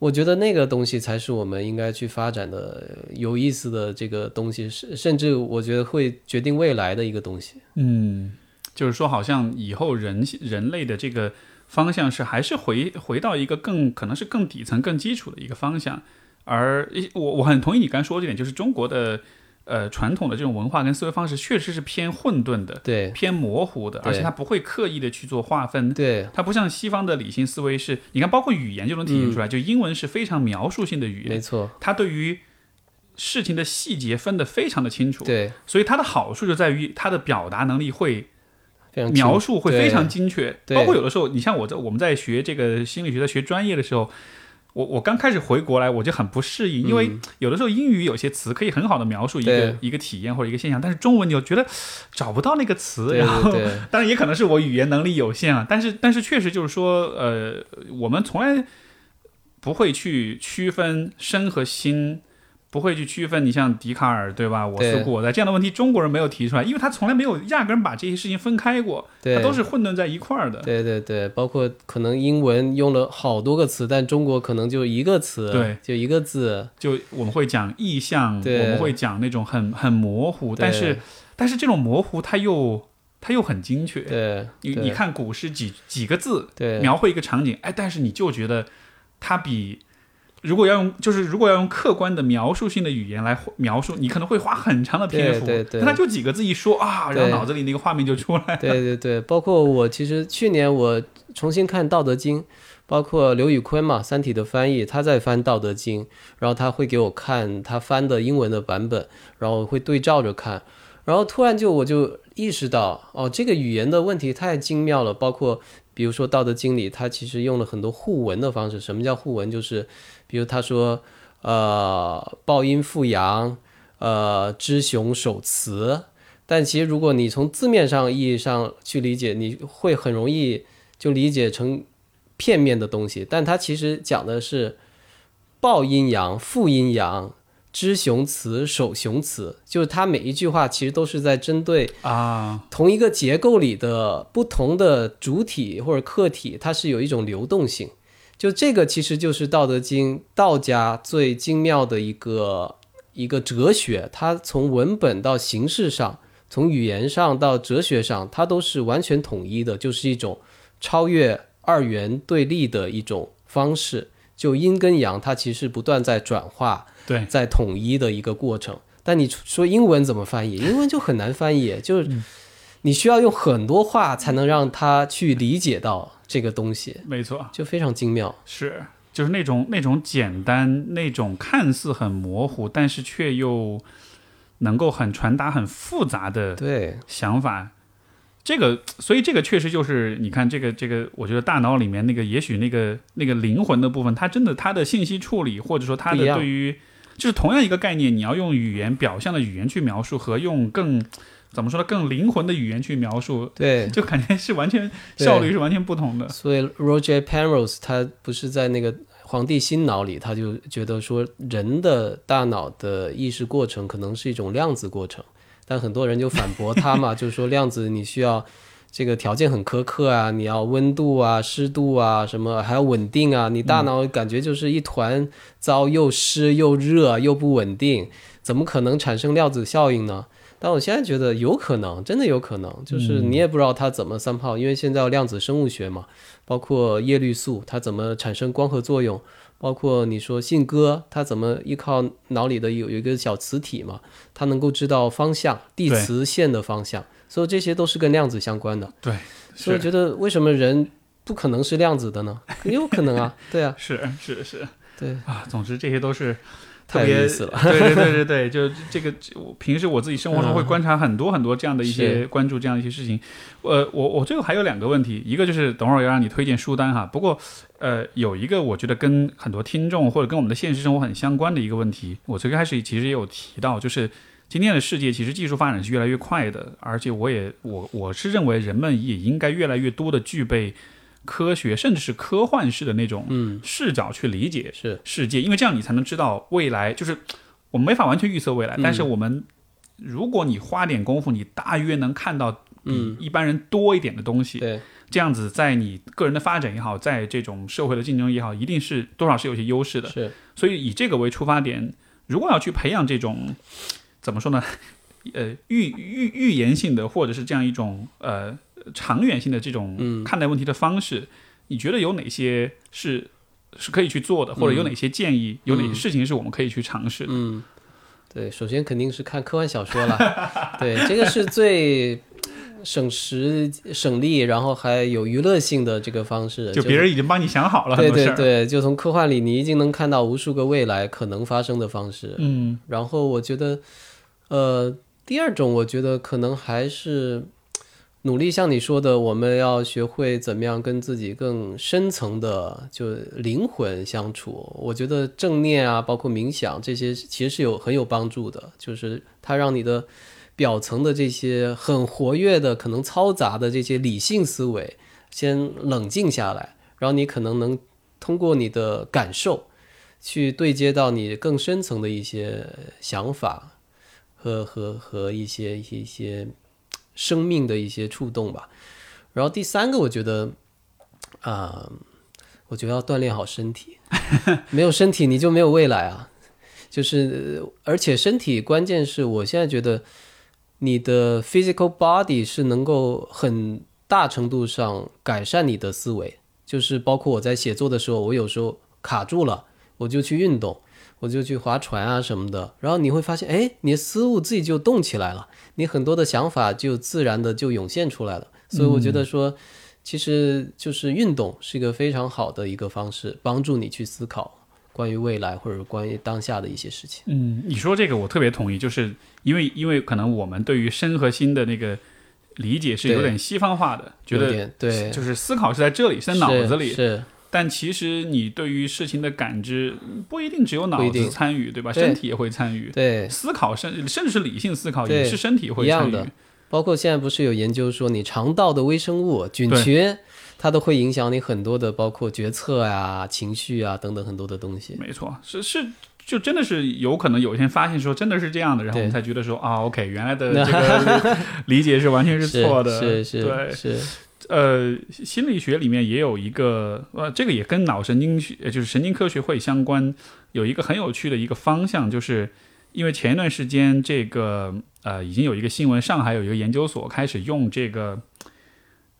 Speaker 2: 我觉得那个东西才是我们应该去发展的有意思的这个东西，甚甚至我觉得会决定未来的一个东西。
Speaker 1: 嗯，就是说，好像以后人人类的这个方向是还是回回到一个更可能是更底层、更基础的一个方向。而一我我很同意你刚才说的这点，就是中国的呃传统的这种文化跟思维方式确实是偏混沌的、
Speaker 2: 对。
Speaker 1: 偏模糊的，而且它不会刻意的去做划分。
Speaker 2: 对。
Speaker 1: 它不像西方的理性思维是，你看，包括语言就能体现出来，就英文是非常描述性的语言，
Speaker 2: 没错，
Speaker 1: 它对于事情的细节分得非常的清楚，
Speaker 2: 对，
Speaker 1: 所以它的好处就在于它的表达能力会描述会非常精确，包括有的时候，你像我在我们在学这个心理学在学专业的时候。我我刚开始回国来，我就很不适应，因为有的时候英语有些词可以很好的描述一个一个体验或者一个现象，但是中文你就觉得找不到那个词，然后当然也可能是我语言能力有限啊，但是但是确实就是说，呃，我们从来不会去区分身和心，不会去区分你像笛卡尔对吧？我思故我在这样的问题，中国人没有提出来，因为他从来没有压根儿把这些事情分开过，
Speaker 2: 对
Speaker 1: 它都是混沌在一块儿的。
Speaker 2: 对对对，包括可能英文用了好多个词，但中国可能就一个词，
Speaker 1: 对，
Speaker 2: 就一个字，
Speaker 1: 就我们会讲意象，我们会讲那种很很模糊，但是但是这种模糊它又它又很精确。
Speaker 2: 对
Speaker 1: 你你看古诗几几个字
Speaker 2: 对
Speaker 1: 描绘一个场景，哎，但是你就觉得它比如果要用就是如果要用客观的描述性的语言来描述，你可能会花很长的篇幅，
Speaker 2: 对对对
Speaker 1: 但他就几个字一说啊，然后脑子里那个画面就出来了。
Speaker 2: 对对对，包括我其实去年我重新看《道德经》，包括刘宇坤嘛，《三体》的翻译，他在翻《道德经》，然后他会给我看他翻的英文的版本，然后会对照着看，然后突然就我就意识到，哦，这个语言的问题太精妙了，包括比如说《道德经》里，他其实用了很多互文的方式。什么叫互文？就是比如他说，呃，抱阴复阳，呃，知雄守雌。但其实如果你从字面上意义上去理解，你会很容易就理解成片面的东西。但它其实讲的是抱阴阳、复阴阳、知雄雌、守雄雌，就是它每一句话其实都是在针对
Speaker 1: 啊，
Speaker 2: 同一个结构里的不同的主体或者客体，它是有一种流动性。就这个其实就是《道德经》道家最精妙的一个一个哲学，它从文本到形式上，从语言上到哲学上，它都是完全统一的，就是一种超越二元对立的一种方式。就阴跟阳，它其实不断在转化，
Speaker 1: 对，
Speaker 2: 在统一的一个过程。但你说英文怎么翻译？英文就很难翻译，就是你需要用很多话才能让他去理解到这个东西，
Speaker 1: 没错，
Speaker 2: 就非常精妙。
Speaker 1: 是就是那种那种简单，那种看似很模糊，但是却又能够很传达很复杂的
Speaker 2: 对
Speaker 1: 想法。这个，所以这个确实就是你看这个这个，我觉得大脑里面那个也许那个那个灵魂的部分，它真的它的信息处理，或者说它的对于就是同样一个概念，你要用语言表象的语言去描述，和用更怎么说呢更灵魂的语言去描述，
Speaker 2: 对，
Speaker 1: 就感觉是完全效率是完全不同的。
Speaker 2: 所以 Roger Penrose 他不是在那个《皇帝新脑》里，他就觉得说人的大脑的意识过程可能是一种量子过程，但很多人就反驳他嘛，就是说量子你需要这个条件很苛刻啊，你要温度啊、湿度啊什么，还要稳定啊，你大脑感觉就是一团糟，又湿又热又不稳定，怎么可能产生量子效应呢？但我现在觉得有可能，真的有可能，就是你也不知道它怎么三炮，因为现在有量子生物学嘛，包括叶绿素它怎么产生光合作用，包括你说信鸽它怎么依靠脑里的有有一个小磁体嘛，它能够知道方向，地磁线的方向，所以这些都是跟量子相关的。
Speaker 1: 对，
Speaker 2: 所以
Speaker 1: 是
Speaker 2: 觉得为什么人不可能是量子的呢？也有可能啊，对啊，
Speaker 1: 是是是。
Speaker 2: 对，
Speaker 1: 啊，总之这些都是特
Speaker 2: 太有
Speaker 1: 别
Speaker 2: 意思了。
Speaker 1: 对对对对对，就这个，我平时我自己生活中会
Speaker 2: 嗯
Speaker 1: 观察很多很多这样的一些
Speaker 2: 是
Speaker 1: 关注这样的一些事情。呃，我我最后还有两个问题，一个就是等会儿要让你推荐书单哈。不过呃，有一个我觉得跟很多听众或者跟我们的现实生活很相关的一个问题，我最开始其实也有提到，就是今天的世界其实技术发展是越来越快的，而且我也我我是认为人们也应该越来越多的具备科学甚至是科幻式的那种
Speaker 2: 嗯，
Speaker 1: 视角去理解
Speaker 2: 是
Speaker 1: 世界，因为这样你才能知道未来。就是我们没法完全预测未来，
Speaker 2: 嗯
Speaker 1: 但是我们如果你花点功夫，你大约能看到比
Speaker 2: 嗯
Speaker 1: 一般人多一点的东西。
Speaker 2: 对，
Speaker 1: 这样子，在你个人的发展也好，在这种社会的竞争也好，一定是多少是有些优势的。
Speaker 2: 是
Speaker 1: 所以以这个为出发点，如果要去培养这种怎么说呢？呃，预预预言性的，或者是这样一种呃长远性的这种
Speaker 2: 嗯
Speaker 1: 看待问题的方式，你觉得有哪些是是可以去做的，或者有哪些建议，有哪些事情是我们可以去尝试的？
Speaker 2: 嗯，对，首先肯定是看科幻小说了，对，这个是最省时省力，然后还有娱乐性的这个方式。
Speaker 1: 就别人已经帮你想好了很
Speaker 2: 对对对，就从科幻里你已经能看到无数个未来可能发生的方式。
Speaker 1: 嗯
Speaker 2: 然后我觉得，呃，第二种我觉得可能还是努力像你说的，我们要学会怎么样跟自己更深层的就灵魂相处。我觉得正念啊，包括冥想这些，其实是有很有帮助的，就是它让你的表层的这些很活跃的、可能嘈杂的这些理性思维先冷静下来，然后你可能能通过你的感受。去对接到你更深层的一些想法和和和一些一些生命的一些触动吧。然后第三个，我觉得啊、我觉得要锻炼好身体，没有身体你就没有未来啊。就是，而且身体关键是我现在觉得你的 physical body 是能够很大程度上改善你的思维，就是包括我在写作的时候，我有时候卡住了。我就去运动，我就去划船啊什么的，然后你会发现，哎，你的思路自己就动起来了，你很多的想法就自然的就涌现出来了。所以我觉得说，其实就是运动是一个非常好的一个方式，帮助你去思考关于未来或者关于当下的一些事情。
Speaker 1: 嗯，你说这个我特别同意，就是因为因为可能我们对于身和心的那个理解是有点西方化的，觉得
Speaker 2: 对，
Speaker 1: 就是思考是在这里，是在脑子里，
Speaker 2: 是
Speaker 1: 但其实你对于事情的感知不一定只有脑子参与，对吧？身体也会参与，
Speaker 2: 对，
Speaker 1: 思考甚甚至是理性思考也是身体会参与
Speaker 2: 一样的。包括现在不是有研究说，你肠道的微生物菌群，它都会影响你很多的，包括决策啊、情绪啊等等很多的东西。
Speaker 1: 没错，是是，就真的是有可能有一天发现说真的是这样的，然后我们才觉得说啊，OK，原来的这个 理解是完全是错的，
Speaker 2: 是是
Speaker 1: 对
Speaker 2: 是，
Speaker 1: 呃，心理学里面也有一个，呃，这个也跟脑神经学，呃就是神经科学会相关，有一个很有趣的一个方向，就是因为前一段时间这个呃，已经有一个新闻，上海有一个研究所开始用这个，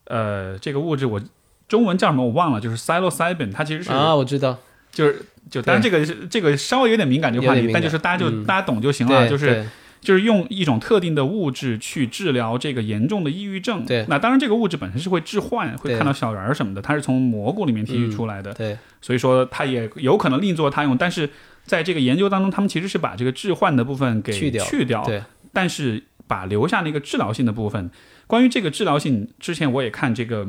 Speaker 1: 呃，这个物质我中文叫什么我忘了，就是 psilocybin，它其实是、
Speaker 2: 啊，我知道，
Speaker 1: 就是就，当然这个是这个稍微有点敏感这个话题，但就是大家就、
Speaker 2: 嗯。
Speaker 1: 大家懂就行了，就是
Speaker 2: 对
Speaker 1: 就是用一种特定的物质去治疗这个严重的抑郁症。
Speaker 2: 对
Speaker 1: 那当然这个物质本身是会致幻，会看到小人儿什么的，它是从蘑菇里面提取出来的，
Speaker 2: 对
Speaker 1: 所以说它也有可能另作他用。但是在这个研究当中，他们其实是把这个致幻的部分给
Speaker 2: 去掉
Speaker 1: 去掉，
Speaker 2: 对
Speaker 1: 但是把留下那个治疗性的部分。关于这个治疗性，之前我也看这个。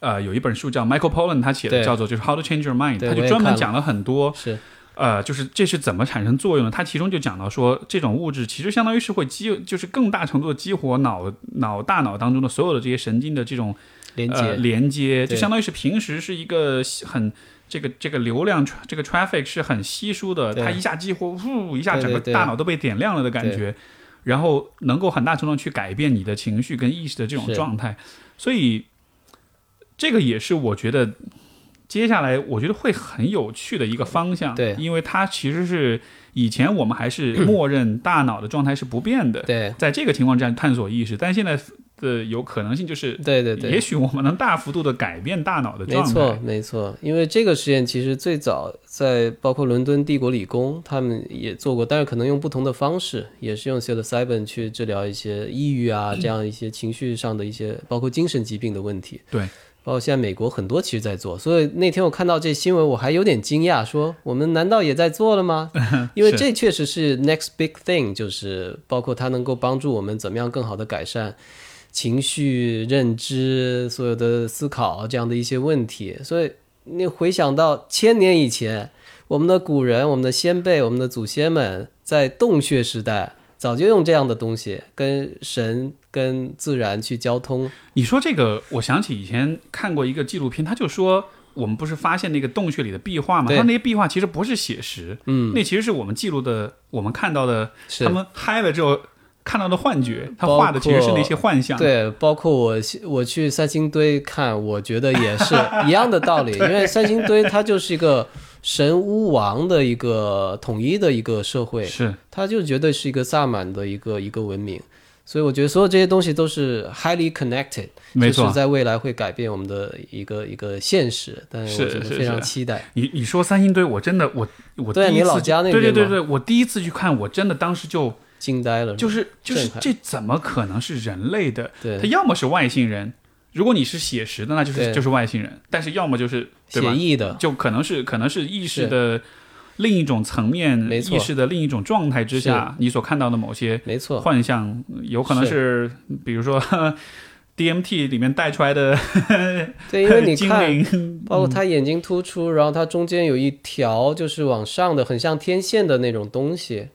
Speaker 1: 呃，有一本书叫 Michael Pollan，他写的叫做就是 How to Change Your Mind，他就专门讲了很多
Speaker 2: 是，
Speaker 1: 呃，就是这是怎么产生作用的？它其中就讲到说，这种物质其实相当于是会激，就是更大程度的激活脑脑大脑当中的所有的这些神经的这种
Speaker 2: 连接，
Speaker 1: 呃连接，就相当于是平时是一个很这个这个流量这个 traffic 是很稀疏的，它一下激活，呼一下整个大脑都被点亮了的感觉，然后能够很大程度去改变你的情绪跟意识的这种状态，所以这个也是我觉得。接下来我觉得会很有趣的一个方向，
Speaker 2: 对。
Speaker 1: 因为它其实是以前我们还是默认大脑的状态是不变的，
Speaker 2: 对。
Speaker 1: 在这个情况之下探索意识，但现在的有可能性就是
Speaker 2: 对对对，
Speaker 1: 也许我们能大幅度的改变大脑的
Speaker 2: 没
Speaker 1: 状态。
Speaker 2: 错，没错，因为这个实验其实最早在包括伦敦帝国理工他们也做过，但是可能用不同的方式，也是用 psilocybin 去治疗一些抑郁啊这样一些情绪上的一些，包括精神疾病的问题。
Speaker 1: 对，
Speaker 2: 包括现在美国很多其实在做，所以那天我看到这新闻，我还有点惊讶，说我们难道也在做了吗？因为这确实是 next big thing，就是包括它能够帮助我们怎么样更好的改善情绪、认知、所有的思考这样的一些问题。所以你回想到千年以前，我们的古人、我们的先辈、我们的祖先们在洞穴时代。早就用这样的东西跟神、跟自然去交通。
Speaker 1: 你说这个，我想起以前看过一个纪录片，他就说我们不是发现那个洞穴里的壁画吗？
Speaker 2: 对
Speaker 1: 他那些壁画其实不是写实，
Speaker 2: 嗯，
Speaker 1: 那其实是我们记录的，我们看到的，他们嗨了之后看到的幻觉，他画的其实是那些幻象。
Speaker 2: 对，包括我我去三星堆看，我觉得也是一样的道理，因为三星堆它就是一个神巫王的一个统一的一个社会，
Speaker 1: 是
Speaker 2: 他就绝对是一个萨满的一个一个文明。所以我觉得所有这些东西都是 highly connected，
Speaker 1: 没错
Speaker 2: 就是。在未来会改变我们的一个一个现实，但
Speaker 1: 是是
Speaker 2: 我觉得非常
Speaker 1: 是
Speaker 2: 期待。
Speaker 1: 你你说三星堆，我真的我我
Speaker 2: 对啊
Speaker 1: 第一次
Speaker 2: 你老家那边
Speaker 1: 对对对对，我第一次去看，我真的当时就
Speaker 2: 惊呆了，
Speaker 1: 就是就是这怎么可能是人类的？他
Speaker 2: 对
Speaker 1: 要么是外星人，如果你是写实的，那就是就是外星人，但是要么就是
Speaker 2: 写？意的，
Speaker 1: 就可能是可能是意识的另一种层面，意识的另一种状态之下，你所看到的某些
Speaker 2: 没错，
Speaker 1: 幻象，有可能是比如说 DMT 里面带出来的
Speaker 2: 对，因为 你
Speaker 1: 精
Speaker 2: 看，
Speaker 1: 灵，
Speaker 2: 包括他眼睛突出，然后它中间有一条就是往上的，很像天线的那种东西。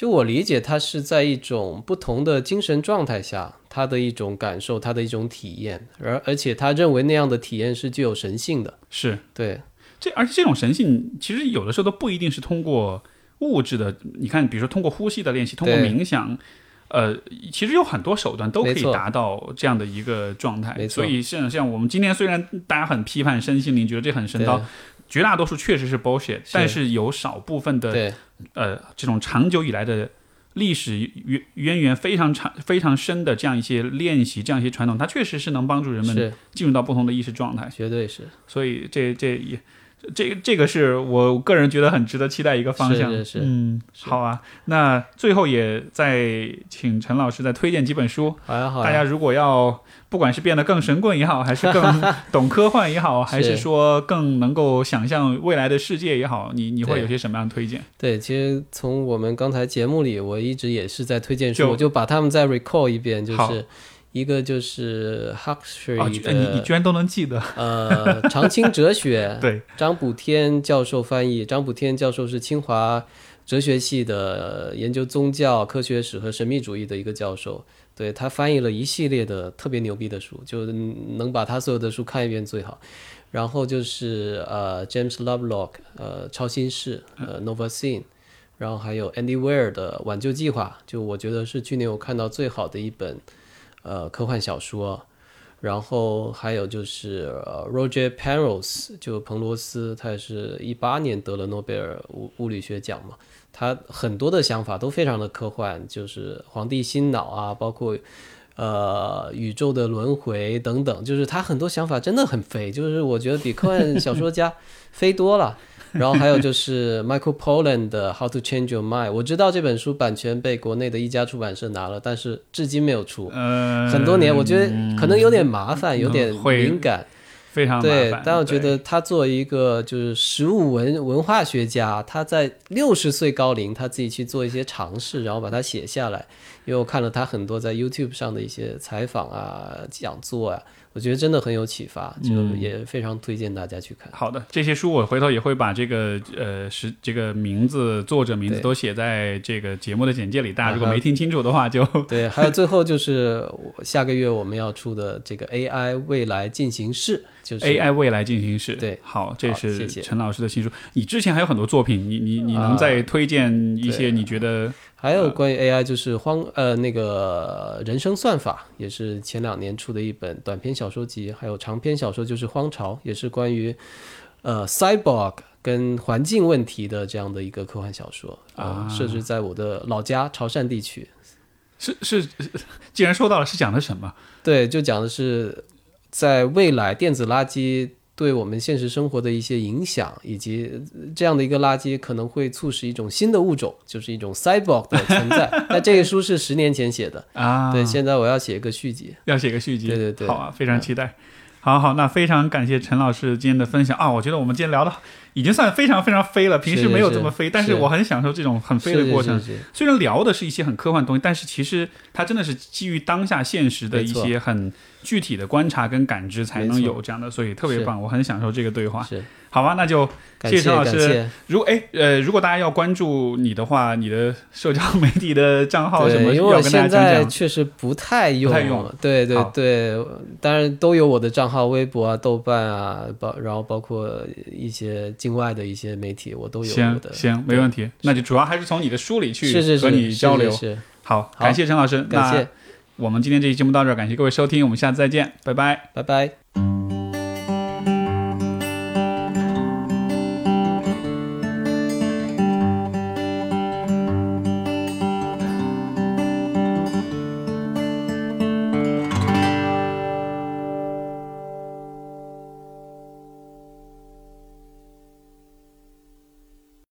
Speaker 2: 就我理解，他是在一种不同的精神状态下，他的一种感受，他的一种体验，而而且他认为那样的体验是具有神性的。
Speaker 1: 是。
Speaker 2: 对，
Speaker 1: 这，而且这种神性其实有的时候都不一定是通过物质的，你看，比如说通过呼吸的练习，通过冥想。呃，其实有很多手段都可以达到这样的一个状态，
Speaker 2: 没。错。
Speaker 1: 所以像像我们今天虽然大家很批判身心灵，觉得这很神
Speaker 2: 对。
Speaker 1: 叨，绝大多数确实是 bullshit，但是有少部分的
Speaker 2: 对，
Speaker 1: 呃这种长久以来的历史渊渊源非常长、非常深的这样一些练习、这样一些传统，它确实是能帮助人们，进入到不同的意识状态。
Speaker 2: 绝对是，
Speaker 1: 所以这这也这这个是我个人觉得很值得期待一个方向。
Speaker 2: 是是是
Speaker 1: 嗯，好啊。那最后也再请陈老师再推荐几本书。
Speaker 2: 好呀好呀。
Speaker 1: 大家如果要不管是变得更神棍也好，还是更 懂科幻也好，还是说更能够想象未来的世界也好，你你会有些什么样的推荐？
Speaker 2: 对，其实从我们刚才节目里，我一直也是在推荐书，
Speaker 1: 就
Speaker 2: 我就把他们再 recall 一遍，就是一个就是 Huxley
Speaker 1: 啊，
Speaker 2: 的、
Speaker 1: 居你你居然都能记得？
Speaker 2: 呃长青哲学，
Speaker 1: 对，
Speaker 2: 张补天教授翻译。张补天教授是清华哲学系的呃研究宗教、科学史和神秘主义的一个教授。对他翻译了一系列的特别牛逼的书，就能把他所有的书看一遍最好。然后就是呃 James Lovelock 呃超新世呃 Nova Scene，然后还有 Andy Weir 的挽救计划，就我觉得是去年我看到最好的一本呃科幻小说。然后还有就是呃 Roger Penrose，就彭罗斯，他也是一八年得了诺贝尔物物理学奖嘛。他很多的想法都非常的科幻，就是皇帝新脑啊，包括呃宇宙的轮回等等，就是他很多想法真的很飞，就是我觉得比科幻小说家 飞多了。然后还有就是 Michael Pollan 的《How to Change Your Mind》，我知道这本书版权被国内的一家出版社拿了，但是至今没有出。
Speaker 1: 呃，
Speaker 2: 很多年，我觉得可能有点麻烦，有点敏感。
Speaker 1: 非常
Speaker 2: 对，但我觉得他作为一个就是食物文文化学家，他在六十岁高龄，他自己去做一些尝试，然后把它写下来。因为我看了他很多在 YouTube 上的一些采访啊、讲座啊，我觉得真的很有启发，就
Speaker 1: 嗯
Speaker 2: 也非常推荐大家去看。
Speaker 1: 好的，这些书我回头也会把这个呃是这个名字、作者名字都写在这个节目的简介里。大家如果没听清楚的话，就
Speaker 2: 对，还有最后就是我下个月我们要出的这个 AI 未来进行式，就是
Speaker 1: AI 未来进行式。
Speaker 2: 对
Speaker 1: 好，这是陈老师的新书。你之前还有很多作品，你你你能
Speaker 2: 啊
Speaker 1: 再推荐一些你觉得
Speaker 2: 还有关于 AI 就是荒呃那个人生算法，也是前两年出的一本短篇小说集，还有长篇小说就是《荒潮》，也是关于呃 cyborg 跟环境问题的这样的一个科幻小说
Speaker 1: 啊
Speaker 2: 设置在我的老家潮汕地区。
Speaker 1: 是是？既然说到了，是讲的什么？
Speaker 2: 对，就讲的是在未来电子垃圾对我们现实生活的一些影响，以及这样的一个垃圾可能会促使一种新的物种，就是一种 cyborg 的存在。那这个书是十年前写的，
Speaker 1: 啊，
Speaker 2: 对，现在我要写一个续集。
Speaker 1: 要写个续集。
Speaker 2: 对对对
Speaker 1: 好啊，非常期待。好好，那非常感谢陈老师今天的分享啊！我觉得我们今天聊的已经算非常非常飞了，平时没有这么飞，但是
Speaker 2: 是
Speaker 1: 我很享受这种很飞的过程。虽然聊的是一些很科幻的东西，但是其实它真的是基于当下现实的一些很具体的观察跟感知才能有这样的，所以特别棒，我很享受这个对话。
Speaker 2: 是，
Speaker 1: 好吧，那就谢谢陈老师。如哎呃，如果大家要关注你的话，你的社交媒体的账号什么
Speaker 2: 对，因为我
Speaker 1: 要跟大家
Speaker 2: 现在？确实不太用，
Speaker 1: 不太用
Speaker 2: 对对对，当然都有我的账号，微博啊、豆瓣啊，包然后包括一些境外的一些媒体，我都有我的。
Speaker 1: 行行，没问题。那就主要还是从你的书里去和你交流。
Speaker 2: 是是是
Speaker 1: 好，
Speaker 2: 好
Speaker 1: 感谢陈老师，
Speaker 2: 感谢
Speaker 1: 那，我们今天这期节目到这儿，感谢各位收听，我们下次再见，拜拜。
Speaker 2: 拜拜。